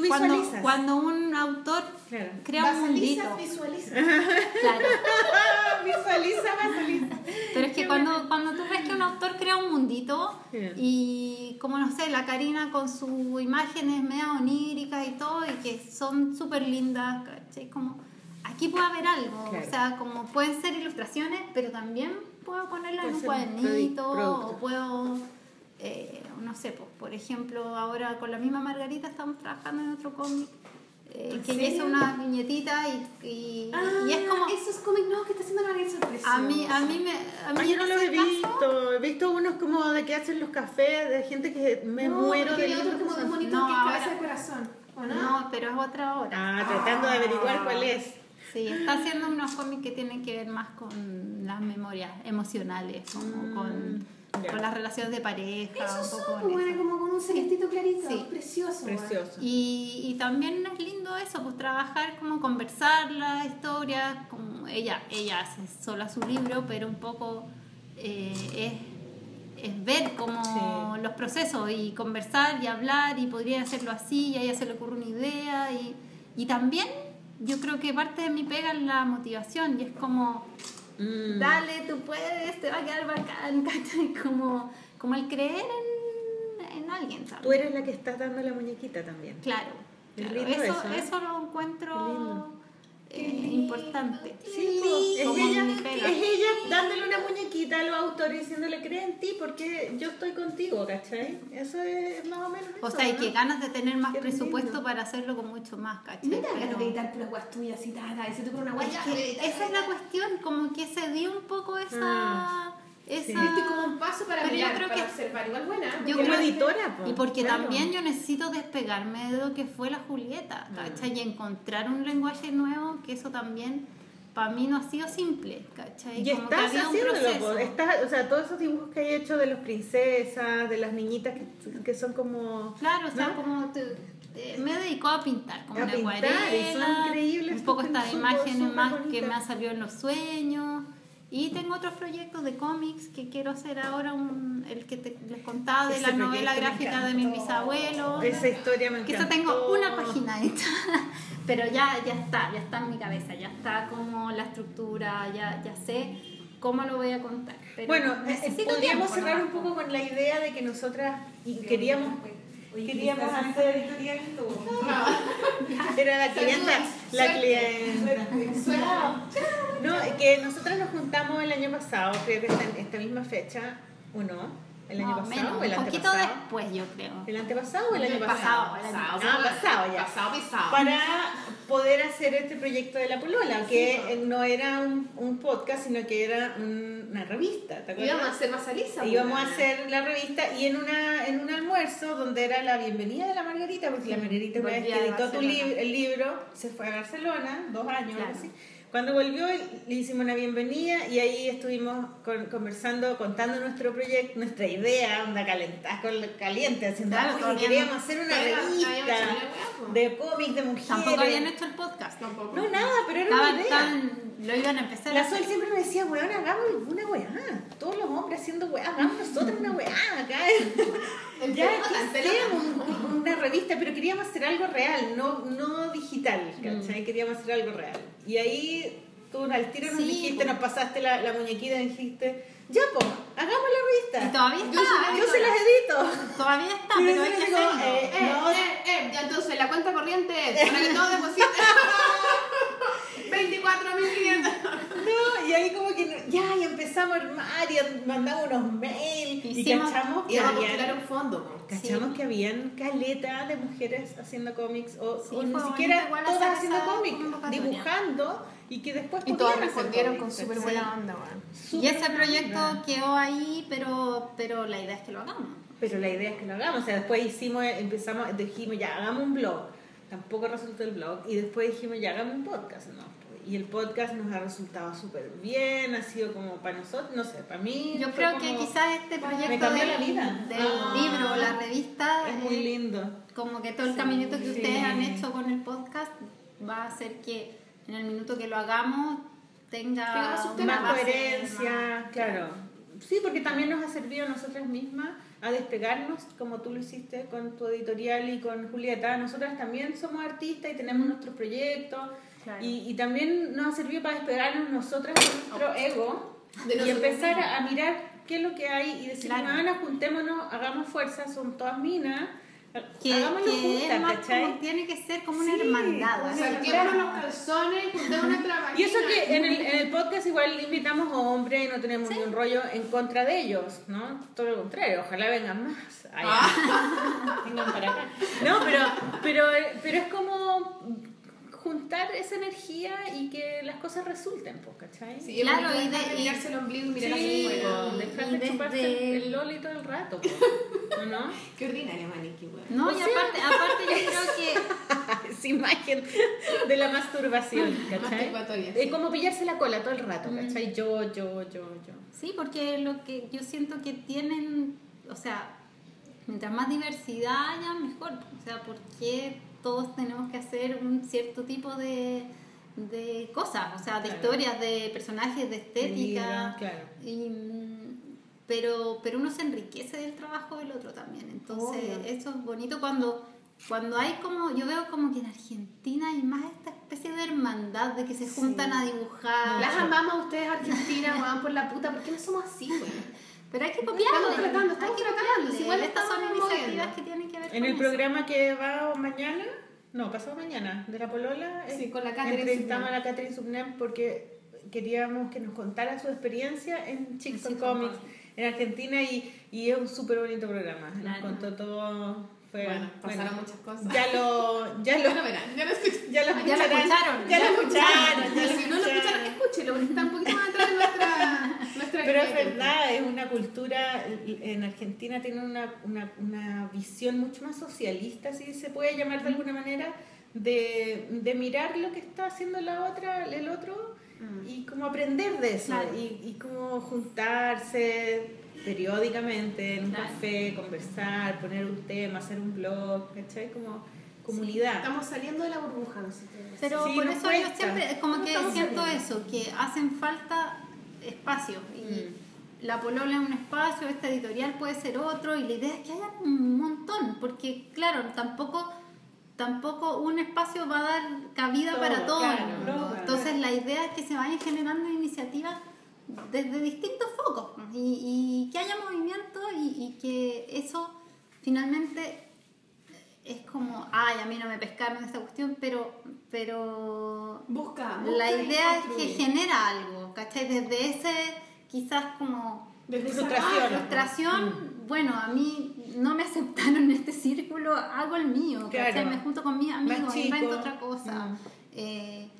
Tú cuando, visualizas. cuando un autor Claro. crea un mundito. visualiza. *laughs* Claro. *laughs* Visualiza, visualiza. Pero es que cuando, cuando tú ves que un autor crea un mundito y como no sé, la Karina con sus imágenes medio oníricas y todo y que son súper lindas, ¿cachai? Como aquí puede haber algo, Claro. o sea, como pueden ser ilustraciones, pero también puedo ponerlas Puede en un cuadernito o puedo, eh, no sé, pues, por ejemplo, ahora con la misma Margarita estamos trabajando en otro cómic. eh, ¿En que ella hizo serio? una viñetita y, y, y es como Esos cómics nuevos que está haciendo la Margarita son preciosos. a mí a mí me a mí Ay, yo no los he caso- visto. He visto unos como de que hacen los cafés, de gente que me no, muero de hay otro libros. como de bonito No, que ahora- cabeza de corazón. ¿O no? No, pero es otra hora. Ah, tratando de averiguar cuál es. Sí, está haciendo unos cómics que tienen que ver más con las memorias emocionales, como Mm, con, con las relaciones de pareja, Esos un poco son con como, eso. como con un celestito clarito. Sí. Precioso. Precioso. Y, y también es lindo eso, pues trabajar, como conversar la historia, como ella, ella hace sola su libro, pero un poco eh, es, es ver como Sí. los procesos y conversar y hablar y podría hacerlo así y a ella se le ocurre una idea y, y también yo creo que parte de mi pega es la motivación y es como Mm. dale, tú puedes, te va a quedar bacán, *laughs* ¿cachai? Como, como el creer en, en alguien, ¿sabes? Tú eres la que está dando la muñequita también. Claro, claro. Eso, eso, ¿eh? eso lo encuentro. Eh, importante. Sí, es como ella, es ella dándole una muñequita a los autores diciéndole, cree en ti porque yo estoy contigo, ¿cachai? Eso es más o menos O eso, sea, y ¿no? que ganas de tener más Qué presupuesto lindo. para hacerlo con mucho más, ¿cachai? Hagas Pero- que editar puras guas tuyas y nada. Y se te ocurre una Es guaya. que esa es la cuestión, como que se dio un poco esa... esa... Diste como un paso para Pero yo mirar, creo para que- observar. Igual buena. Yo Como creo que- editora, po, Y porque claro. también yo necesito despegarme de lo que fue la Julieta, ¿cachai? Y encontrar un lenguaje nuevo, que eso también para mí no ha sido simple, ¿cachai? Y Como que estás un haciéndolo. Estás- o sea, todos esos dibujos que hay hecho de las princesas, de las niñitas que, que son como... Claro, o sea, ¿no? como te- te- me dedico a pintar, como A una pintar, acuarela, y son increíbles, un poco estas imágenes más que bonitas. me han salido en los sueños. Y tengo otros proyectos de cómics que quiero hacer ahora, un, el que te, les contaba de Ese la novela gráfica de mis bisabuelos. Esa historia me Que encantó. esa tengo una página hecha, *laughs* pero ya, ya está, ya está en mi cabeza, ya está como la estructura, ya, ya sé cómo lo voy a contar. Pero Bueno, podríamos tiempo cerrar un poco con la idea de que nosotras queríamos, queríamos hacer... Era la clienta, la clienta. No, que nosotros nos juntamos el año pasado, creo que esta, esta misma fecha, ¿o no? ¿El año pasado menos, o el un poquito antepasado? después, yo creo. ¿El antepasado o el año pasado? pasado, el pasado, Ah, pasado ya. Pasado, pisado. Para poder hacer este proyecto de la polola, que eh, no era un, un podcast, sino que era un- una revista, ¿te acuerdas? Íbamos a hacer más Alisa. Íbamos a hacer la revista y en una en un almuerzo donde era la bienvenida de la Margarita, porque la Margarita que editó tu lib- el libro, se fue a Barcelona, dos años, Claro. así, Cuando volvió le hicimos una bienvenida y ahí estuvimos con- conversando, contando nuestro proyecto, nuestra idea, onda caliente, haciendo Claro, "Oye, todavía queríamos hacer una revista de cómics de mujeres. Tampoco habían hecho el podcast. Tampoco. No, nada, pero era Estaban una idea. tan- lo iban a empezar a La hacer. Sol siempre me decía, weón, hagamos una weá. Todos los hombres haciendo weá, hagamos nosotros una weá acá. *laughs* El ya un- una revista, pero queríamos hacer algo real, no, no digital, ¿cachai? Queríamos hacer algo real. Y ahí tú al tiro nos Sí, dijiste, nos pasaste la, la muñequita y dijiste, ya po, hagamos la Y revista. todavía Yo está. soy Yo se las edito. Todavía está, Y pero hay yo que digo, hacerlo. eh, Eh, No. eh, ya entonces la cuenta corriente es *laughs* para que todos depositen *laughs* 24.500. No, y ahí como que no- ya, y empezamos a armar y mandamos unos mails y cachamos Y que habían- un fondo. Cachamos Sí. que habían caleta de mujeres haciendo cómics o, Sí, o ni siquiera todas haciendo cómics, dibujando y que después Y hacer respondieron con súper buena onda, weón. Y ese proyecto onda. quedó ahí, pero, pero la idea es que lo hagamos. Pero la idea es que lo hagamos, o sea, después hicimos, empezamos, dijimos ya, hagamos un blog, tampoco resultó el blog, y después dijimos ya, hagamos un podcast, ¿no? Y el podcast nos ha resultado súper bien, ha sido como para nosotros, no sé, para mí. Yo creo que como- quizás este proyecto Me cambió del, la vida. del Ah. libro o la revista Es muy eh, lindo. como que todo el Sí, caminito que sí. ustedes han hecho con el podcast va a hacer que en el minuto que lo hagamos tenga una más coherencia, más- claro. Sí, porque también nos ha servido a nosotras mismas a despegarnos, como tú lo hiciste con tu editorial y con Julieta. Nosotras también somos artistas y tenemos nuestros proyectos. Claro. Y, y también nos ha servido para despegarnos nosotras de nuestro ego De y empezar a, a mirar qué es lo que hay y decir, Claro. "Mana, juntémonos, hagamos fuerza, son todas minas, que, hagámoslo que juntas, es más ¿cachai? como tiene que ser como una Sí, hermandad. o sea, los calzones y juntemos nuestra Y eso que en el, en el podcast igual invitamos a hombres y no tenemos ni un rollo en contra de ellos, ¿no? Todo lo contrario, ojalá vengan más. Ay, *laughs* vengan para acá. No, pero, pero, pero es como juntar esa energía y que las cosas resulten, pues, ¿cachai? Sí, Claro, y de- mirarse el ombligo y mirar hacia Sí, afuera. po, dejar Y de chuparse desde- el loli todo el rato, po, ¿o ¿no? *laughs* Qué ordinaria, maniqui, weón. No, O y sea- aparte, aparte yo creo que *laughs* Esa imagen de la masturbación, ¿cachai? Masturbatoria, Es como pillarse la cola todo el rato, ¿cachai? Yo, yo, yo, yo. Sí, porque lo que yo siento que tienen, o sea, mientras más diversidad haya, mejor. O sea, ¿por qué todos tenemos que hacer un cierto tipo de, de cosas? O sea, de Claro. historias, de personajes, de estética. libros, claro. Y, pero, pero uno se enriquece del trabajo del otro también. Entonces, Obvio. eso es bonito cuando... Cuando hay como, yo veo como que en Argentina hay más esta especie de hermandad de que se juntan a dibujar. Las amamos a ustedes, Argentina, weón, por la puta. ¿Por qué no somos así, weón? Pero hay que copiarlo. Estamos tratando, estamos tratando. Igual Estas son iniciativas que tienen que ver En con el eso. programa que va mañana, no, pasado mañana, de la Polola, Sí, eh, con la Catherine entrevistamos a la Catherine Subnem porque queríamos que nos contara su experiencia en Chicks Comics en Argentina y, y es un súper bonito programa. Nos Claro. contó todo. Fue, Bueno, pasaron muchas cosas. Ya lo, ya lo verán, ya lo escuchan. ya lo escucharán, escucharon, Ya lo escucharon. Si no lo escucharon, escucharon. escúchelo, porque está un poquito más atrás de nuestra, nuestra Pero es verdad, es una cultura, en Argentina tiene una, una, una visión mucho más socialista, si se puede llamar de alguna manera, de, de mirar lo que está haciendo la otra, el otro, y como aprender de eso, Claro. y, y como juntarse periódicamente en un Claro. café, conversar, poner un tema, hacer un blog, ¿cachai? Como comunidad. Estamos saliendo de la burbuja, no sé qué. Pero Sí, por eso cuesta. yo siempre, es como que siento saliendo. eso, que hacen falta espacios. Y Mm. la Polola es un espacio, esta editorial puede ser otro, y la idea es que haya un montón, porque claro, tampoco tampoco un espacio va a dar cabida Todo, para todo el claro, mundo. no, claro. Entonces la idea es que se vayan generando iniciativas desde distintos focos y, y que haya movimiento y, y que eso finalmente es como, ay, a mí no me pescaron esta cuestión, pero, pero Busca, la busca y idea es que genera algo, ¿cachai? Desde ese quizás como Desde esa- Frustración. Ah, frustración, bueno, a mí no me aceptaron en *laughs* este círculo, hago el mío, ¿cachai? Claro. Me junto con mis amigos, invento otra cosa. Mm. Eh,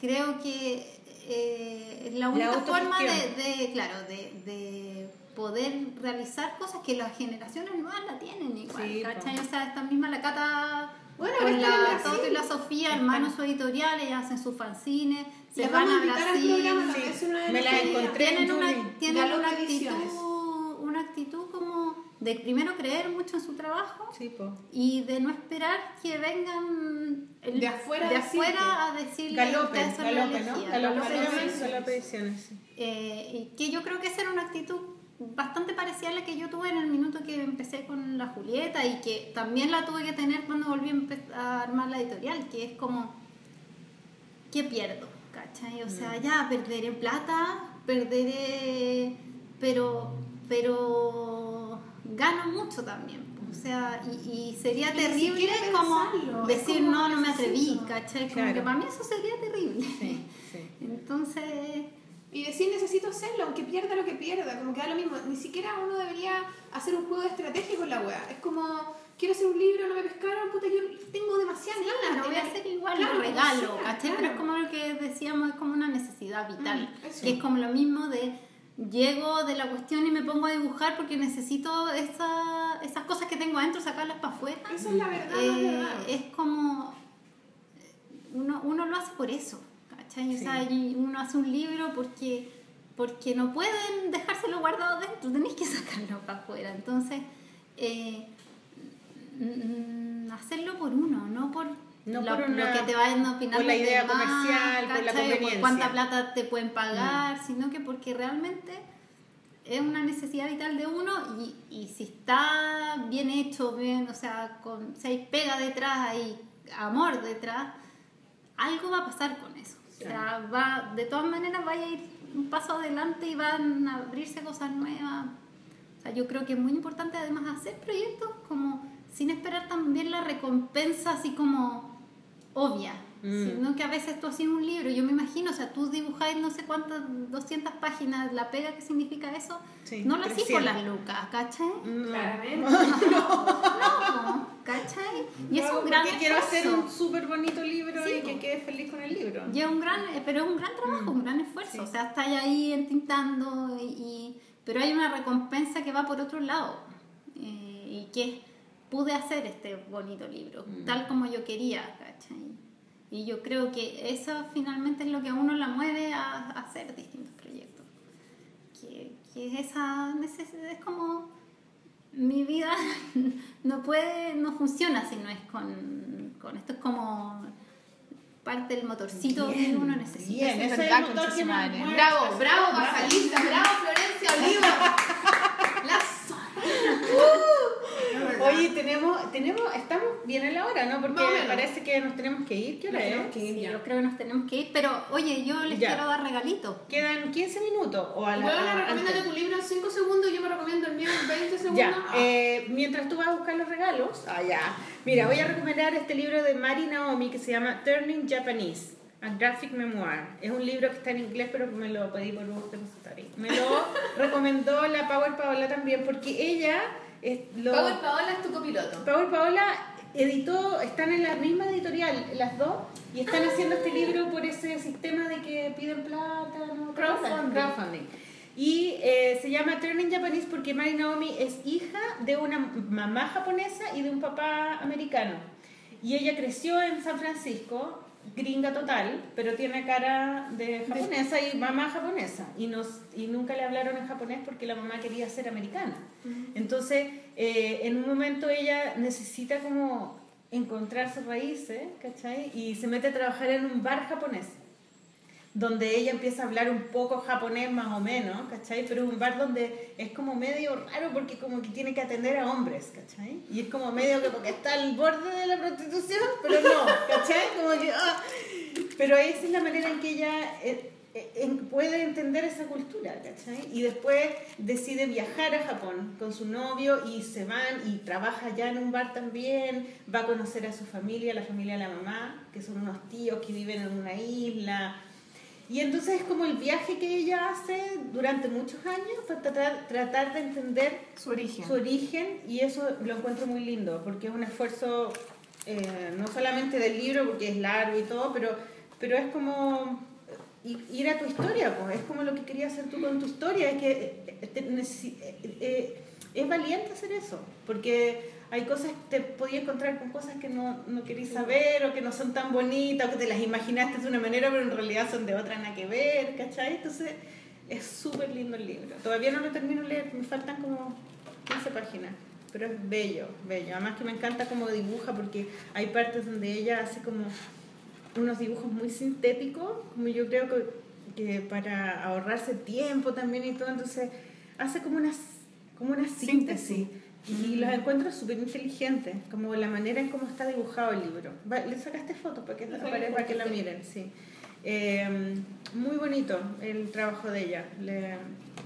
creo que eh, la única forma de, de, claro, de, de poder realizar cosas que las generaciones nuevas la tienen igual, Sí, ¿cachai? po. O sea, esta misma la Cata Bueno, con la. Toto y la Sofía, hermanos su editorial, ellas hacen sus fanzines, se van a Brasil. programa, Sí, es una de me las la encontré. tienen en una, tienen una actitud, una actitud como de primero creer mucho en su trabajo Sí, y de no esperar que vengan el- De afuera de a afuera a decirle Galope, la galope, ¿no? elegida". Galope se Galope llama Ediciones. Galope Ediciones, sí. Eh, que yo creo que esa era una actitud bastante parecida a la que yo tuve en el minuto que empecé con la Julieta y que también la tuve que tener cuando volví a, armar la editorial, que es como, ¿qué pierdo? ¿Cachai? O Mm. sea, ya perderé plata, perderé, pero, pero gano mucho también. O sea, y, y sería Y terrible como pensarlo, decir, como no, no me necesito". atreví, ¿cachai? Como Claro. que para mí eso sería terrible. Sí, sí. *laughs* Entonces, Y decir necesito hacerlo, aunque pierda lo que pierda, como que da lo mismo. Ni siquiera uno debería hacer un juego de estrategia con la wea. Es como, quiero hacer un libro, no me pescaron, puta, yo tengo demasiada Sí, ganas. lo voy a hacer igual, Claro, lo regalo, ¿cachai? claro. Pero es como lo que decíamos, es como una necesidad vital. Mm, que es como lo mismo de llego de la cuestión y me pongo a dibujar porque necesito esa, esas cosas que tengo adentro, sacarlas para afuera. Esa es la verdad, no es Eh, verdad. es como uno, uno lo hace por eso, ¿cachai? O sea, uno hace un libro porque porque no pueden dejárselo guardado dentro, tenéis que *laughs* sacarlo para afuera. Entonces, eh, mm, hacerlo por uno, no por, No la- por una- lo que te vayan opinando por la idea demás, comercial, por la conveniencia. Mm. cuánta plata te pueden pagar, sino que porque realmente es una necesidad vital de uno y, y si está bien hecho, bien, o sea, con, si hay pega detrás, hay amor detrás, algo va a pasar con eso. O sea, va, de todas maneras vaya a ir un paso adelante y van a abrirse cosas nuevas. O sea, yo creo que es muy importante además hacer proyectos como sin esperar también la recompensa así como obvia, Mm. sino que a veces tú haces un libro, yo me imagino, o sea, tú dibujáis no sé cuántas, 200 páginas, la pega que significa eso, Sí, no la por 300. las lucas, ¿cachai? No. Claramente. No, *laughs* ¿cachai? Y es No, un gran porque quiero hacer un súper bonito libro Sí, y que quede feliz con el libro. Y es un gran, eh, pero es un gran trabajo, un gran esfuerzo. Sí. O sea, estáis ahí entintando, y, y- pero hay una recompensa que va por otro lado. eh, y que es, pude hacer este bonito libro, tal como yo quería, ¿cachai? Y yo creo que eso finalmente es lo que a uno la mueve a, a hacer distintos proyectos. Que, que es esa necesidad, es como mi vida *laughs* no puede, no funciona si no es con, con esto, es como parte del motorcito que Bien, uno necesita. bien, Es ese es el motor que madre. mueve. Bravo, bravo, Basalista, bravo, Florencia Oliva. *laughs* La Oye, tenemos, tenemos, estamos bien a la hora, ¿no? Porque menos. parece que nos tenemos que ir. ¿Qué hora Nos es? que ir. Sí, yo creo que nos tenemos que ir, pero oye, yo les Ya. quiero dar regalitos. Quedan 15 minutos o a la Bueno, recomiéndate tu libro en 5 segundos, yo me recomiendo el mío en 20 segundos. Ya, Ah. eh, mientras tú vas a buscar los regalos, ah, ya. Mira, voy a recomendar este libro de Mari Naomi que se llama Turning Japanese, a Graphic Memoir. Es un libro que está en inglés, pero me lo pedí por un depositario. Me lo *laughs* recomendó la Power Paola también, porque ella es lo... Power Paola es tu copiloto. Power Paola editó, están en la misma editorial, las dos, y están haciendo este libro por ese sistema de que piden plata, ¿no? Crowdfunding. Crowdfunding. Y eh, se llama Turning Japanese porque Mari Naomi es hija de una mamá japonesa y de un papá americano. Y ella creció en San Francisco, gringa total, pero tiene cara de japonesa y mamá japonesa. Y, nos, y nunca le hablaron en japonés porque la mamá quería ser americana. Entonces, eh, en un momento ella necesita como encontrar sus raíces, ¿cachai? Y se mete a trabajar en un bar japonés donde ella empieza a hablar un poco japonés más o menos, ¿cachai? Pero es un bar donde es como medio raro porque como que tiene que atender a hombres, ¿cachai? Y es como medio que porque está al borde de la prostitución, pero no, ¿cachai? Como que, ah. Pero esa es la manera en que ella eh, eh, puede entender esa cultura, ¿cachai? Y después decide viajar a Japón con su novio y se van y trabaja ya en un bar también, va a conocer a su familia, la familia de la mamá, que son unos tíos que viven en una isla. Y entonces es como el viaje que ella hace durante muchos años para tratar, tratar de entender Su origen. su origen y eso lo encuentro muy lindo porque es un esfuerzo eh, no solamente del libro porque es largo y todo, pero, pero es como ir a tu historia, pues es como lo que querías hacer tú con tu historia, es que eh, eh, eh, es valiente hacer eso, porque hay cosas, te podías encontrar con cosas que no, no querías saber o que no son tan bonitas o que te las imaginaste de una manera pero en realidad son de otra nada que ver, ¿cachai? Entonces es súper lindo el libro. Todavía no lo termino de leer, me faltan como 15 páginas, pero es bello, bello. Además que me encanta cómo dibuja porque hay partes donde ella hace como unos dibujos muy sintéticos, como yo creo que, que para ahorrarse tiempo también y todo, entonces hace como una, como una síntesis. Y los encuentro súper inteligentes, como la manera en cómo está dibujado el libro. Le sacaste fotos para que, para, que la miren, sí. Eh, muy bonito el trabajo de ella. Le-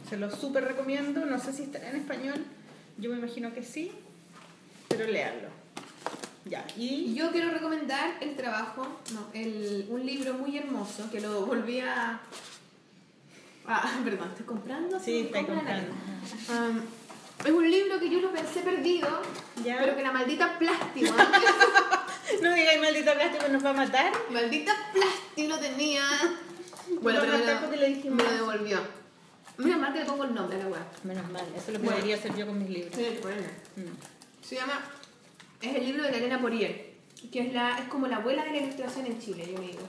se lo súper recomiendo. No sé si estará en español. Yo me imagino que sí, pero léanlo. Ya, Y yo quiero recomendar el trabajo, no, el, un libro muy hermoso que lo volví a. Ah, *laughs* perdón, estoy comprando. sí, la comprando. Um, es un libro que yo lo pensé perdido, Ya. pero que la maldita plástico, *laughs* No digáis maldita plástico, nos va a matar. maldita plástico lo tenía. Bueno, pero me lo, dijimos me lo devolvió. Mira, más que le pongo el nombre a la weá. Menos mal, eso lo Bueno. podría hacer yo con mis libros. Sí, bueno. Mm. Se llama. Es el libro de la Elena Porier, que es, la, es como la abuela de la ilustración en Chile, yo me digo.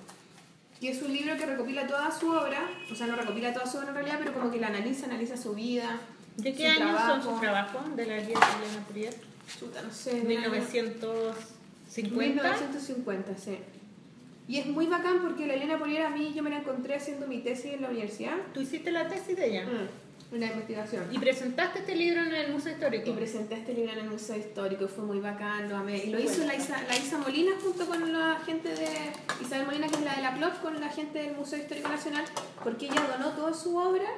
Y es un libro que recopila toda su obra, o sea, no recopila toda su obra en realidad, pero como que la analiza, analiza su vida. ¿De qué años trabajo. son sus trabajos de la guía de Purier? Chuta, no sé. 1950. 1950, sí. Y es muy bacán porque la Elena Porier a mí yo me la encontré haciendo mi tesis en la universidad. Tú hiciste la tesis de ella. Mm, una investigación. Y presentaste este libro en el Museo Histórico. Y presenté este libro en el Museo Histórico, fue muy bacán, lo amé. Y lo hizo la Isa, la Isa Molina junto con la gente de Isabel Molina, que es la de la PLOT, con la gente del Museo Histórico Nacional, porque ella donó toda su obra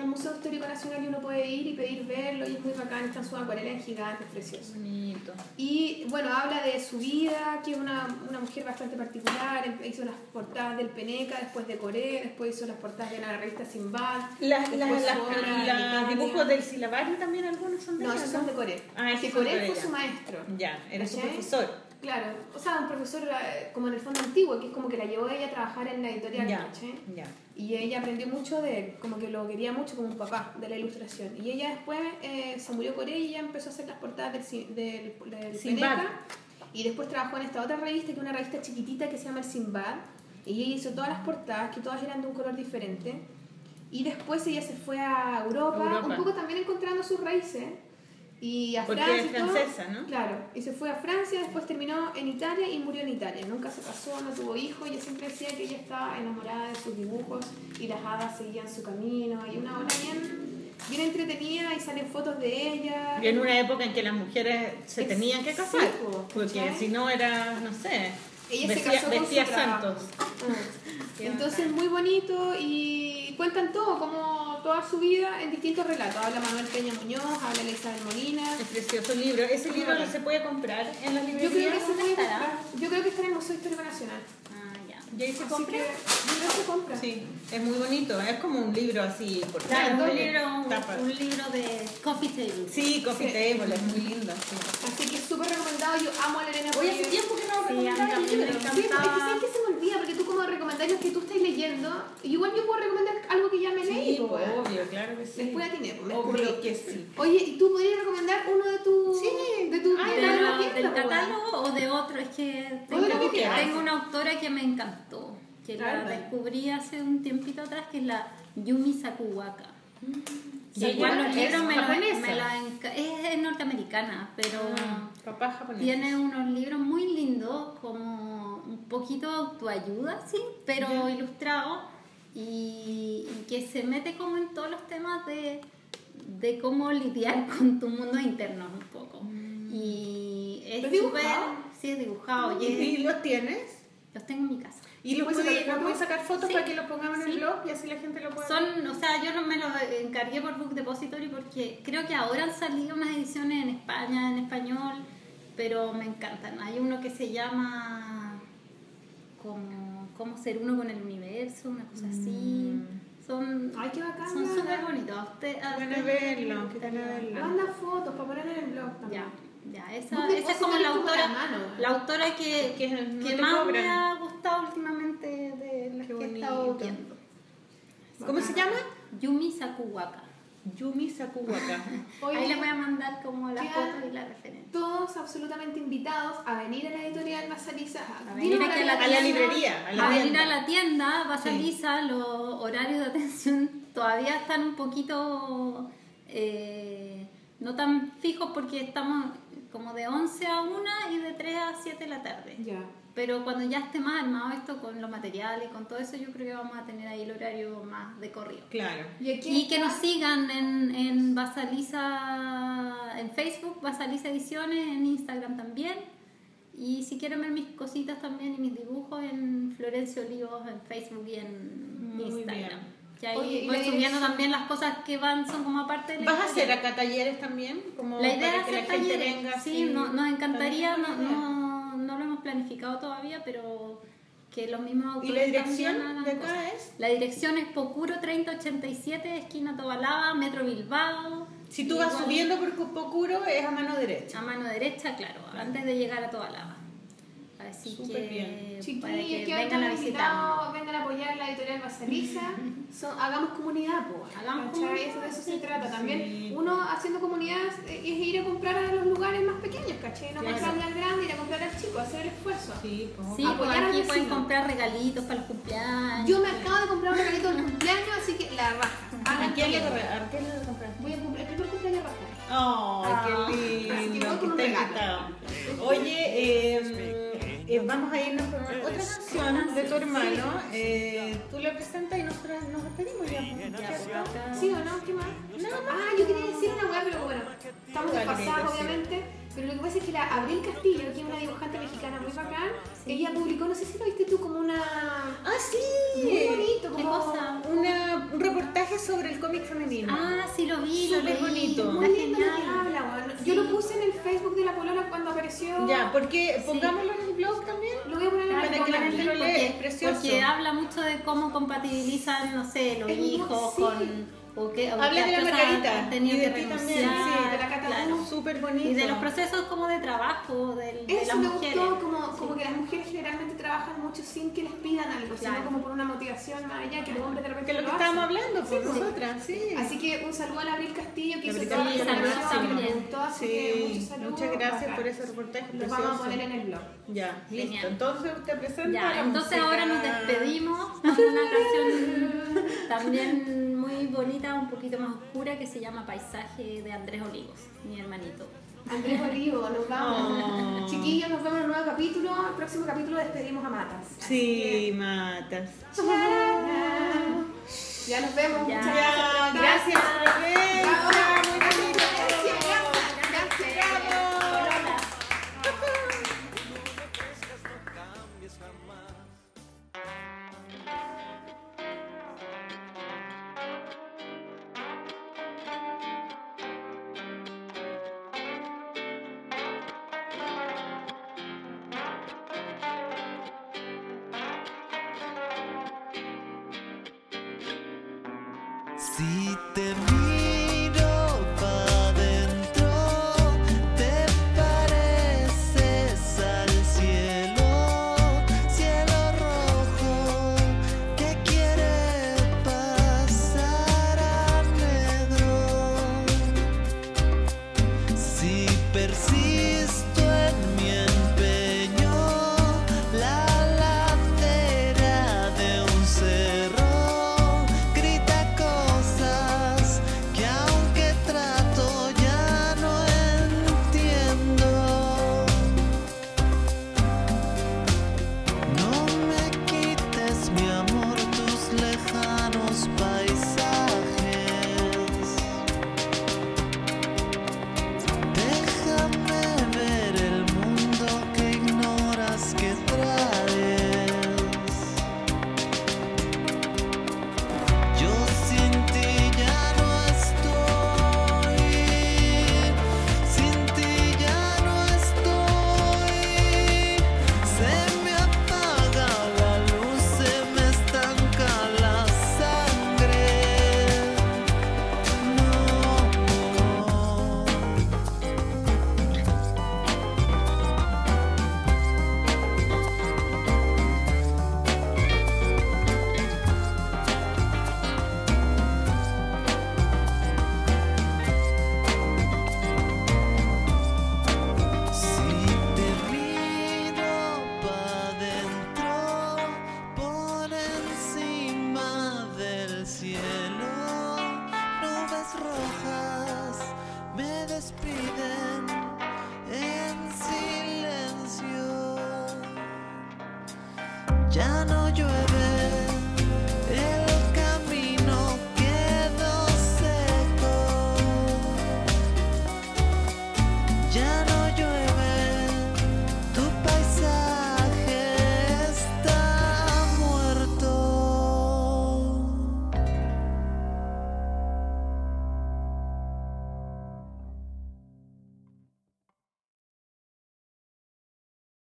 al Museo Histórico Nacional y uno puede ir y pedir verlo, y es muy bacán, están sus acuarelas gigantes, precioso. Bonito. Y bueno, habla de su vida, que es una, una mujer bastante particular, em- hizo las portadas del Peneca, después de Corea, después hizo las portadas de la revista Simbad. Las obra en los dibujos del silabario también algunos son de No, esos son de Corea. Ah, que Corea fue su maestro. Ya, era su profesor. Claro, o sea, un profesor eh, como en el fondo antiguo, que es como que la llevó ella a trabajar en la editorial, Ya, ya. Y ella aprendió mucho de él, como que lo quería mucho como un papá de la ilustración. Y ella después eh, se murió Corea y ella empezó a hacer las portadas del, del, del. Peneca. Y después trabajó en esta otra revista, que es una revista chiquitita que se llama El Sinbad. Y ella hizo todas las portadas, que todas eran de un color diferente. Y después ella se fue a Europa, Europa. un poco también encontrando sus raíces. Y a Porque Francia. todo. francesa, ¿no? Claro, y se fue a Francia, después terminó en Italia y murió en Italia. Nunca se casó, no tuvo hijos. Ella siempre decía que ella estaba enamorada de sus dibujos y las hadas seguían su camino. Y una obra bien, bien entretenida y salen fotos de ella. Y en una época en que las mujeres se tenían que casar. sí, po, porque si no era, no sé, Ella se vestía, casó con su santos. Mm. Qué Entonces muy bonito y cuentan todo, como toda su vida en distintos relatos. Habla Manuel Peña Muñoz, habla Elizabeth Molina. Es precioso libro. ¿Ese libro Bueno. se puede comprar en las Yo librerías? creo que se. Yo creo que está en el Museo Histórico Nacional. Ya. ¿Y ahí se compra? se compra. Sí, es muy bonito. Es como un libro así por Claro, tanto, un libro, un libro de coffee table. Sí, Coffee Sí. Table, es muy lindo. sí. Así que súper recomendado. Yo amo a la Elena Oye, hace tiempo que no Sí, recomendaba Sí, es que se me recomendar los que tú estás leyendo, igual yo puedo recomendar algo que ya me leí. Sí, po, pues, obvio, claro que sí. Después atiné, pues, me Obvio que sí. Oye, ¿y tú podrías recomendar uno de tus Sí. de tu Ay, de ¿De la lo- tienda, ¿Del catálogo o de otro? Es que tengo una autora que me encantó, que Claro. la descubrí hace un tiempito atrás, que es la Yumi Sakuwaka. ¿Y Y igual los es libros me me la es, es norteamericana, pero Ah, papá japonés. tiene unos libros muy lindos, como un poquito autoayuda, sí, pero Ya. ilustrado y, y que se mete como en todos los temas de, de cómo lidiar *laughs* con tu mundo interno un poco. Y es súper- Sí, es dibujado. Y es- ¿Y los tienes? los tengo en mi casa. ¿Y los ¿Puedes puedes, sacar fotos? sacar fotos Sí. para que los pongamos en el blog y así la gente lo puede ver? Son, o sea, yo no me los encargué por Book Depository porque creo que ahora han salido unas ediciones en España, en español, pero me encantan. Hay uno que se llama como cómo ser uno con el universo, una cosa así. Son Ay, qué bacán. son súper bonitos. A usted, a verlo, ganas de verlo. Manda fotos para poner en el blog también. Ya, ya, esa, esa es como la autora, la autora que, Que no que te más me ha gustado últimamente de las Qué que he estado viendo. ¿Cómo se llama? Yumi Sakuwaka. Yumi Sakuwaka. *laughs* Oye, Ahí les voy a mandar como la foto y la referencia. todos absolutamente invitados a venir a la editorial Basaliza. A venir aquí a la A la librería, a la a venir tienda. a la tienda, Basaliza, los horarios de atención todavía están un poquito eh, no tan fijos porque estamos como de 11 a 1 y de 3 a 7 de la tarde. Ya. Pero cuando ya esté más armado esto con los materiales y con todo eso, yo creo que vamos a tener ahí el horario más de corrido. Claro. Y, aquí Y que nos sigan en, en Basaliza, en Facebook, Basaliza Ediciones, en Instagram también. Y si quieren ver mis cositas también y mis dibujos en Florencio Olivos en Facebook y en Muy Instagram. bien. Y ahí Oye, ¿y voy la subiendo también las cosas que van, son como aparte de la ¿Vas a hacer historia. acá talleres también? Como La idea es la hacer gente talleres. venga sí, no- nos encantaría, no, no, no lo hemos planificado todavía, pero que los mismos ¿Y autores la dirección de acá cosas. es? La dirección es Pocuro 3087, esquina Tobalaba, Metro Bilbao. Si tú vas Igual- subiendo por Copocuro es a mano derecha. A mano derecha, claro, antes de llegar a Tobalaba. Así Súper que bien. para que Chiquillos, que vengan a visitarnos. vengan a apoyar la editorial Basaliza. *laughs* Son- hagamos comunidad, pues. Hagamos comunidad. Eso, de eso se trata. También Sí. uno haciendo comunidad eh, es ir a comprar a los lugares más pequeños, ¿cachai? No Claro. comprarle al grande, ir a comprar al chico, hacer el esfuerzo. Sí, pues. Sí, pues Apoyar al aquí pueden comprar regalitos para los cumpleaños. Yo me acabo de comprar un regalito del cumpleaños, así que la raja. Hagan ¿A quién le todo. corre- ¿A quién le compraste? Voy a cumplir el primer cumpleaños raja. ¡Oh, Ah. qué Así que lindo! voy con un regalo. Oye, eh, eh, vamos a irnos con otra canción de tu hermano. Eh, tú la presentas y nosotros nos despedimos ya. ¿cierto? ¿Sí o no? ¿Qué más? Ah, yo quería decir una weá, pero bueno, estamos desfasados, sí. obviamente. Pero lo que pasa es que la Abril Castillo, que es una dibujante mexicana muy bacán, ella publicó, no sé si lo viste tú, como una. ¡Ah, sí! Muy bonito, ¿Qué como. cosa? Una- un reportaje sobre el cómic femenino. Ah, sí lo vi, lo Súper leí. bonito. Muy lindo lo que habla, weón. Yo lo puse en el Facebook de la Polola cuando apareció. Ya, porque pongámoslo en el blog también. Lo voy a poner en Para que la gente lo porque, lea, es precioso. porque habla mucho de cómo compatibilizan, no sé, los Es muy- hijos sí. con... O que, o Habla de la Margarita, han tenido y de que ti también, renunciar, sí, de la Cata claro. Luz. Súper bonito. Y de los procesos como de trabajo del- de, las Eso me mujeres. gustó, como, como que las mujeres generalmente trabajan mucho sin que les pidan algo, sino como por una motivación más allá, que los hombres de repente Que es lo que lo estábamos hablando, por Sí, pues. nosotras, sí. Así que un saludo a la Abril Castillo que hizo toda la información, que gustó, así que saludos. muchas gracias bacán. por ese reportaje precioso. vamos a poner en el blog. Ya, listo. Entonces Ya, la entonces música. ahora nos despedimos con una canción *laughs* también muy bonita, un poquito más oscura, que se llama Paisaje de Andrés Olivos, mi hermanito. Andrés Olivo, nos vamos. Oh. *laughs* Chiquillos, nos vemos en un nuevo capítulo. El próximo capítulo despedimos a Matas. Sí, matas. Ya nos vemos. Ya. Muchas Ya, gracias. gracias,